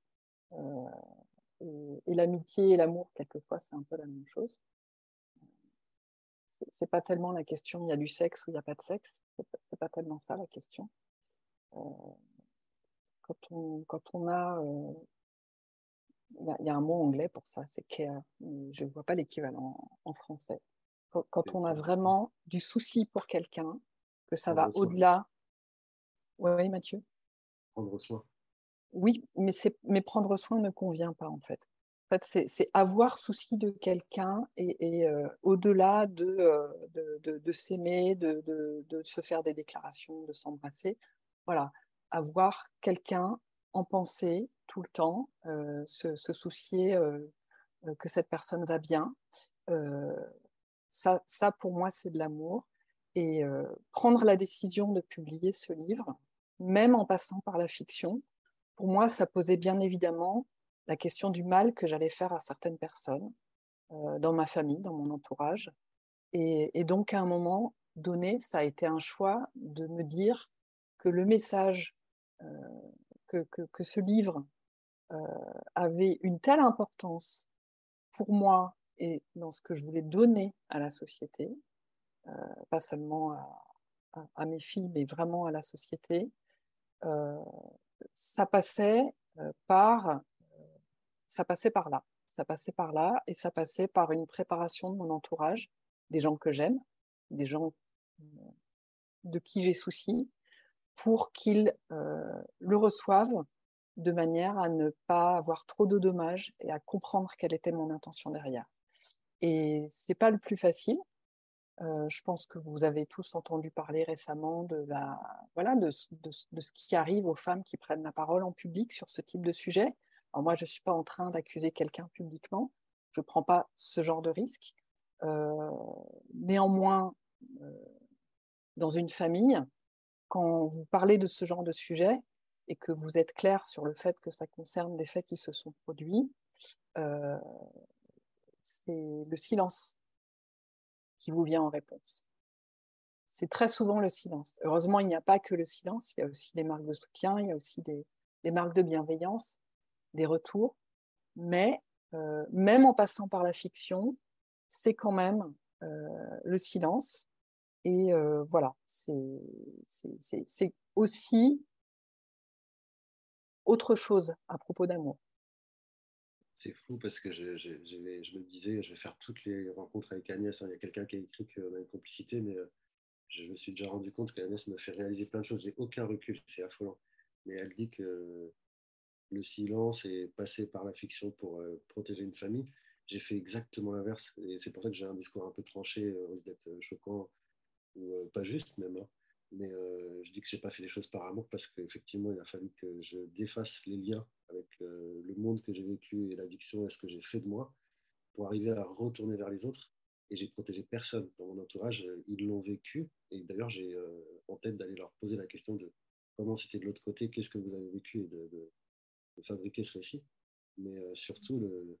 et, l'amitié et l'amour, quelquefois, c'est un peu la même chose. C'est pas tellement la question il y a du sexe ou il n'y a pas de sexe, c'est pas tellement ça la question quand on, a. Euh, il y a un mot anglais pour ça, c'est care. Je ne vois pas l'équivalent en, français. Quand on a vraiment du souci pour quelqu'un, que ça va au-delà. Oui, Mathieu Prendre soin. Oui, mais, mais prendre soin ne convient pas en fait. En fait, c'est avoir souci de quelqu'un et, euh, au-delà euh, de, de, de, s'aimer, de, de, se faire des déclarations, de s'embrasser. Voilà, avoir quelqu'un en pensée tout le temps, euh, se, se, soucier que cette personne va bien. Ça, ça, pour moi, c'est de l'amour. Et prendre la décision de publier ce livre, même en passant par la fiction, pour moi, ça posait bien évidemment la question du mal que j'allais faire à certaines personnes euh, dans ma famille, dans mon entourage. Et, donc, à un moment donné, ça a été un choix de me dire que le message, euh, que, ce livre euh, avait une telle importance pour moi et dans ce que je voulais donner à la société, pas seulement à, mes filles, mais vraiment à la société, ça passait par ça passait par là. Ça passait par là et ça passait par une préparation de mon entourage, des gens que j'aime, des gens euh, de qui j'ai souci, pour qu'ils euh, le reçoivent de manière à ne pas avoir trop de dommages et à comprendre quelle était mon intention derrière. Et c'est pas le plus facile. Euh, je pense que vous avez tous entendu parler récemment de, la, voilà, de, de, ce qui arrive aux femmes qui prennent la parole en public sur ce type de sujet moi, je ne suis pas en train d'accuser quelqu'un publiquement, je ne prends pas ce genre de risque. Euh, néanmoins, euh, dans une famille, quand vous parlez de ce genre de sujet et que vous êtes clair sur le fait que ça concerne des faits qui se sont produits, c'est le silence qui vous vient en réponse. C'est très souvent le silence. Heureusement, il n'y a pas que le silence, il y a aussi des marques de soutien, il y a aussi des marques de bienveillance des retours, mais euh, même en passant par la fiction, c'est quand même euh, le silence. Et euh, voilà, c'est aussi autre chose à propos d'amour. C'est fou parce que je, je, me disais, je vais faire toutes les rencontres avec Agnès. Hein. Il y a quelqu'un qui a écrit qu'on a une complicité, mais je me suis déjà rendu compte qu'Agnès me fait réaliser plein de choses. J'ai aucun recul, c'est affolant. Mais elle dit que le silence et passer par la fiction pour euh, protéger une famille. J'ai fait exactement l'inverse. Et c'est pour ça que j'ai un discours un peu tranché, euh, risque d'être euh, choquant ou pas juste même. Hein. Mais je dis que j'ai pas fait les choses par amour parce qu'effectivement, il a fallu que je défasse les liens avec le monde que j'ai vécu et l'addiction et ce que j'ai fait de moi pour arriver à retourner vers les autres. Et j'ai protégé personne dans mon entourage. Ils l'ont vécu. Et d'ailleurs, j'ai en tête d'aller leur poser la question de comment c'était de l'autre côté, qu'est-ce que vous avez vécu et de, fabriquer ce récit. Mais euh, surtout, le,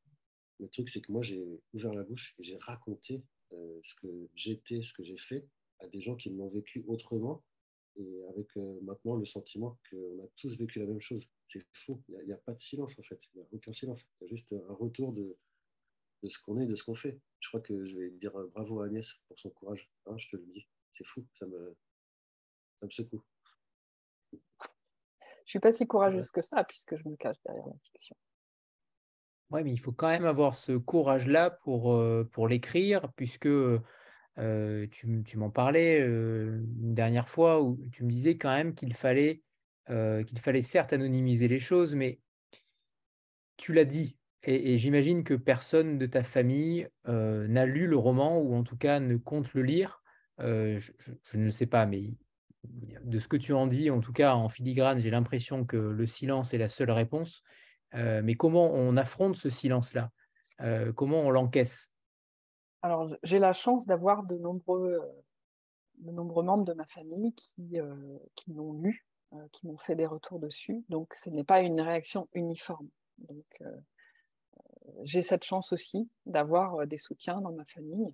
le truc, c'est que moi, j'ai ouvert la bouche et j'ai raconté euh, ce que j'étais, ce que j'ai fait à des gens qui l'ont vécu autrement et avec euh, maintenant le sentiment qu'on a tous vécu la même chose. C'est fou, il n'y a, pas de silence en fait, il n'y a aucun silence. C'est juste un retour de, de ce qu'on est, de ce qu'on fait. Je crois que je vais dire bravo à Agnès pour son courage, hein, je te le dis. C'est fou, ça me, ça me secoue. Je suis pas si courageuse que ça, puisque je me cache derrière la fiction. Oui, mais il faut quand même avoir ce courage-là pour, euh, pour l'écrire, puisque tu, m'en parlais une dernière fois, où tu me disais quand même qu'il fallait, qu'il fallait certes anonymiser les choses, mais tu l'as dit, et, j'imagine que personne de ta famille n'a lu le roman, ou en tout cas ne compte le lire. Je, je, ne sais pas, mais de ce que tu en dis, en tout cas en filigrane, j'ai l'impression que le silence est la seule réponse. Mais comment on affronte ce silence-là? Comment on l'encaisse? Alors, j'ai la chance d'avoir de nombreux, de nombreux membres de ma famille qui, euh, qui l'ont lu, qui m'ont fait des retours dessus. Donc, ce n'est pas une réaction uniforme. Donc, j'ai cette chance aussi d'avoir des soutiens dans ma famille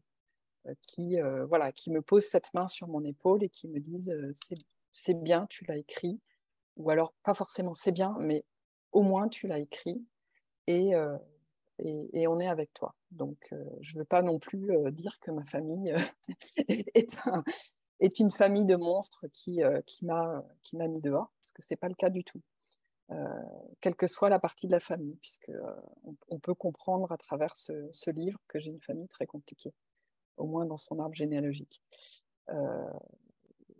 euh, qui, euh, voilà, qui me posent cette main sur mon épaule et qui me disent euh, c'est bien, tu l'as écrit. Ou alors, pas forcément c'est bien, mais au moins tu l'as écrit et, et, on est avec toi. Donc, euh, je ne veux pas non plus euh, dire que ma famille euh, est, une famille de monstres qui, m'a mis dehors, parce que ce n'est pas le cas du tout. Quelle que soit la partie de la famille, puisque on, peut comprendre à travers ce, livre que j'ai une famille très compliquée, au moins dans son arbre généalogique.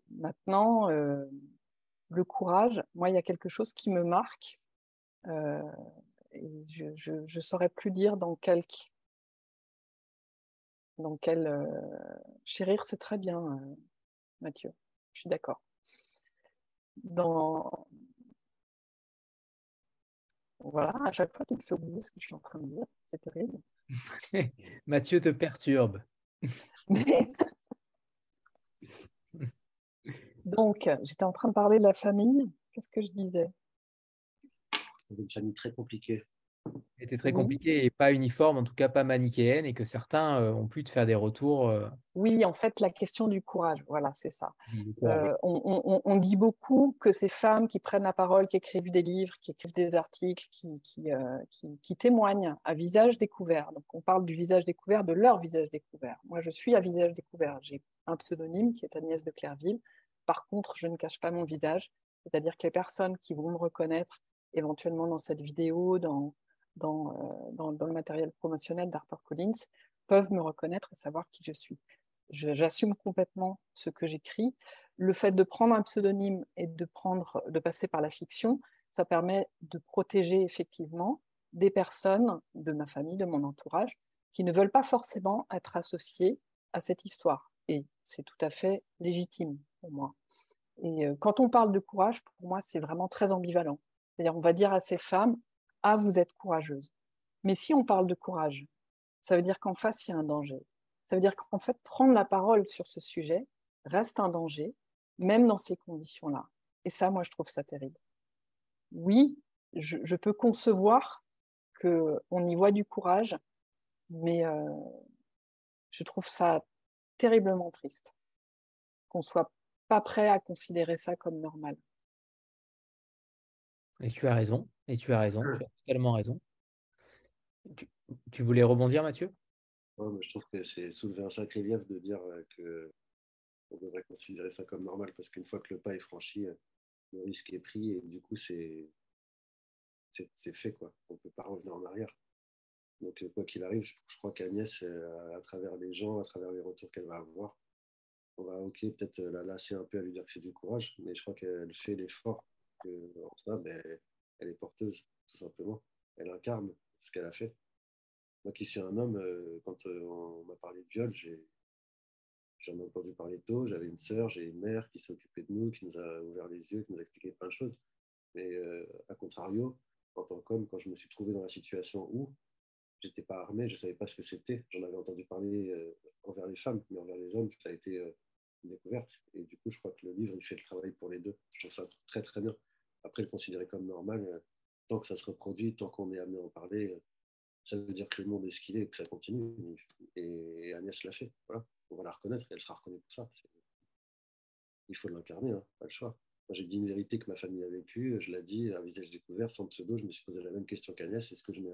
Maintenant, le courage, moi, il y a quelque chose qui me marque. et je ne saurais plus dire dans quelques dans quel euh, chérir, c'est très bien, euh, Mathieu. Je suis d'accord. Dans voilà, à chaque fois, tu me fais oublier ce que je suis en train de dire. C'est terrible. Mathieu te perturbe. Donc, j'étais en train de parler de la famille. Qu'est-ce que je disais? Une famille très compliquée était très oui. compliquée et pas uniforme, en tout cas pas manichéenne, et que certains euh, ont pu te faire des retours. Euh, oui, en fait, la question du courage, voilà, c'est ça. Euh, on, on, dit beaucoup que ces femmes qui prennent la parole, qui écrivent des livres, qui écrivent des articles, qui, qui, qui, qui témoignent à visage découvert, donc on parle du visage découvert, de leur visage découvert. Moi, je suis à visage découvert. J'ai un pseudonyme qui est Agnès de Clerville. Par contre, je ne cache pas mon visage. C'est-à-dire que les personnes qui vont me reconnaître éventuellement dans cette vidéo, dans, euh, dans, le matériel promotionnel d'HarperCollins peuvent me reconnaître et savoir qui je suis. J'assume complètement ce que j'écris. Le fait de prendre un pseudonyme et de, de passer par la fiction, ça permet de protéger effectivement des personnes de ma famille, de mon entourage, qui ne veulent pas forcément être associées à cette histoire. Et c'est tout à fait légitime pour moi. Et euh, quand on parle de courage, pour moi, c'est vraiment très ambivalent. C'est-à-dire, on va dire à ces femmes, ah, vous êtes courageuse. Mais si on parle de courage, ça veut dire qu'en face, il y a un danger. Ça veut dire qu'en fait, prendre la parole sur ce sujet reste un danger, même dans ces conditions-là. Et ça, moi, je trouve ça terrible. Oui, je, peux concevoir qu'on y voit du courage, mais euh, je trouve ça terriblement triste qu'on ne soit pas prêt à considérer ça comme normal. Et tu as raison. Et tu as raison. Tu mmh. as totalement raison. Tu, voulais rebondir, Mathieu? Je trouve que c'est soulever un sacré lièvre de dire euh, que on devrait considérer ça comme normal parce qu'une fois que le pas est franchi, euh, le risque est pris et du coup, c'est fait. Quoi. On ne peut pas revenir en arrière. Donc, euh, quoi qu'il arrive, je, je crois qu'Agnès, à travers les gens, à travers les retours qu'elle va avoir, on va ok peut-être la lasser un peu à lui dire que c'est du courage, mais je crois qu'elle fait l'effort que en ça, ben, elle est porteuse, tout simplement. Elle incarne ce qu'elle a fait. Moi qui suis un homme, euh, quand euh, on m'a parlé de viol, j'ai, j'en ai entendu parler tôt. J'avais une sœur, j'ai une mère qui s'est occupée de nous, qui nous a ouvert les yeux, qui nous a expliqué plein de choses. Mais euh, à contrario, en tant qu'homme, quand je me suis trouvé dans la situation où j'étais pas armé, je ne savais pas ce que c'était. J'en avais entendu parler euh, envers les femmes, mais envers les hommes, ça a été une découverte. Et du coup, je crois que le livre, il fait le travail pour les deux. Je trouve ça très, très bien après le considérer comme normal, euh, tant que ça se reproduit, tant qu'on est amené à en parler, euh, ça veut dire que le monde est ce qu'il est et que ça continue. Et Agnès l'a fait. Voilà. On va la reconnaître et elle sera reconnue pour ça. Il faut l'incarner, hein, pas le choix. Moi, j'ai dit une vérité que ma famille a vécue, je l'ai dit à visage découvert, sans pseudo. Je me suis posé la même question qu'Agnès est-ce que je mets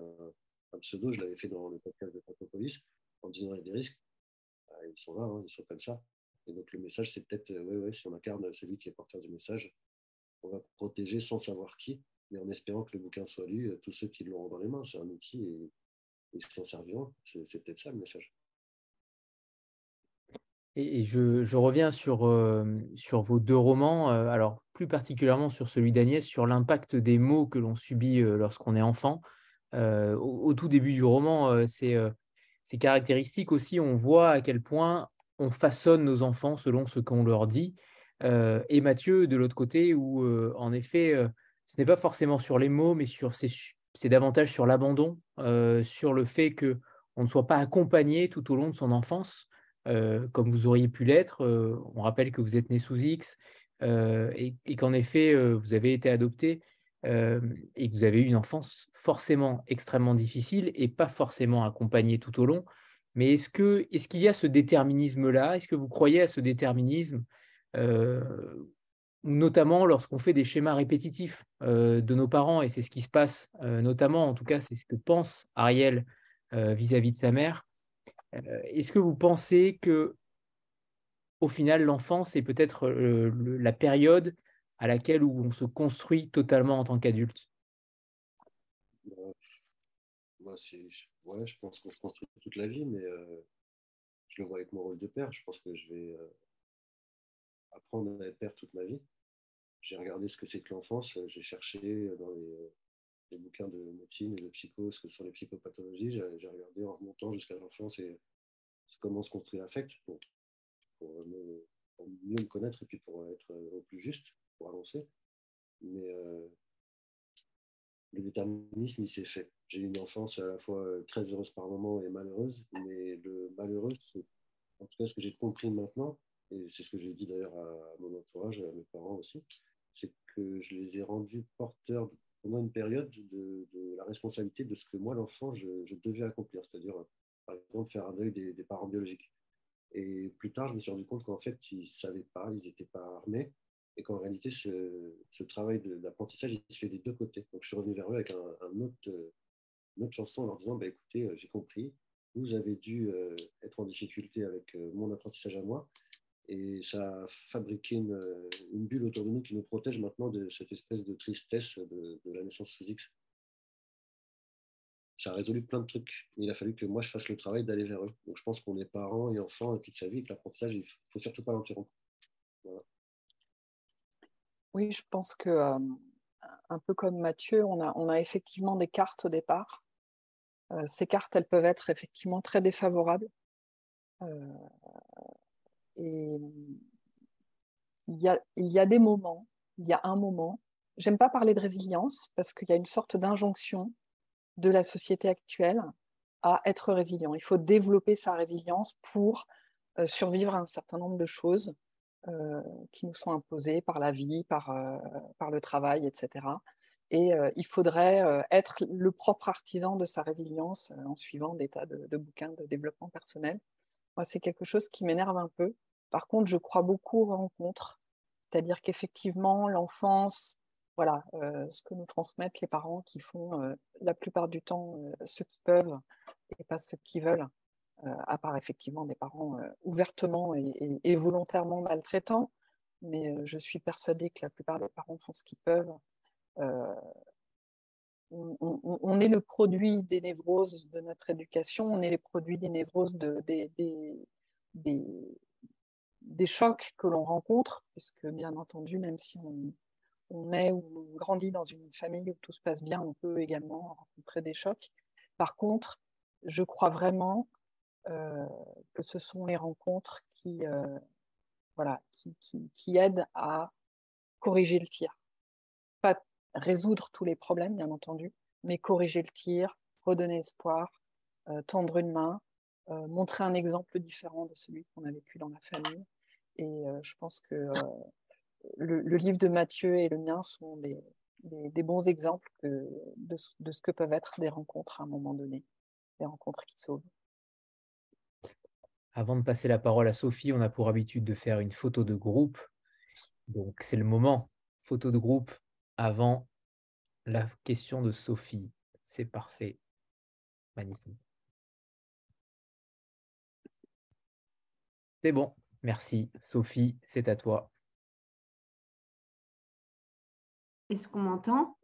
un, pseudo? Je l'avais fait dans le podcast de Patropolis en disant il y a des risques. Bah, ils sont là, hein, ils sont comme ça. Et donc, le message, c'est peut-être, euh, ouais, ouais, si on incarne euh, celui qui est porteur du message, on va protéger sans savoir qui, mais en espérant que le bouquin soit lu, euh, tous ceux qui l'auront dans les mains, c'est un outil et ils s'en serviront. C'est peut-être ça le message. Et, je, reviens sur, euh, sur, vos deux romans, euh, alors plus particulièrement sur celui d'Agnès, sur l'impact des mots que l'on subit lorsqu'on est enfant. Au, tout début du roman, ces caractéristiques aussi, on voit à quel point on façonne nos enfants selon ce qu'on leur dit. Euh, et Mathieu de l'autre côté, où euh, en effet, euh, ce n'est pas forcément sur les mots, mais sur c'est davantage sur l'abandon, sur le fait que on ne soit pas accompagné tout au long de son enfance, comme vous auriez pu l'être. On rappelle que vous êtes né sous X et, qu'en effet, vous avez été adopté et que vous avez eu une enfance forcément extrêmement difficile et pas forcément accompagnée tout au long. Mais est-ce qu'il est y a ce déterminisme-là? Est-ce que vous croyez à ce déterminisme? Euh, notamment lorsqu'on fait des schémas répétitifs euh, de nos parents, et c'est ce qui se passe euh, notamment, en tout cas c'est ce que pense Ariel vis-à-vis de sa mère. Est-ce que vous pensez que au final l'enfance est peut-être la période à laquelle où on se construit totalement en tant qu'adulte? Bah, Moi, je pense qu'on se construit toute la vie, mais je le vois avec mon rôle de père. Je pense que je vais, apprendre à être père toute ma vie. J'ai regardé ce que c'est que l'enfance. J'ai cherché dans les, bouquins de médecine et de psycho ce que sont les psychopathologies. J'ai regardé en remontant jusqu'à l'enfance et comment se construit l'affect pour, mieux me connaître et puis pour être au plus juste, pour avancer. Mais le déterminisme, il s'est fait. J'ai eu une enfance à la fois très heureuse par moments et malheureuse, mais le malheureux, c'est en tout cas ce que j'ai compris maintenant, et c'est ce que j'ai dit d'ailleurs à mon entourage, à mes parents aussi, c'est que je les ai rendus porteurs pendant une période de, la responsabilité de ce que moi, l'enfant, je, devais accomplir, c'est-à-dire, par exemple, faire un deuil des, des, parents biologiques. Et plus tard, je me suis rendu compte qu'en fait, ils ne savaient pas, ils n'étaient pas armés, et qu'en réalité, ce, travail d'apprentissage, il se fait des deux côtés. Donc, je suis revenu vers eux avec un, autre, une autre chanson en leur disant, bah, écoutez, euh, j'ai compris, vous avez dû euh, être en difficulté avec euh, mon apprentissage à moi, et ça a fabriqué une, une, bulle autour de nous qui nous protège maintenant de cette espèce de tristesse de, la naissance physique. Ça a résolu plein de trucs. Il a fallu que moi, je fasse le travail d'aller vers eux. Donc, je pense qu'on est parents et enfants toute sa vie, que l'apprentissage, il ne faut surtout pas l'interrompre. Oui, je pense que, euh, un peu comme Mathieu, on a, effectivement des cartes au départ. Euh, ces cartes, elles peuvent être effectivement très défavorables. Euh, et il y, a, il y a des moments, il y a un moment, j'aime pas parler de résilience parce qu'il y a une sorte d'injonction de la société actuelle à être résilient. Il faut développer sa résilience pour survivre à un certain nombre de choses euh, qui nous sont imposées par la vie, par, euh, le travail, etc. Et euh, il faudrait être le propre artisan de sa résilience en suivant des tas de, bouquins de développement personnel. Moi, c'est quelque chose qui m'énerve un peu. Par contre, je crois beaucoup aux rencontres. C'est-à-dire qu'effectivement, l'enfance, voilà, ce que nous transmettent les parents qui font la plupart du temps ce qu'ils peuvent et pas ce qu'ils veulent, euh, à part effectivement des parents euh, ouvertement et, volontairement maltraitants, mais euh, je suis persuadée que la plupart des parents font ce qu'ils peuvent. On, est le produit des névroses de notre éducation, on est les produits des névroses de, des, chocs que l'on rencontre, puisque bien entendu, même si on, on est ou grandit dans une famille où tout se passe bien, on peut également rencontrer des chocs. Par contre, je crois vraiment euh, que ce sont les rencontres qui, euh, qui, qui, aident à corriger le tir. Résoudre tous les problèmes, bien entendu, mais corriger le tir, redonner espoir, euh, tendre une main, montrer un exemple différent de celui qu'on a vécu dans la famille. Et je pense que le, livre de Mathieu et le mien sont des, bons exemples de, ce que peuvent être des rencontres à un moment donné, des rencontres qui sauvent. Avant de passer la parole à Sophie, on a pour habitude de faire une photo de groupe. Donc c'est le moment, photo de groupe avant la question de Sophie. C'est parfait. Magnifique. C'est bon, merci. Sophie, c'est à toi. Est-ce qu'on m'entend?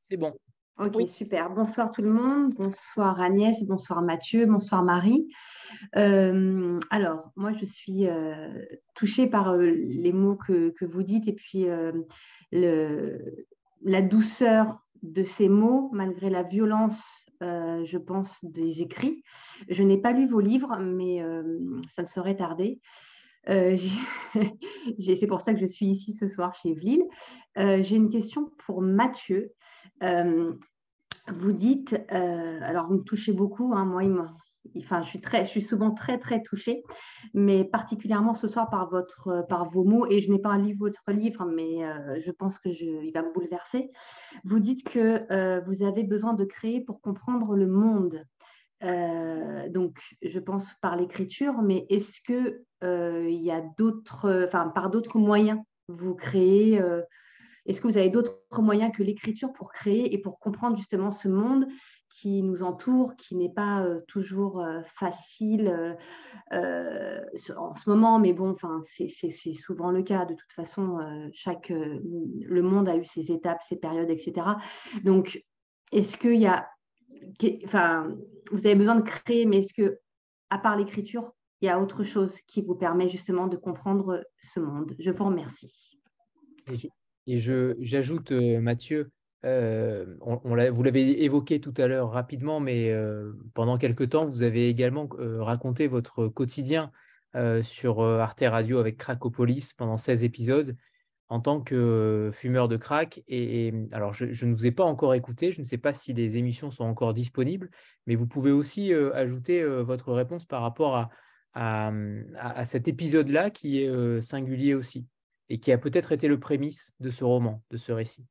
C'est bon. Ok, super. Bonsoir tout le monde. Bonsoir Agnès, bonsoir Mathieu, bonsoir Marie. Euh, alors, moi, je suis euh, touchée par euh, les mots que, vous dites et puis le, la douceur de ces mots, malgré la violence, je pense, des écrits. Je n'ai pas lu vos livres, mais ça ne saurait tarder. c'est pour ça que je suis ici ce soir chez Evelyne. J'ai une question pour Mathieu. Euh, vous dites, euh, alors vous me touchez beaucoup, hein, moi, enfin, je suis, souvent très, très touchée, mais particulièrement ce soir par, par vos mots, et je n'ai pas lu votre livre, mais euh, je pense que je, il va me bouleverser. Vous dites que vous avez besoin de créer pour comprendre le monde. Donc, je pense par l'écriture, mais est-ce que il y a d'autres, enfin, par d'autres moyens, vous créez est-ce que vous avez d'autres moyens que l'écriture pour créer et pour comprendre justement ce monde qui nous entoure, qui n'est pas euh, toujours euh, facile euh, en ce moment, mais bon, enfin, c'est souvent le cas. De toute façon, chaque, le monde a eu ses étapes, ses périodes, etc. Donc, est-ce qu'il y a, enfin, vous avez besoin de créer, mais est-ce que, à part l'écriture, il y a autre chose qui vous permet justement de comprendre ce monde? Je vous remercie. Et j'ajoute, euh, Mathieu, euh, vous l'avez évoqué tout à l'heure rapidement, mais euh, pendant quelque temps, vous avez également raconté votre quotidien sur Arte Radio avec Cracopolis pendant 16 épisodes en tant que fumeur de crack. Et, alors, je, ne vous ai pas encore écouté, je ne sais pas si les émissions sont encore disponibles, mais vous pouvez aussi ajouter votre réponse par rapport à cet épisode-là qui est singulier aussi et qui a peut-être été le prémisse de ce roman, de ce récit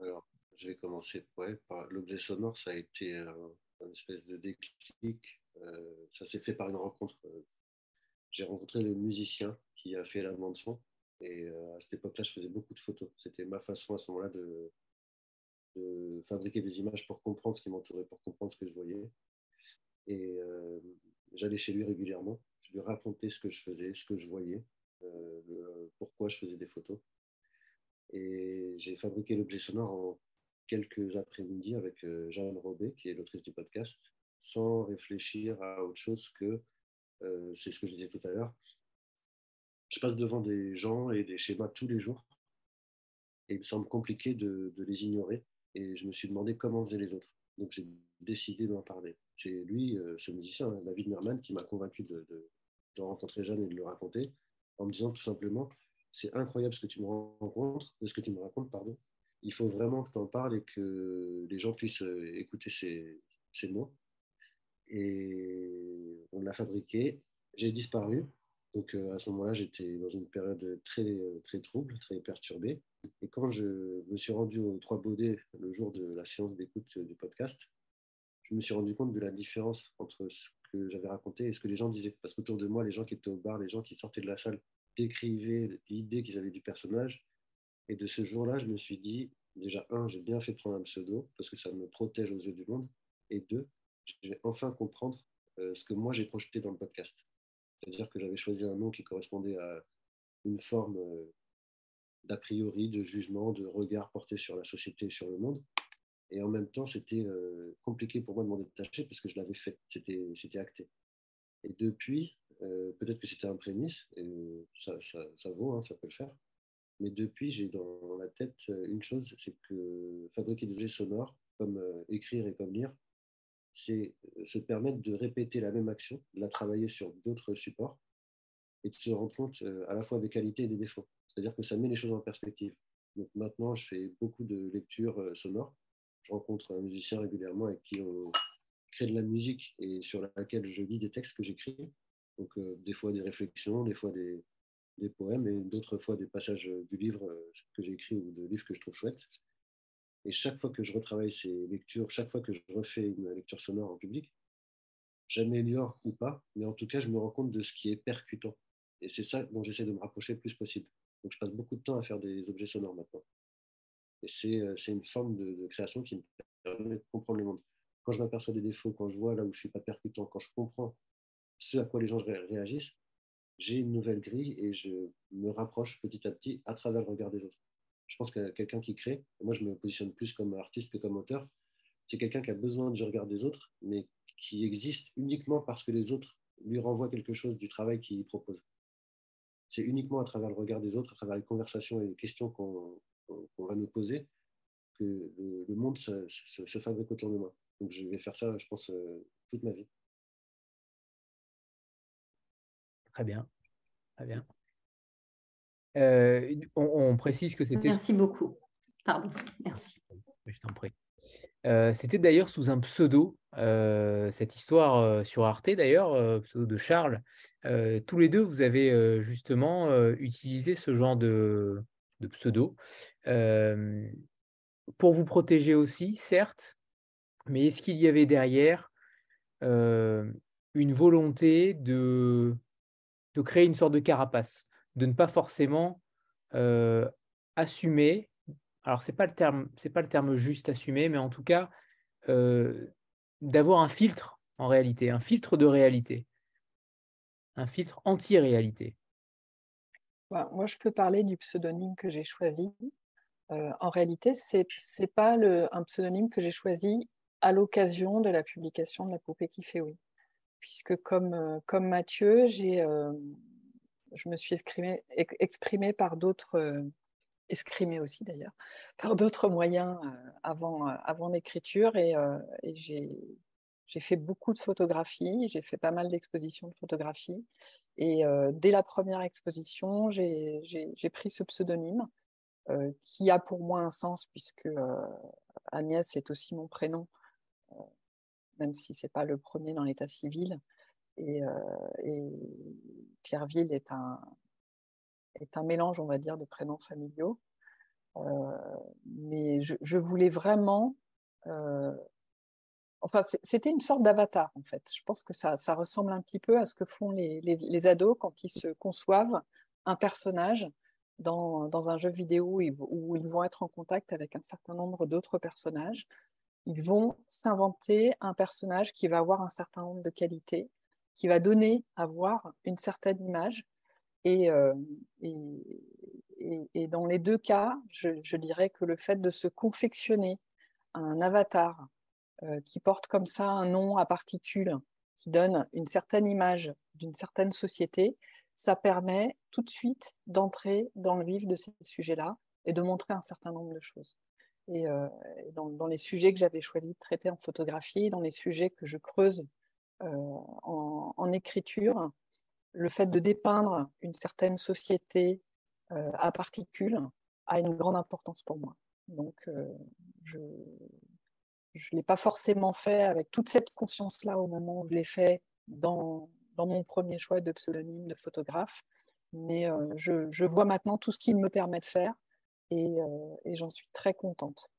Alors, je vais commencer par l'objet sonore, ça a été un, espèce de déclic. Euh, ça s'est fait par une rencontre. Euh, j'ai rencontré le musicien qui a fait la bande son et euh, à cette époque-là, je faisais beaucoup de photos. C'était ma façon à ce moment-là de, fabriquer des images pour comprendre ce qui m'entourait, pour comprendre ce que je voyais. Et j'allais chez lui régulièrement. Je lui racontais ce que je faisais, ce que je voyais. Euh, pourquoi je faisais des photos. Et j'ai fabriqué l'objet sonore en quelques après-midi avec euh, Jeanne Robet, qui est l'autrice du podcast, sans réfléchir à autre chose que, euh, c'est ce que je disais tout à l'heure, je passe devant des gens et des schémas tous les jours, et il me semble compliqué de, les ignorer, et je me suis demandé comment faisaient les autres. Donc j'ai décidé d'en parler. C'est lui, ce musicien, hein, David Merman, qui m'a convaincu de, rencontrer Jeanne et de le raconter en me disant tout simplement c'est incroyable ce que tu me rencontres, ce que tu me racontes, pardon. Il faut vraiment que tu en parles et que les gens puissent euh, écouter ces mots. Et on l'a fabriqué. J'ai disparu. Donc euh, à ce moment-là, j'étais dans une période très, très trouble, très perturbée. Et quand je me suis rendu aux Trois Baudets le jour de la séance d'écoute du podcast, je me suis rendu compte de la différence entre ce que j'avais raconté et ce que les gens disaient. Parce qu'autour de moi, les gens qui étaient au bar, les gens qui sortaient de la salle, décrivaient l'idée qu'ils avaient du personnage. Et de ce jour-là, je me suis dit, déjà, un, j'ai bien fait prendre un pseudo, parce que ça me protège aux yeux du monde. Et deux, je vais enfin comprendre euh, ce que moi j'ai projeté dans le podcast. C'est-à-dire que j'avais choisi un nom qui correspondait à une forme euh, d'a priori, de jugement, de regard porté sur la société et sur le monde. Et en même temps, c'était euh, compliqué pour moi de m'en détacher parce que je l'avais fait, c'était acté. Et depuis, peut-être que c'était un prémisse, et ça, ça, vaut, hein, ça peut le faire. Mais depuis, j'ai dans la tête une chose, c'est que fabriquer des objets sonores, comme écrire et comme lire, c'est se permettre de répéter la même action, de la travailler sur d'autres supports, et de se rendre compte à la fois des qualités et des défauts. C'est-à-dire que ça met les choses en perspective. Donc maintenant, je fais beaucoup de lectures sonores je rencontre un musicien régulièrement avec qui on crée de la musique et sur laquelle je lis des textes que j'écris. Donc, euh, des fois des réflexions, des fois des, des poèmes et d'autres fois des passages du livre euh, que j'ai écrit ou de livres que je trouve chouettes. Et chaque fois que je retravaille ces lectures, chaque fois que je refais une lecture sonore en public, j'améliore ou pas, mais en tout cas, je me rends compte de ce qui est percutant. Et c'est ça dont j'essaie de me rapprocher le plus possible. Donc, je passe beaucoup de temps à faire des objets sonores maintenant. Et euh, c'est une forme de, création qui me permet de comprendre le monde. Quand je m'aperçois des défauts, quand je vois là où je ne suis pas percutant, quand je comprends ce à quoi les gens réagissent, j'ai une nouvelle grille et je me rapproche petit à petit à travers le regard des autres. Je pense que quelqu'un qui crée, moi je me positionne plus comme artiste que comme auteur, c'est quelqu'un qui a besoin du regard des autres, mais qui existe uniquement parce que les autres lui renvoient quelque chose du travail qu'il propose. C'est uniquement à travers le regard des autres, à travers les conversations et les questions qu'on va nous poser que le, monde se, fabrique autour de moi. Donc je vais faire ça, je pense, euh, toute ma vie. Très bien. Très bien. Euh, on, précise que c'était. Merci beaucoup. Pardon. Merci. Je t'en prie. Euh, c'était d'ailleurs sous un pseudo, cette histoire sur Arte d'ailleurs, pseudo de Charles. tous les deux, vous avez justement utilisé ce genre de, de pseudo, pour vous protéger aussi, certes, mais est-ce qu'il y avait derrière une volonté de, de créer une sorte de carapace, de ne pas forcément assumer, alors c'est pas le terme, c'est pas le terme juste assumer, mais en tout cas d'avoir un filtre en réalité, un filtre de réalité, un filtre anti-réalité. Bah, moi, je peux parler du pseudonyme que j'ai choisi. Euh, en réalité, ce n'est pas le, un pseudonyme que j'ai choisi à l'occasion de la publication de La poupée qui fait oui. puisque comme, comme Mathieu, j'ai, je me suis exprimée, par d'autres, escrimée aussi d'ailleurs, par d'autres moyens avant, avant l'écriture et, j'ai fait beaucoup de photographies, j'ai fait pas mal d'expositions de photographies. Et euh, dès la première exposition, j'ai pris ce pseudonyme euh, qui a pour moi un sens puisque euh, Agnès est aussi mon prénom, même si ce n'est pas le premier dans l'état civil. Et, et, Pierreville est un, mélange, on va dire, de prénoms familiaux. mais je, je, voulais vraiment Enfin, c'était une sorte d'avatar, en fait. Je pense que ça, ressemble un petit peu à ce que font les, ados quand ils se conçoivent un personnage dans, un jeu vidéo où ils vont être en contact avec un certain nombre d'autres personnages. Ils vont s'inventer un personnage qui va avoir un certain nombre de qualités, qui va donner à voir une certaine image. Et, euh, dans les deux cas, je dirais que le fait de se confectionner un avatar euh, qui porte comme ça un nom à particules qui donne une certaine image d'une certaine société, ça permet tout de suite d'entrer dans le vif de ces sujets-là et de montrer un certain nombre de choses. Et euh, dans, les sujets que j'avais choisi de traiter en photographie, dans les sujets que je creuse euh, en, écriture, le fait de dépeindre une certaine société à particules a une grande importance pour moi. Donc, je, je ne l'ai pas forcément fait avec toute cette conscience-là au moment où je l'ai fait dans, mon premier choix de pseudonyme de photographe. Mais euh, je, vois maintenant tout ce qu'il me permet de faire euh, et j'en suis très contente.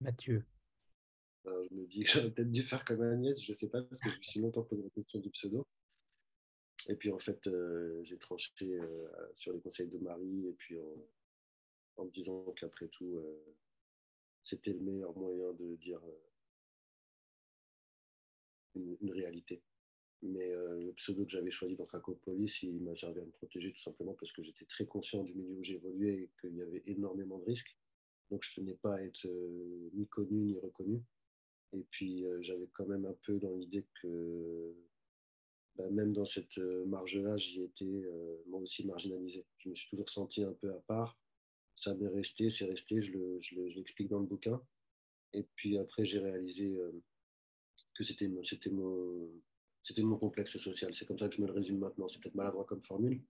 Mathieu. Euh, je me dis que j'aurais peut-être dû faire comme Agnès, je ne sais pas, parce que je me suis longtemps posé la question du pseudo. Et puis en fait, j'ai tranché sur les conseils de Marie, et puis en me disant qu'après tout, euh, c'était le meilleur moyen de dire euh, une, réalité. Mais euh, le pseudo que j'avais choisi dans Tracopolis, il m'a servi à me protéger tout simplement parce que j'étais très conscient du milieu où j'évoluais et qu'il y avait énormément de risques. Donc je ne tenais pas à être ni connu ni reconnu. Et puis j'avais quand même un peu dans l'idée que bah, même dans cette marge-là, j'y étais moi aussi marginalisé. Je me suis toujours senti un peu à part ça m'est resté, c'est resté, je, l'explique dans le bouquin. Et puis après, j'ai réalisé euh, que c'était mon, mon, mon complexe social. C'est comme ça que je me le résume maintenant. C'est peut-être maladroit comme formule,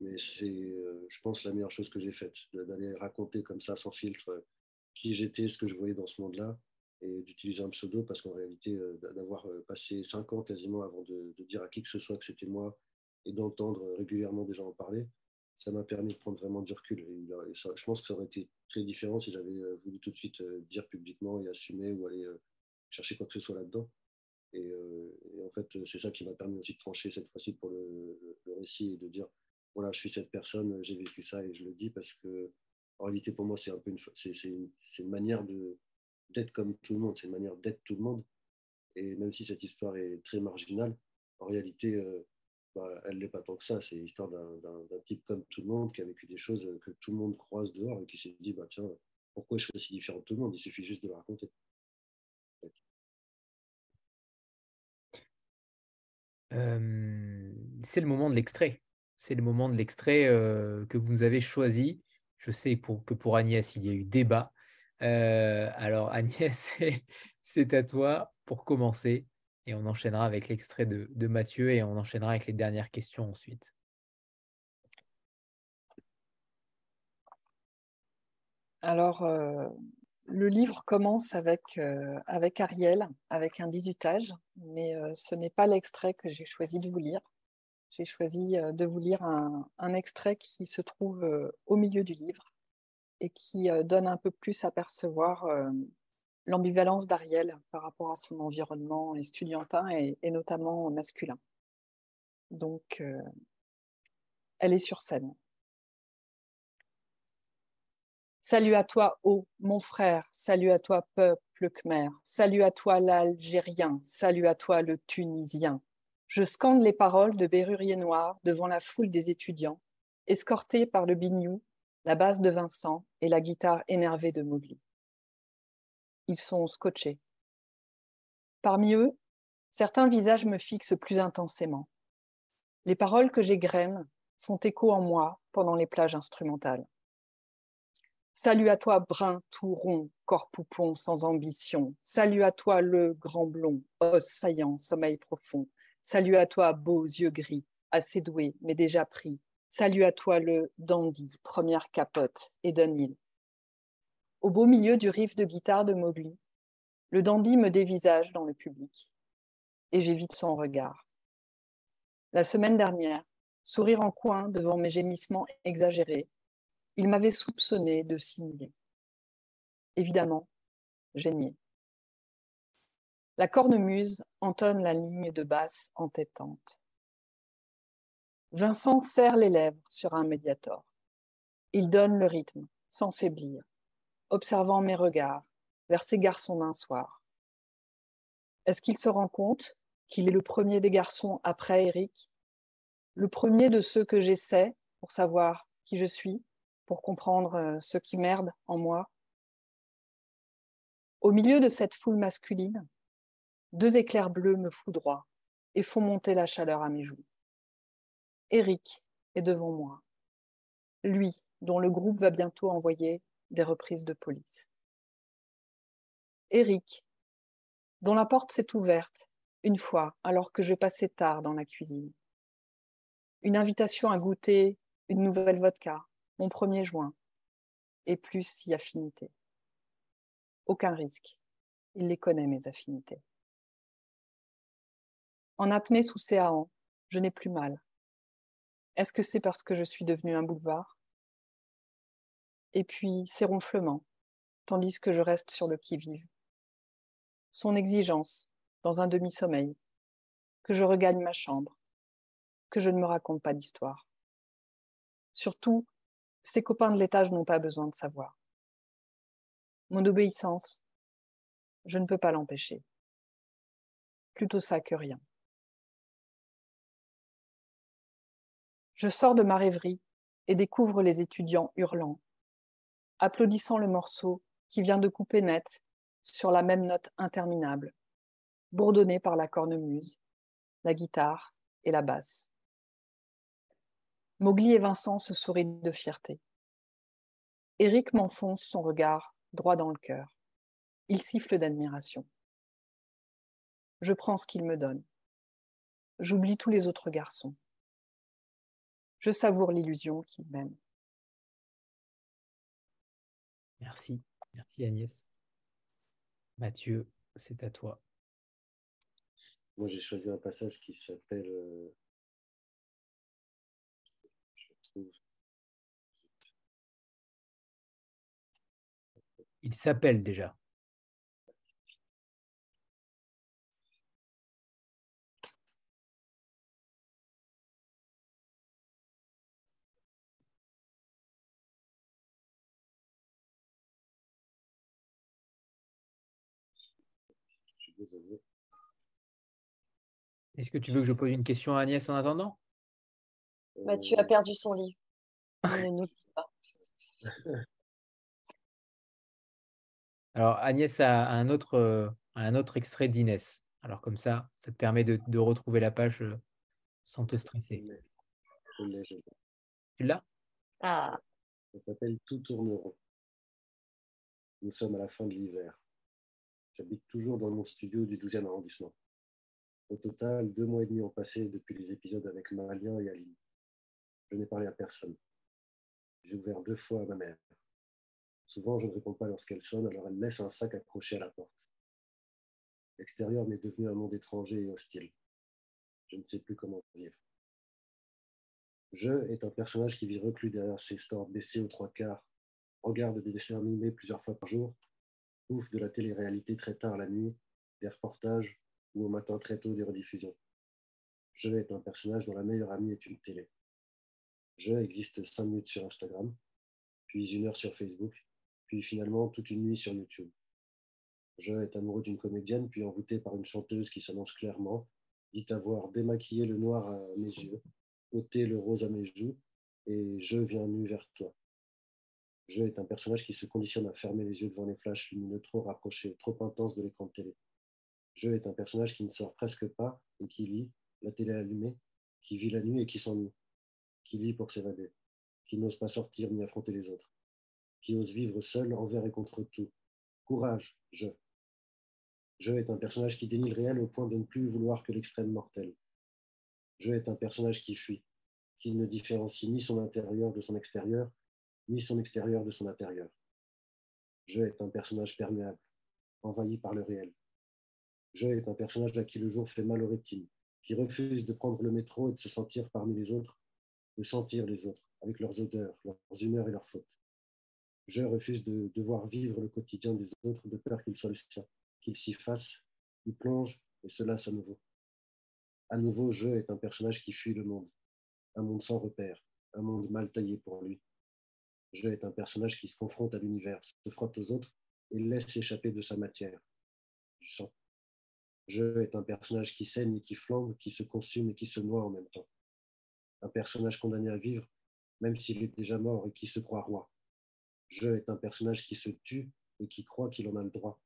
mais c'est, euh, je pense, la meilleure chose que j'ai faite, d'aller raconter comme ça, sans filtre, euh, qui j'étais, ce que je voyais dans ce monde-là, et d'utiliser un pseudo, parce qu'en réalité, d'avoir passé cinq ans quasiment avant de, dire à qui que ce soit que c'était moi, et d'entendre régulièrement des gens en parler, ça m'a permis de prendre vraiment du recul. Je pense que ça aurait été très différent si j'avais euh, voulu tout de suite euh, dire publiquement et assumer ou aller euh, chercher quoi que ce soit là-dedans. Et, en fait, c'est ça qui m'a permis aussi de trancher cette fois-ci pour le, récit et de dire voilà, je suis cette personne, j'ai vécu ça et je le dis parce que en réalité, pour moi, c'est un peu une, c'est, une, une, manière de, d'être comme tout le monde, c'est une manière d'être tout le monde. Et même si cette histoire est très marginale, en réalité, bah, elle n'est pas tant que ça. C'est l'histoire d'un type comme tout le monde qui a vécu des choses que tout le monde croise dehors et qui s'est dit bah, tiens, pourquoi je suis si différent de tout le monde? Il suffit juste de le raconter. Euh, c'est le moment de l'extrait. C'est le moment de l'extrait euh, que vous avez choisi. Je sais que pour Agnès, il y a eu débat. Euh, alors Agnès, c'est à toi pour commencer et on enchaînera avec l'extrait de, Mathieu et on enchaînera avec les dernières questions ensuite. Alors, euh, le livre commence avec, euh, Ariel, avec un bizutage, mais ce n'est pas l'extrait que j'ai choisi de vous lire. J'ai choisi de vous lire un, un, extrait qui se trouve au milieu du livre et qui donne un peu plus à percevoir l'ambivalence d'Ariel par rapport à son environnement estudiantin et, notamment masculin. Donc, euh, elle est sur scène. Salut à toi, ô mon frère, salut à toi, peuple khmer, salut à toi, l'Algérien, salut à toi, le Tunisien. Je scande les paroles de Bérurier Noir devant la foule des étudiants, escortés par le bignou, la basse de Vincent et la guitare énervée de Mowgli ils sont scotchés. Parmi eux, certains visages me fixent plus intensément. Les paroles que j'égrène font écho en moi pendant les plages instrumentales. Salut à toi, brun tout rond, corps poupon sans ambition. Salut à toi, le grand blond, os saillant, sommeil profond. Salut à toi, beaux yeux gris, assez doué, mais déjà pris. Salut à toi, le dandy, première capote, Eden Hill. Au beau milieu du riff de guitare de Mowgli, le dandy me dévisage dans le public et j'évite son regard. La semaine dernière, sourire en coin devant mes gémissements exagérés, il m'avait soupçonné de simuler. Évidemment, j'ai nié. La cornemuse entonne la ligne de basse entêtante. Vincent serre les lèvres sur un médiator. Il donne le rythme, sans faiblir, observant mes regards, vers ces garçons d'un soir. Est-ce qu'il se rend compte qu'il est le premier des garçons après Eric? Le premier de ceux que j'essaie pour savoir qui je suis, pour comprendre euh, ce qui merde en moi? Au milieu de cette foule masculine, deux éclairs bleus me foudroient et font monter la chaleur à mes joues. Eric est devant moi, lui dont le groupe va bientôt envoyer des reprises de police. Eric, dont la porte s'est ouverte une fois alors que je passais tard dans la cuisine. Une invitation à goûter une nouvelle vodka, mon premier joint, et plus si affinité. Aucun risque, il les connaît mes affinités. En apnée sous Céan, je n'ai plus mal. Est-ce que c'est parce que je suis devenue un boulevard? Et puis ces ronflements, tandis que je reste sur le qui-vive son exigence dans un demi-sommeil, que je regagne ma chambre, que je ne me raconte pas d'histoire. Surtout, ses copains de l'étage n'ont pas besoin de savoir. Mon obéissance, je ne peux pas l'empêcher. Plutôt ça que rien. Je sors de ma rêverie et découvre les étudiants hurlant, applaudissant le morceau qui vient de couper net sur la même note interminable, bourdonnée par la cornemuse, la guitare et la basse. Mowgli et Vincent se sourient de fierté. Eric m'enfonce son regard droit dans le cœur. Il siffle d'admiration. Je prends ce qu'il me donne. J'oublie tous les autres garçons. Je savoure l'illusion qu'il m'aime. Merci. Merci Agnès. Mathieu, c'est à toi. Moi, j'ai choisi un passage qui s'appelle. Euh, Il s'appelle déjà. Est-ce que tu veux que je pose une question à Agnès en attendant? Mathieu a perdu son livre. ne nous dit pas. Alors, Agnès a un autre, euh, un autre extrait d'Inès. Alors, comme ça, ça te permet de, retrouver la page euh, sans te stresser. Tu l'as? Ah. Ça s'appelle Tout tourneront. Nous sommes à la fin de l'hiver. J'habite toujours dans mon studio du 12e arrondissement. Au total, deux mois et demi ont passé depuis les épisodes avec Maralien et Aline. Je n'ai parlé à personne. J'ai ouvert deux fois à ma mère. Souvent, je ne réponds pas lorsqu'elle sonne, alors elle laisse un sac accroché à la porte. L'extérieur m'est devenu un monde étranger et hostile. Je ne sais plus comment vivre. Je est un personnage qui vit reclus derrière ses stores baissés aux trois quarts, regarde des dessins animés plusieurs fois par jour de la télé-réalité très tard la nuit, des reportages ou au matin très tôt des rediffusions. Je est un personnage dont la meilleure amie est une télé. Je existe cinq minutes sur Instagram, puis une heure sur Facebook, puis finalement toute une nuit sur YouTube. Je est amoureux d'une comédienne, puis envoûté par une chanteuse qui s'annonce clairement, dit avoir démaquillé le noir à mes yeux, ôté le rose à mes joues, et je viens nu vers toi jeu est un personnage qui se conditionne à fermer les yeux devant les flashs lumineux trop rapprochés, trop intenses de l'écran de télé. Je est un personnage qui ne sort presque pas et qui lit, la télé allumée, qui vit la nuit et qui s'ennuie, qui lit pour s'évader, qui n'ose pas sortir ni affronter les autres, qui ose vivre seul envers et contre tout. Courage, je. Je est un personnage qui dénie le réel au point de ne plus vouloir que l'extrême mortel. Je est un personnage qui fuit, qui ne différencie ni son intérieur de son extérieur, ni son extérieur de son intérieur. Je est un personnage perméable, envahi par le réel. Je est un personnage à qui le jour fait mal aux rétines, qui refuse de prendre le métro et de se sentir parmi les autres, de sentir les autres, avec leurs odeurs, leurs humeurs et leurs fautes. Je refuse de devoir vivre le quotidien des autres de peur qu'il soit le sien, qu'il s'y fasse, qu'il plonge et se lasse à nouveau. À nouveau, je est un personnage qui fuit le monde, un monde sans repère, un monde mal taillé pour lui. Je est un personnage qui se confronte à l'univers, se frotte aux autres et laisse échapper de sa matière, du sang. Je est un personnage qui saigne et qui flambe, qui se consume et qui se noie en même temps. Un personnage condamné à vivre, même s'il est déjà mort et qui se croit roi. Je est un personnage qui se tue et qui croit qu'il en a le droit.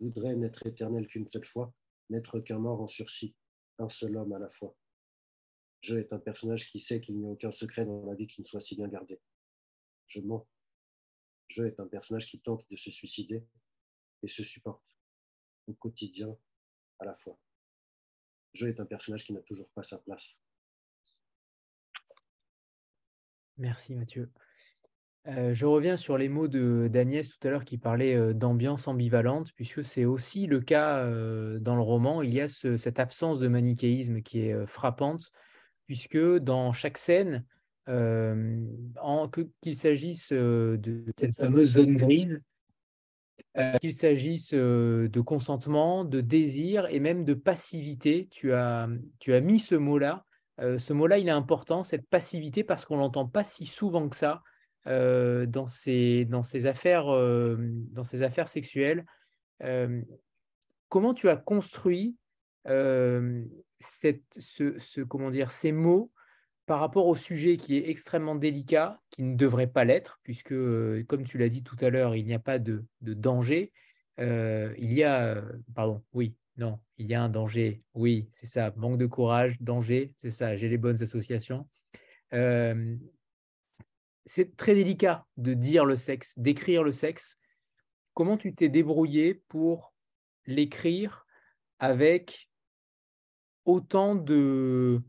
Voudrait n'être éternel qu'une seule fois, n'être qu'un mort en sursis, un seul homme à la fois. Je est un personnage qui sait qu'il n'y a aucun secret dans la vie qui ne soit si bien gardé. Je mens. Je est un personnage qui tente de se suicider et se supporte au quotidien à la fois. Je est un personnage qui n'a toujours pas sa place. Merci Mathieu. Euh, je reviens sur les mots d'Agnès tout à l'heure qui parlait euh, d'ambiance ambivalente, puisque c'est aussi le cas euh, dans le roman. Il y a cette absence de manichéisme qui est frappante, puisque dans chaque scène, qu'il s'agisse de cette fameuse zone grise, qu'il s'agisse de consentement, de désir et même de passivité, tu as, tu as mis ce mot-là. ce mot-là, il est important, cette passivité, parce qu'on l'entend pas si souvent que ça dans, ces, dans, ces affaires, dans ces affaires sexuelles. comment tu as construit cette, ce, ce, comment dire, ces mots par rapport au sujet qui est extrêmement délicat, qui ne devrait pas l'être, puisque, comme tu l'as dit tout à l'heure, il n'y a pas de, danger. il y a, pardon, oui, non, il y a un danger. Oui, c'est ça, manque de courage, danger, c'est ça, j'ai les bonnes associations c'est très délicat de dire le sexe, d'écrire le sexe. Comment tu t'es débrouillé pour l'écrire avec autant de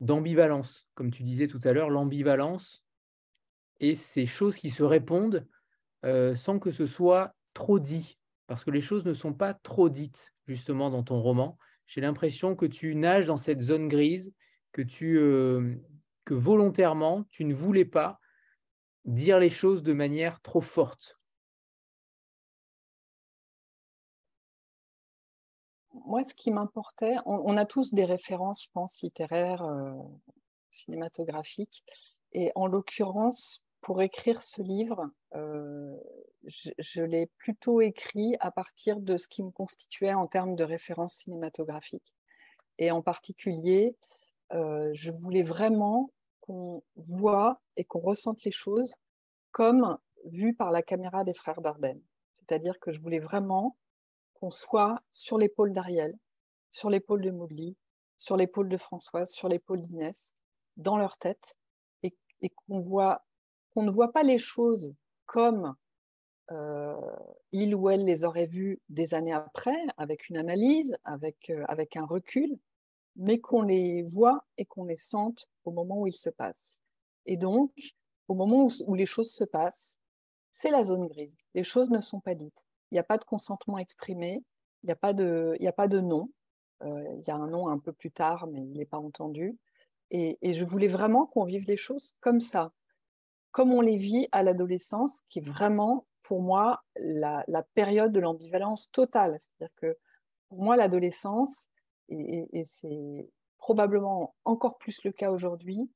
d'ambivalence, comme tu disais tout à l'heure, l'ambivalence et ces choses qui se répondent euh, sans que ce soit trop dit, parce que les choses ne sont pas trop dites justement dans ton roman. J'ai l'impression que tu nages dans cette zone grise, que tu, euh, que volontairement, tu ne voulais pas dire les choses de manière trop forte Moi, ce qui m'importait, on, a tous des références, je pense, littéraires, euh, cinématographiques. Et en l'occurrence, pour écrire ce livre, euh, je, l'ai plutôt écrit à partir de ce qui me constituait en termes de références cinématographiques. Et en particulier, euh, je voulais vraiment qu'on voit et qu'on ressente les choses comme vues par la caméra des frères Dardenne. C'est-à-dire que je voulais vraiment qu'on soit sur l'épaule d'Ariel, sur l'épaule de Mowgli, sur l'épaule de Françoise, sur l'épaule d'Inès, dans leur tête, et, qu'on ne voit pas les choses comme euh, il ou elle les aurait vues des années après, avec une analyse, avec, euh, avec un recul, mais qu'on les voit et qu'on les sente au moment où ils se passent. Et donc, au moment où, les choses se passent, c'est la zone grise. Les choses ne sont pas dites. Il n'y a pas de consentement exprimé, il n'y a, pas de, a pas de nom. Euh, il y a un nom un peu plus tard, mais il n'est pas entendu. Et, je voulais vraiment qu'on vive les choses comme ça, comme on les vit à l'adolescence, qui est vraiment, pour moi, la période de l'ambivalence totale. C'est-à-dire que pour moi, l'adolescence, et, c'est probablement encore plus le cas aujourd'hui,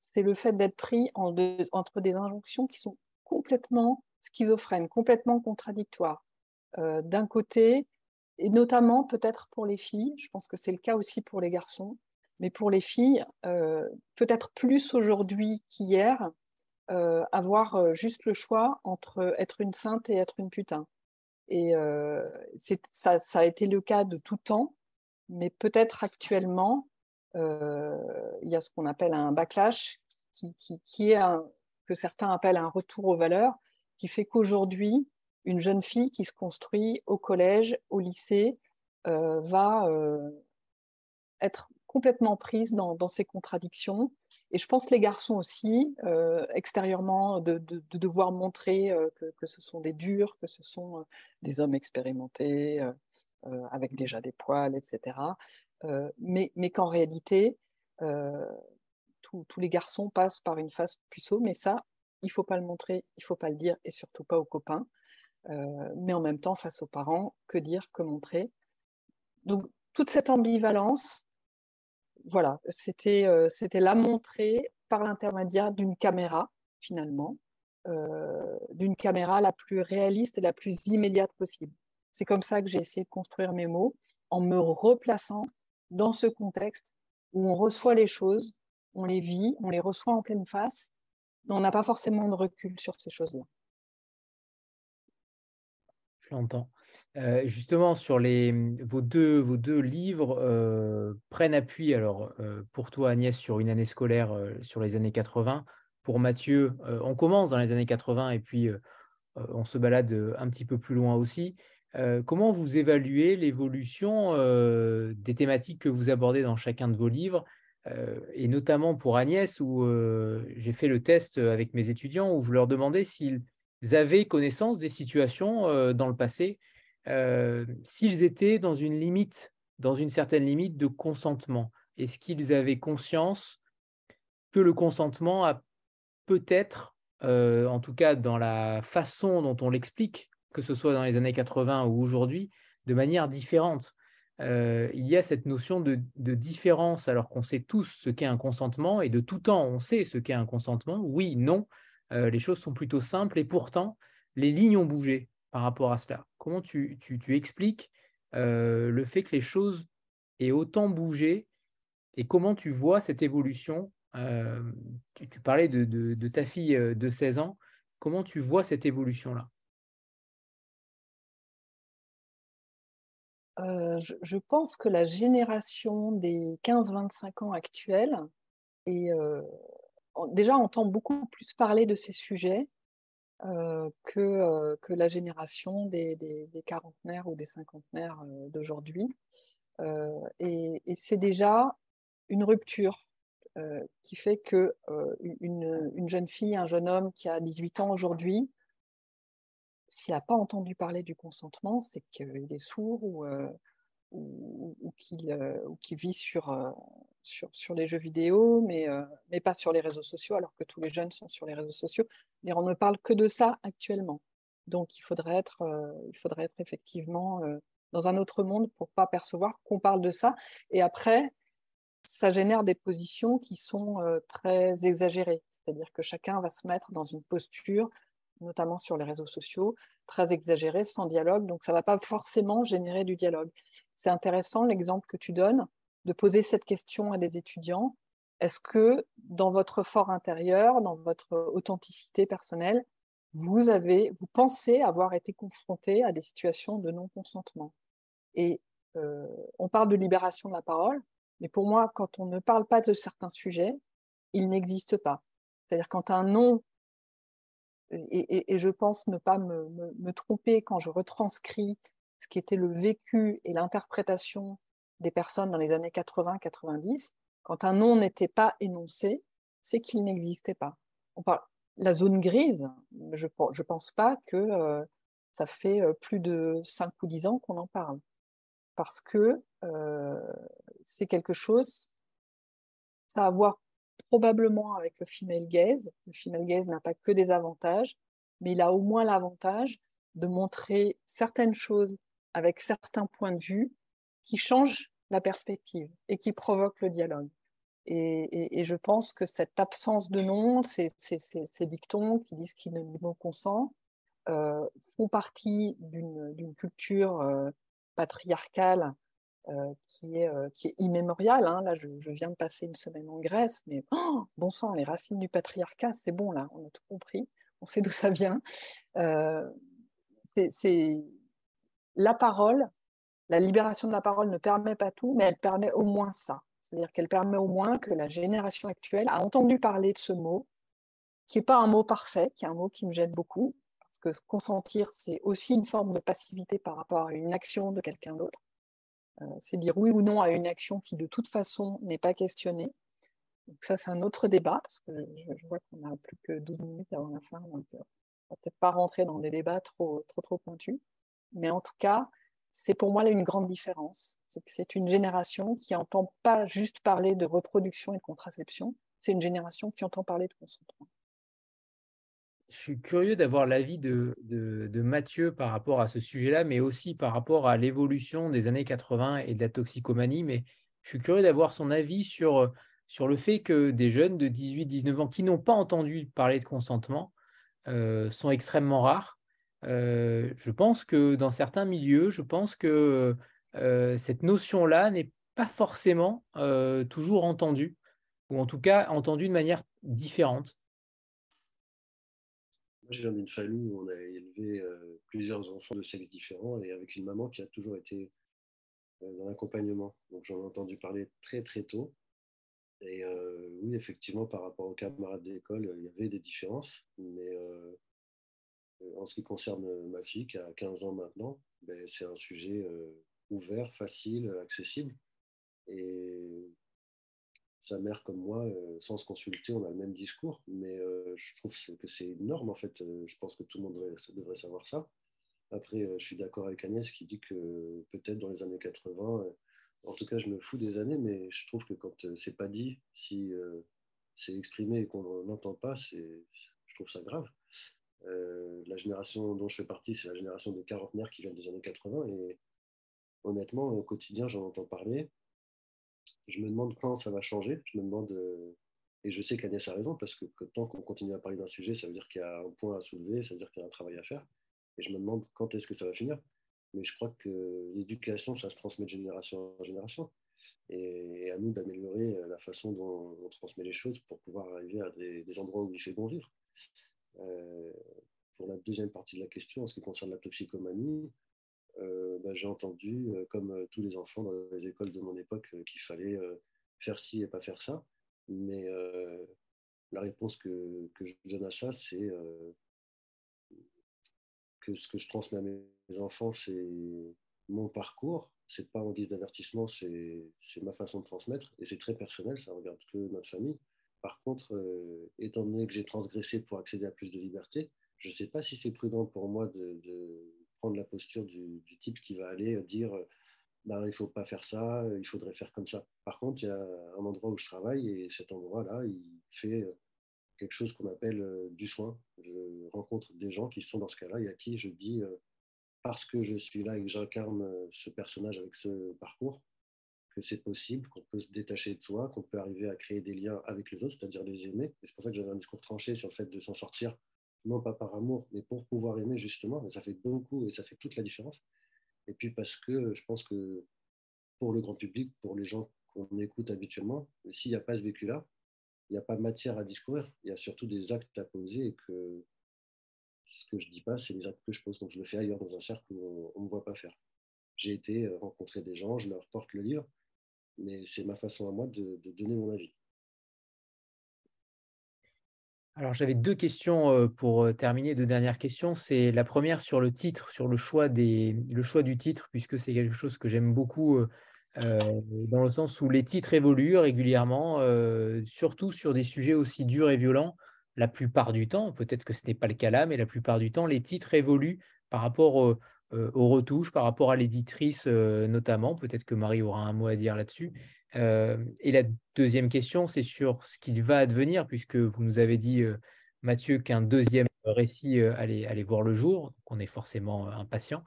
c'est le fait d'être pris entre des injonctions qui sont complètement schizophrènes, complètement contradictoires. Euh, d'un côté, et notamment peut-être pour les filles, je pense que c'est le cas aussi pour les garçons, mais pour les filles, euh, peut-être plus aujourd'hui qu'hier, euh, avoir juste le choix entre être une sainte et être une putain. Et ça, ça, a été le cas de tout temps, mais peut-être actuellement, il y a ce qu'on appelle un backlash, qui, est que certains appellent un retour aux valeurs, qui fait qu'aujourd'hui, une jeune fille qui se construit au collège, au lycée, euh, va euh, être complètement prise dans, dans, ces contradictions. Et je pense les garçons aussi, euh, extérieurement, de, de, de, devoir montrer que, que, ce sont des durs, que ce sont des hommes expérimentés, avec déjà des poils, etc. mais mais qu'en réalité, tous les garçons passent par une phase puceau, mais ça, il faut pas le montrer, il faut pas le dire, et surtout pas aux copains. Euh, mais en même temps, face aux parents, que dire, que montrer? Donc, toute cette ambivalence, voilà, c'était euh, la montrer par l'intermédiaire d'une caméra, finalement, euh, d'une caméra la plus réaliste et la plus immédiate possible. C'est comme ça que j'ai essayé de construire mes mots, en me replaçant dans ce contexte où on reçoit les choses, on les vit, on les reçoit en pleine face, mais on n'a pas forcément de recul sur ces choses-là. Je l'entends. Euh, justement, sur les, vos, deux, vos deux livres euh, prennent appui, alors euh, pour toi Agnès, sur une année scolaire sur les années 80. Pour Mathieu, on commence dans les années 80 et puis on se balade un petit peu plus loin aussi. comment vous évaluez l'évolution des thématiques que vous abordez dans chacun de vos livres et notamment pour Agnès, où j'ai fait le test avec mes étudiants, où je leur demandais s'ils avaient connaissance des situations euh, dans le passé, euh, s'ils étaient dans une limite, dans une certaine limite de consentement. Est-ce qu'ils avaient conscience que le consentement a peut-être, euh, en tout cas dans la façon dont on l'explique, que ce soit dans les années 80 ou aujourd'hui, de manière différente? il y a cette notion de, de différence alors qu'on sait tous ce qu'est un consentement et de tout temps on sait ce qu'est un consentement, oui, non, euh, les choses sont plutôt simples et pourtant, les lignes ont bougé par rapport à cela. Comment tu, expliques euh, le fait que les choses aient autant bougé et comment tu vois cette évolution euh, tu, parlais de, ta fille de 16 ans. Comment tu vois cette évolution-là? Je, pense que la génération des 15-25 ans actuels est, déjà entend beaucoup plus parler de ces sujets euh, que, euh, que la génération des, des, quarantenaires ou des cinquantenaires euh, d'aujourd'hui. et, c'est déjà une rupture qui fait que une, une, jeune fille, un jeune homme qui a 18 ans aujourd'hui, s'il n'a pas entendu parler du consentement, c'est qu'il est sourd ou, ou, ou qu'il vit sur, sur, sur, les jeux vidéo, mais, euh, mais pas sur les réseaux sociaux, alors que tous les jeunes sont sur les réseaux sociaux. on ne parle que de ça actuellement. Donc il faudrait être, euh, il faudrait être effectivement euh, dans un autre monde pour pas percevoir qu'on parle de ça. Et après, ça génère des positions qui sont très exagérées. C'est-à-dire que chacun va se mettre dans une posture, notamment sur les réseaux sociaux, très exagérée, sans dialogue. Donc ça ne va pas forcément générer du dialogue. C'est intéressant l'exemple que tu donnes de poser cette question à des étudiants. Est-ce que dans votre fort intérieur, dans votre authenticité personnelle, vous avez, vous pensez avoir été confronté à des situations de non-consentement? Et euh, on parle de libération de la parole, mais pour moi, quand on ne parle pas de certains sujets, ils n'existent pas. C'est-à-dire quand un non, et, je pense ne pas me tromper quand je retranscris ce qui était le vécu et l'interprétation des personnes dans les années 80-90, quand un nom n'était pas énoncé, c'est qu'il n'existait pas. On parle, la zone grise, je ne pense pas que euh, ça fait euh, plus de 5 ou 10 ans qu'on en parle. Parce que euh, c'est quelque chose, ça a à voir probablement avec le female gaze. Le female gaze n'a pas que des avantages, mais il a au moins l'avantage de montrer certaines choses avec certains points de vue qui change la perspective et qui provoque le dialogue. Et, je pense que cette absence de nom, ces, dictons qui disent qu'ils ne vont consent, euh, font partie d'une culture euh, patriarcale qui, est, qui est immémoriale. Hein. Là, je, viens de passer une semaine en Grèce, mais oh, bon sang, les racines du patriarcat, c'est bon, là, on a tout compris, on sait d'où ça vient. c'est la parole, la libération de la parole ne permet pas tout, mais elle permet au moins ça. C'est-à-dire qu'elle permet au moins que la génération actuelle a entendu parler de ce mot, qui n'est pas un mot parfait, qui est un mot qui me gêne beaucoup, parce que consentir, c'est aussi une forme de passivité par rapport à une action de quelqu'un d'autre. Euh, c'est dire oui ou non à une action qui de toute façon n'est pas questionnée. Donc ça, c'est un autre débat, parce que je, vois qu'on a plus que 12 minutes avant la fin, donc euh, on va peut-être pas rentrer dans des débats trop, trop, trop pointus. Mais en tout cas, c'est pour moi une grande différence. C'est que c'est une génération qui n'entend pas juste parler de reproduction et de contraception, c'est une génération qui entend parler de consentement. Je suis curieux d'avoir l'avis de, Mathieu par rapport à ce sujet-là, mais aussi par rapport à l'évolution des années 80 et de la toxicomanie. Mais je suis curieux d'avoir son avis sur, sur le fait que des jeunes de 18-19 ans qui n'ont pas entendu parler de consentement euh, sont extrêmement rares. Euh, je pense que dans certains milieux, je pense que euh, cette notion-là n'est pas forcément toujours entendue, ou en tout cas entendue de manière différente. Je viens d'une famille où on a élevé plusieurs enfants de sexe différents et avec une maman qui a toujours été dans l'accompagnement. Donc j'en ai entendu parler très très tôt. Et oui, effectivement, par rapport aux camarades d'école, il y avait des différences. Mais en ce qui concerne ma fille, qui a 15 ans maintenant, ben, c'est un sujet ouvert, facile, accessible. Et sa mère comme moi, sans se consulter, on a le même discours. Mais je trouve que c'est une norme, en fait. je pense que tout le monde devrait, savoir ça. Après, je suis d'accord avec Agnès qui dit que peut-être dans les années 80, en tout cas, je me fous des années, mais je trouve que quand euh, c'est pas dit, si euh, c'est exprimé et qu'on n'entend pas, je trouve ça grave. Euh, la génération dont je fais partie, c'est la génération des quarantenaires qui vient des années 80. Et honnêtement, au quotidien, j'en entends parler. Je me demande quand ça va changer. Je me demande, et je sais qu'Agnès a raison, parce que, tant qu'on continue à parler d'un sujet, ça veut dire qu'il y a un point à soulever, ça veut dire qu'il y a un travail à faire. Et je me demande quand est-ce que ça va finir. Mais je crois que l'éducation, ça se transmet de génération en génération. Et à nous d'améliorer euh, la façon dont on transmet les choses pour pouvoir arriver à des, endroits où il fait bon vivre. Euh, pour la deuxième partie de la question, en ce qui concerne la toxicomanie, euh, bah, j'ai entendu, comme tous les enfants dans les écoles de mon époque, qu'il fallait faire ci et pas faire ça. Mais la réponse que, que, je donne à ça, c'est ce que je transmets à mes enfants, c'est mon parcours. C'est pas en guise d'avertissement, c'est ma façon de transmettre. Et c'est très personnel, ça regarde que notre famille. Par contre, euh, étant donné que j'ai transgressé pour accéder à plus de liberté, je ne sais pas si c'est prudent pour moi de, prendre la posture du, type qui va aller dire bah, il ne faut pas faire ça, il faudrait faire comme ça. Par contre, il y a un endroit où je travaille et cet endroit-là, il fait quelque chose qu'on appelle euh, du soin. Je rencontre des gens qui sont dans ce cas-là et à qui je dis, euh, parce que je suis là et que j'incarne euh, ce personnage avec ce parcours, que c'est possible, qu'on peut se détacher de soi, qu'on peut arriver à créer des liens avec les autres, c'est-à-dire les aimer. Et c'est pour ça que j'avais un discours tranché sur le fait de s'en sortir, non pas par amour, mais pour pouvoir aimer justement. Ça fait beaucoup et ça fait toute la différence. Et puis parce que je pense que pour le grand public, pour les gens qu'on écoute habituellement, s'il n'y a pas ce vécu-là, il n'y a pas matière à discourir. Il y a surtout des actes à poser et que ce que je ne dis pas, c'est les actes que je pose. Donc je le fais ailleurs dans un cercle où on ne me voit pas faire. J'ai été euh, rencontrer des gens, je leur porte le livre, mais c'est ma façon à moi de, donner mon avis. Alors j'avais deux questions pour terminer, deux dernières questions. C'est la première sur le titre, sur le choix, des, le choix du titre, puisque c'est quelque chose que j'aime beaucoup dans le sens où les titres évoluent régulièrement, surtout sur des sujets aussi durs et violents. La plupart du temps, peut-être que ce n'est pas le cas là, mais la plupart du temps, les titres évoluent par rapport aux retouches, par rapport à l'éditrice notamment. Peut-être que Marie aura un mot à dire là-dessus. et la deuxième question, c'est sur ce qu'il va advenir, puisque vous nous avez dit, Mathieu, qu'un deuxième récit allait, voir le jour. Donc on est forcément impatient.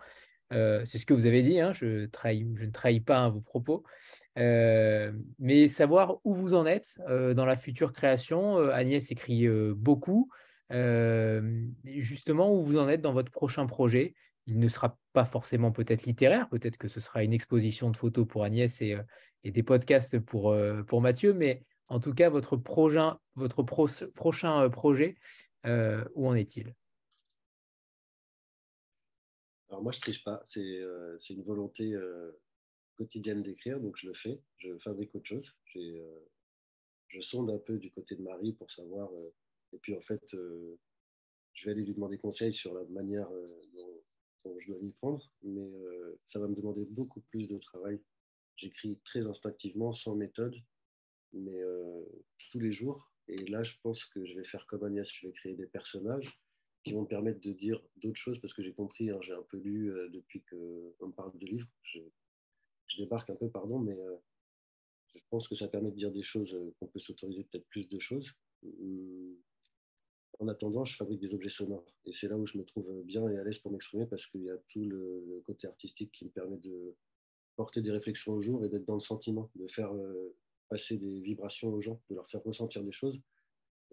C'est ce que vous avez dit, hein, je, ne trahis pas hein, vos propos. Mais savoir où vous en êtes dans la future création. Agnès écrit beaucoup. justement, où vous en êtes dans votre prochain projet. Il ne sera pas forcément peut-être littéraire, peut-être que ce sera une exposition de photos pour Agnès et, des podcasts pour, pour Mathieu, mais en tout cas, votre, prochain, votre prochain projet, où en est-il? Alors moi, je triche pas. C'est une volonté quotidienne d'écrire, donc je le fais. Je fabrique autre chose. je sonde un peu du côté de Marie pour savoir. et puis en fait, je vais aller lui demander conseil sur la manière dont, je dois m'y prendre. Mais ça va me demander beaucoup plus de travail. J'écris très instinctivement, sans méthode, mais tous les jours. Et là, je pense que je vais faire comme Agnès, je vais créer des personnages qui vont me permettre de dire d'autres choses parce que j'ai compris, hein, j'ai un peu lu euh, depuis qu'on me parle de livres. Je, débarque un peu, pardon, mais euh, je pense que ça permet de dire des choses, euh, qu'on peut s'autoriser peut-être plus de choses. En attendant, je fabrique des objets sonores et c'est là où je me trouve bien et à l'aise pour m'exprimer parce qu'il y a tout le, côté artistique qui me permet de porter des réflexions au jour et d'être dans le sentiment, de faire passer des vibrations aux gens, de leur faire ressentir des choses,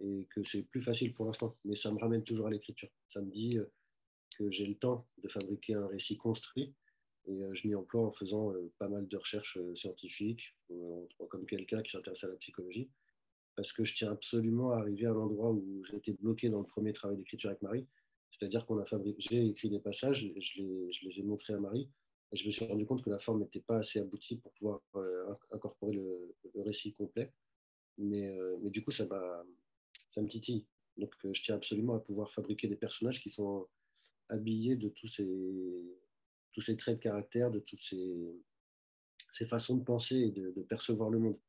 et que c'est plus facile pour l'instant. Mais ça me ramène toujours à l'écriture. Ça me dit euh, que j'ai le temps de fabriquer un récit construit, et euh, je m'y emploie en faisant euh, pas mal de recherches scientifiques, comme quelqu'un qui s'intéresse à la psychologie, parce que je tiens absolument à arriver à l'endroit où été bloqué dans le premier travail d'écriture avec Marie. C'est-à-dire qu'on a fabriqué, j'ai écrit des passages, je les, ai montrés à Marie, et je me suis rendu compte que la forme n'était pas assez aboutie pour pouvoir euh, incorporer le, récit complet. Mais, euh, du coup, ça, ça me titille. Donc, euh, je tiens absolument à pouvoir fabriquer des personnages qui sont habillés de tous ces, tous ces traits de caractère, de toutes ces, ces façons de penser et de percevoir le monde.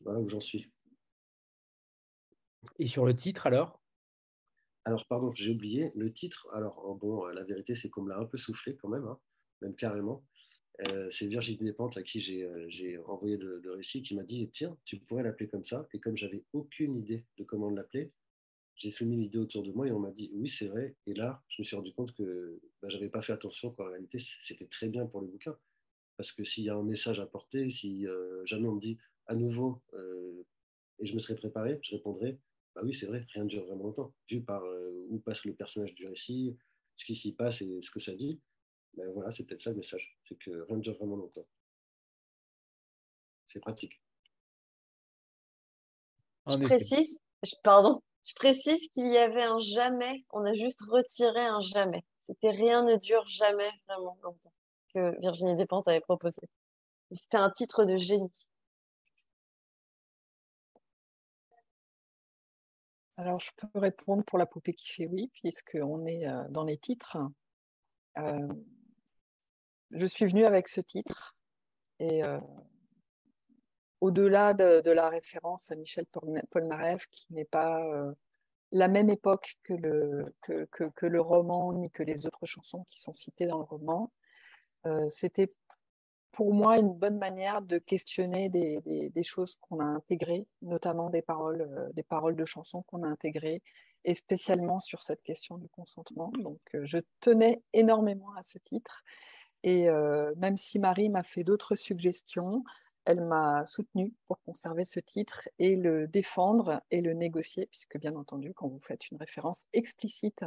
Voilà où j'en suis. Et sur le titre alors? Alors, pardon, j'ai oublié. Le titre, alors, bon, la vérité, c'est qu'on me l'a un peu soufflé quand même. Hein même carrément. Euh, c'est Virginie Despentes à qui euh, j'ai envoyé le, récit qui m'a dit Tiens, tu pourrais l'appeler comme ça. Et comme j'avais aucune idée de comment l'appeler, j'ai soumis l'idée autour de moi et on m'a dit Oui, c'est vrai. Et là, je me suis rendu compte que bah, j'avais pas fait attention qu'en réalité, c'était très bien pour le bouquin. Parce que s'il y a un message à porter, si euh, jamais on me dit à nouveau et je me serais préparé, je répondrais Bah oui, c'est vrai, rien ne dure vraiment longtemps. Vu par où passe le personnage du récit, ce qui s'y passe et ce que ça dit. Ben voilà, c'est peut-être ça le message. C'est que rien ne dure vraiment longtemps. C'est pratique. Je précise, pardon, je précise qu'il y avait un jamais. On a juste retiré un jamais. C'était rien ne dure jamais vraiment longtemps que Virginie Despentes avait proposé. C'était un titre de génie. Alors, je peux répondre pour la poupée qui fait oui, puisqu'on est euh, dans les titres. Euh, je suis venue avec ce titre et euh, au-delà de, la référence à Michel Polnareff, qui n'est pas euh, la même époque que le, que, le, roman ni que les autres chansons qui sont citées dans le roman, c'était pour moi une bonne manière de questionner des, choses qu'on a intégrées, notamment des paroles, des paroles de chansons qu'on a intégrées, et spécialement sur cette question du consentement. Donc je tenais énormément à ce titre. Et euh, même si Marie m'a fait d'autres suggestions, elle m'a soutenue pour conserver ce titre et le défendre et le négocier, puisque bien entendu, quand vous faites une référence explicite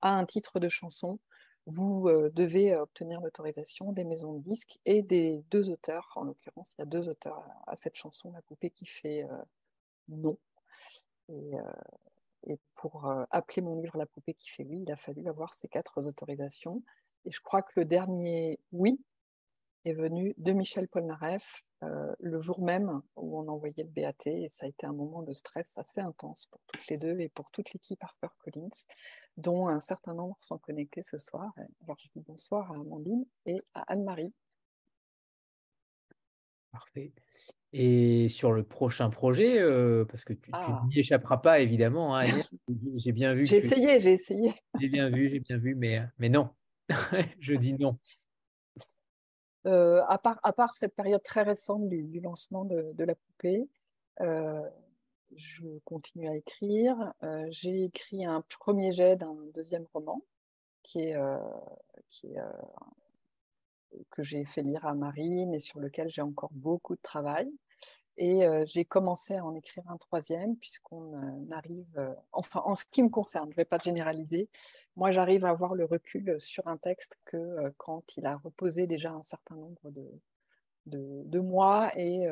à un titre de chanson, vous euh, devez obtenir l'autorisation des maisons de disques et des deux auteurs. En l'occurrence, il y a deux auteurs à, cette chanson, La poupée qui fait euh, non. Et pour appeler mon livre La poupée qui fait oui, il a fallu avoir ces quatre autorisations. Et je crois que le dernier oui est venu de Michel Polnareff euh, le jour même où on envoyait le BAT. Et ça a été un moment de stress assez intense pour toutes les deux et pour toute l'équipe HarperCollins, dont un certain nombre sont connectés ce soir. Alors je dis bonsoir à Amandine et à Anne-Marie. Parfait. Et sur le prochain projet, euh, parce que tu, ah. n'y échapperas pas évidemment, hein, j'ai bien vu. J'ai essayé, j'ai essayé. J'ai bien vu, j'ai bien vu, mais, mais non, je dis non. Euh, à, part, à part cette période très récente du, lancement de, la poupée, euh, je continue à écrire. Euh, j'ai écrit un premier jet d'un deuxième roman qui est que j'ai fait lire à Marie, mais sur lequel j'ai encore beaucoup de travail. Et j'ai commencé à en écrire un troisième, puisqu'on arrive, enfin en ce qui me concerne, je ne vais pas généraliser, moi j'arrive à avoir le recul sur un texte que quand il a reposé déjà un certain nombre de, mois et,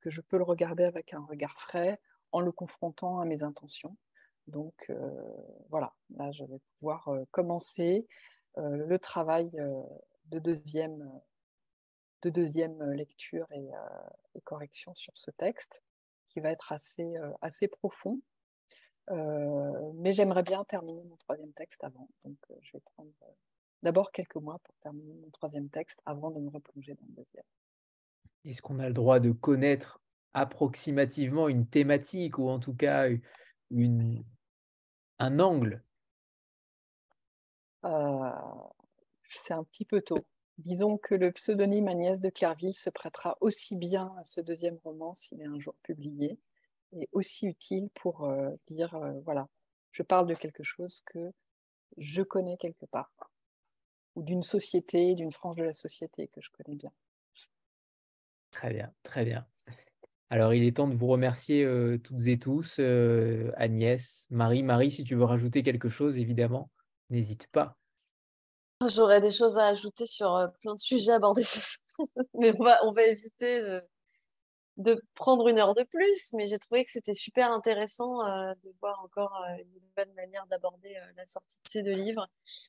que je peux le regarder avec un regard frais en le confrontant à mes intentions. Donc voilà, là je vais pouvoir commencer le travail de deuxième, de deuxième lecture et, correction sur ce texte, qui va être assez, assez profond. mais j'aimerais bien terminer mon troisième texte avant. Donc, je vais prendre d'abord quelques mois pour terminer mon troisième texte avant de me replonger dans le deuxième. Est-ce qu'on a le droit de connaître approximativement une thématique ou en tout cas une, un angle? Euh, C'est un petit peu tôt. Disons que le pseudonyme Agnès de Clairville se prêtera aussi bien à ce deuxième roman s'il est un jour publié, et aussi utile pour euh, dire, euh, voilà, je parle de quelque chose que je connais quelque part, ou d'une société, d'une frange de la société que je connais bien. Très bien, très bien. Alors, il est temps de vous remercier toutes et tous, Agnès, Marie. Marie, si tu veux rajouter quelque chose, évidemment, n'hésite pas. J'aurais des choses à ajouter sur plein de sujets abordés ce soir, mais on va, éviter de, prendre une heure de plus. Mais j'ai trouvé que c'était super intéressant de voir encore une nouvelle manière d'aborder la sortie de ces deux livres.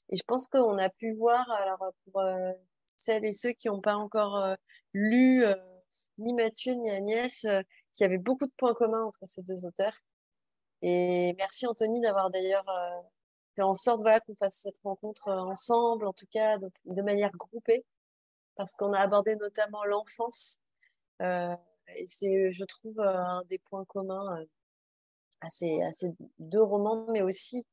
Et je pense qu'on a pu voir, alors pour celles et ceux qui n'ont pas encore lu ni Mathieu ni Agnès, euh, qui avaient beaucoup de points communs entre ces deux auteurs. Et merci Anthony d'avoir d'ailleurs en sorte voilà, qu'on fasse cette rencontre euh, ensemble, en tout cas de, manière groupée, parce qu'on a abordé notamment l'enfance. et c'est, je trouve, un des points communs à ces, à, ces, deux romans, mais aussi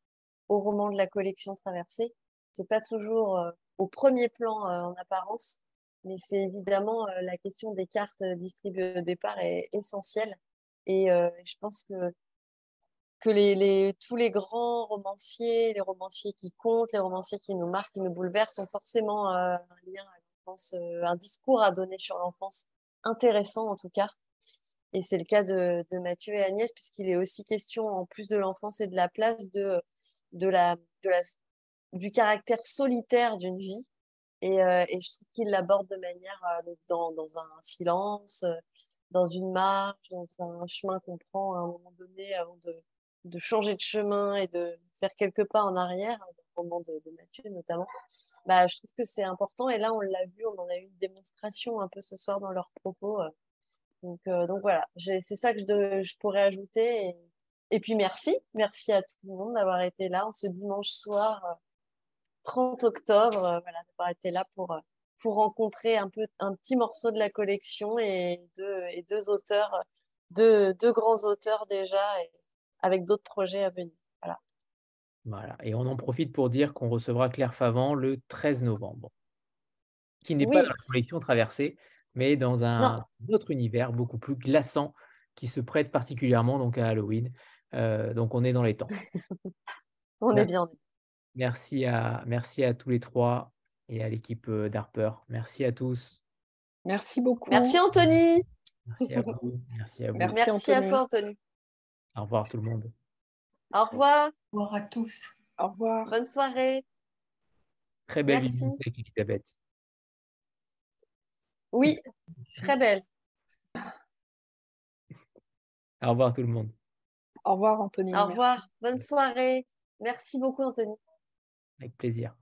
au roman de la collection traversée. C'est pas toujours au premier plan en apparence, mais c'est évidemment euh, la question des cartes distribuées au départ est essentielle. Et euh, je pense que, que les, les, tous les grands romanciers, les romanciers qui comptent, les romanciers qui nous marquent, qui nous bouleversent, ont forcément euh, un lien à l'enfance, un discours à donner sur l'enfance intéressant en tout cas. Et c'est le cas de, de, Mathieu et Agnès, puisqu'il est aussi question, en plus de l'enfance et de la place, de, de la, de la, du caractère solitaire d'une vie euh, et, je trouve qu'il l'aborde de manière euh, dans, dans, un silence, euh, dans une marche, dans un chemin qu'on prend à un moment donné avant de, de, changer de chemin et de faire quelques pas en arrière, hein, au roman de, Mathieu notamment. Bah, je trouve que c'est important. Et là, on l'a vu, on en a eu une démonstration un peu ce soir dans leurs propos. Donc, donc voilà, c'est ça que je, je, pourrais ajouter. Et, et, puis merci, merci à tout le monde d'avoir été là en ce dimanche soir 30 octobre, euh, voilà, d'avoir été là pour, euh, pour rencontrer un, peu, un petit morceau de la collection et deux, et deux auteurs, deux, deux grands auteurs déjà, avec d'autres projets à venir. Voilà. Voilà. Et on en profite pour dire qu'on recevra Claire Favant le 13 novembre, qui n'est pas dans la collection traversée, mais dans un autre univers beaucoup plus glaçant qui se prête particulièrement donc à Halloween. Euh, donc on est dans les temps. on est bien. Merci à, merci à tous les trois et à l'équipe euh, d'Harper. Merci à tous. Merci beaucoup. Merci Anthony. Merci à vous. Merci à vous. Merci, à toi Anthony. Au revoir tout le monde. Au revoir. Au revoir à tous. Au revoir. Bonne soirée. Très belle visite Elisabeth. Oui, très belle. Au revoir tout le monde. Au revoir Anthony. Au revoir. Bonne soirée. Merci beaucoup Anthony. Avec plaisir.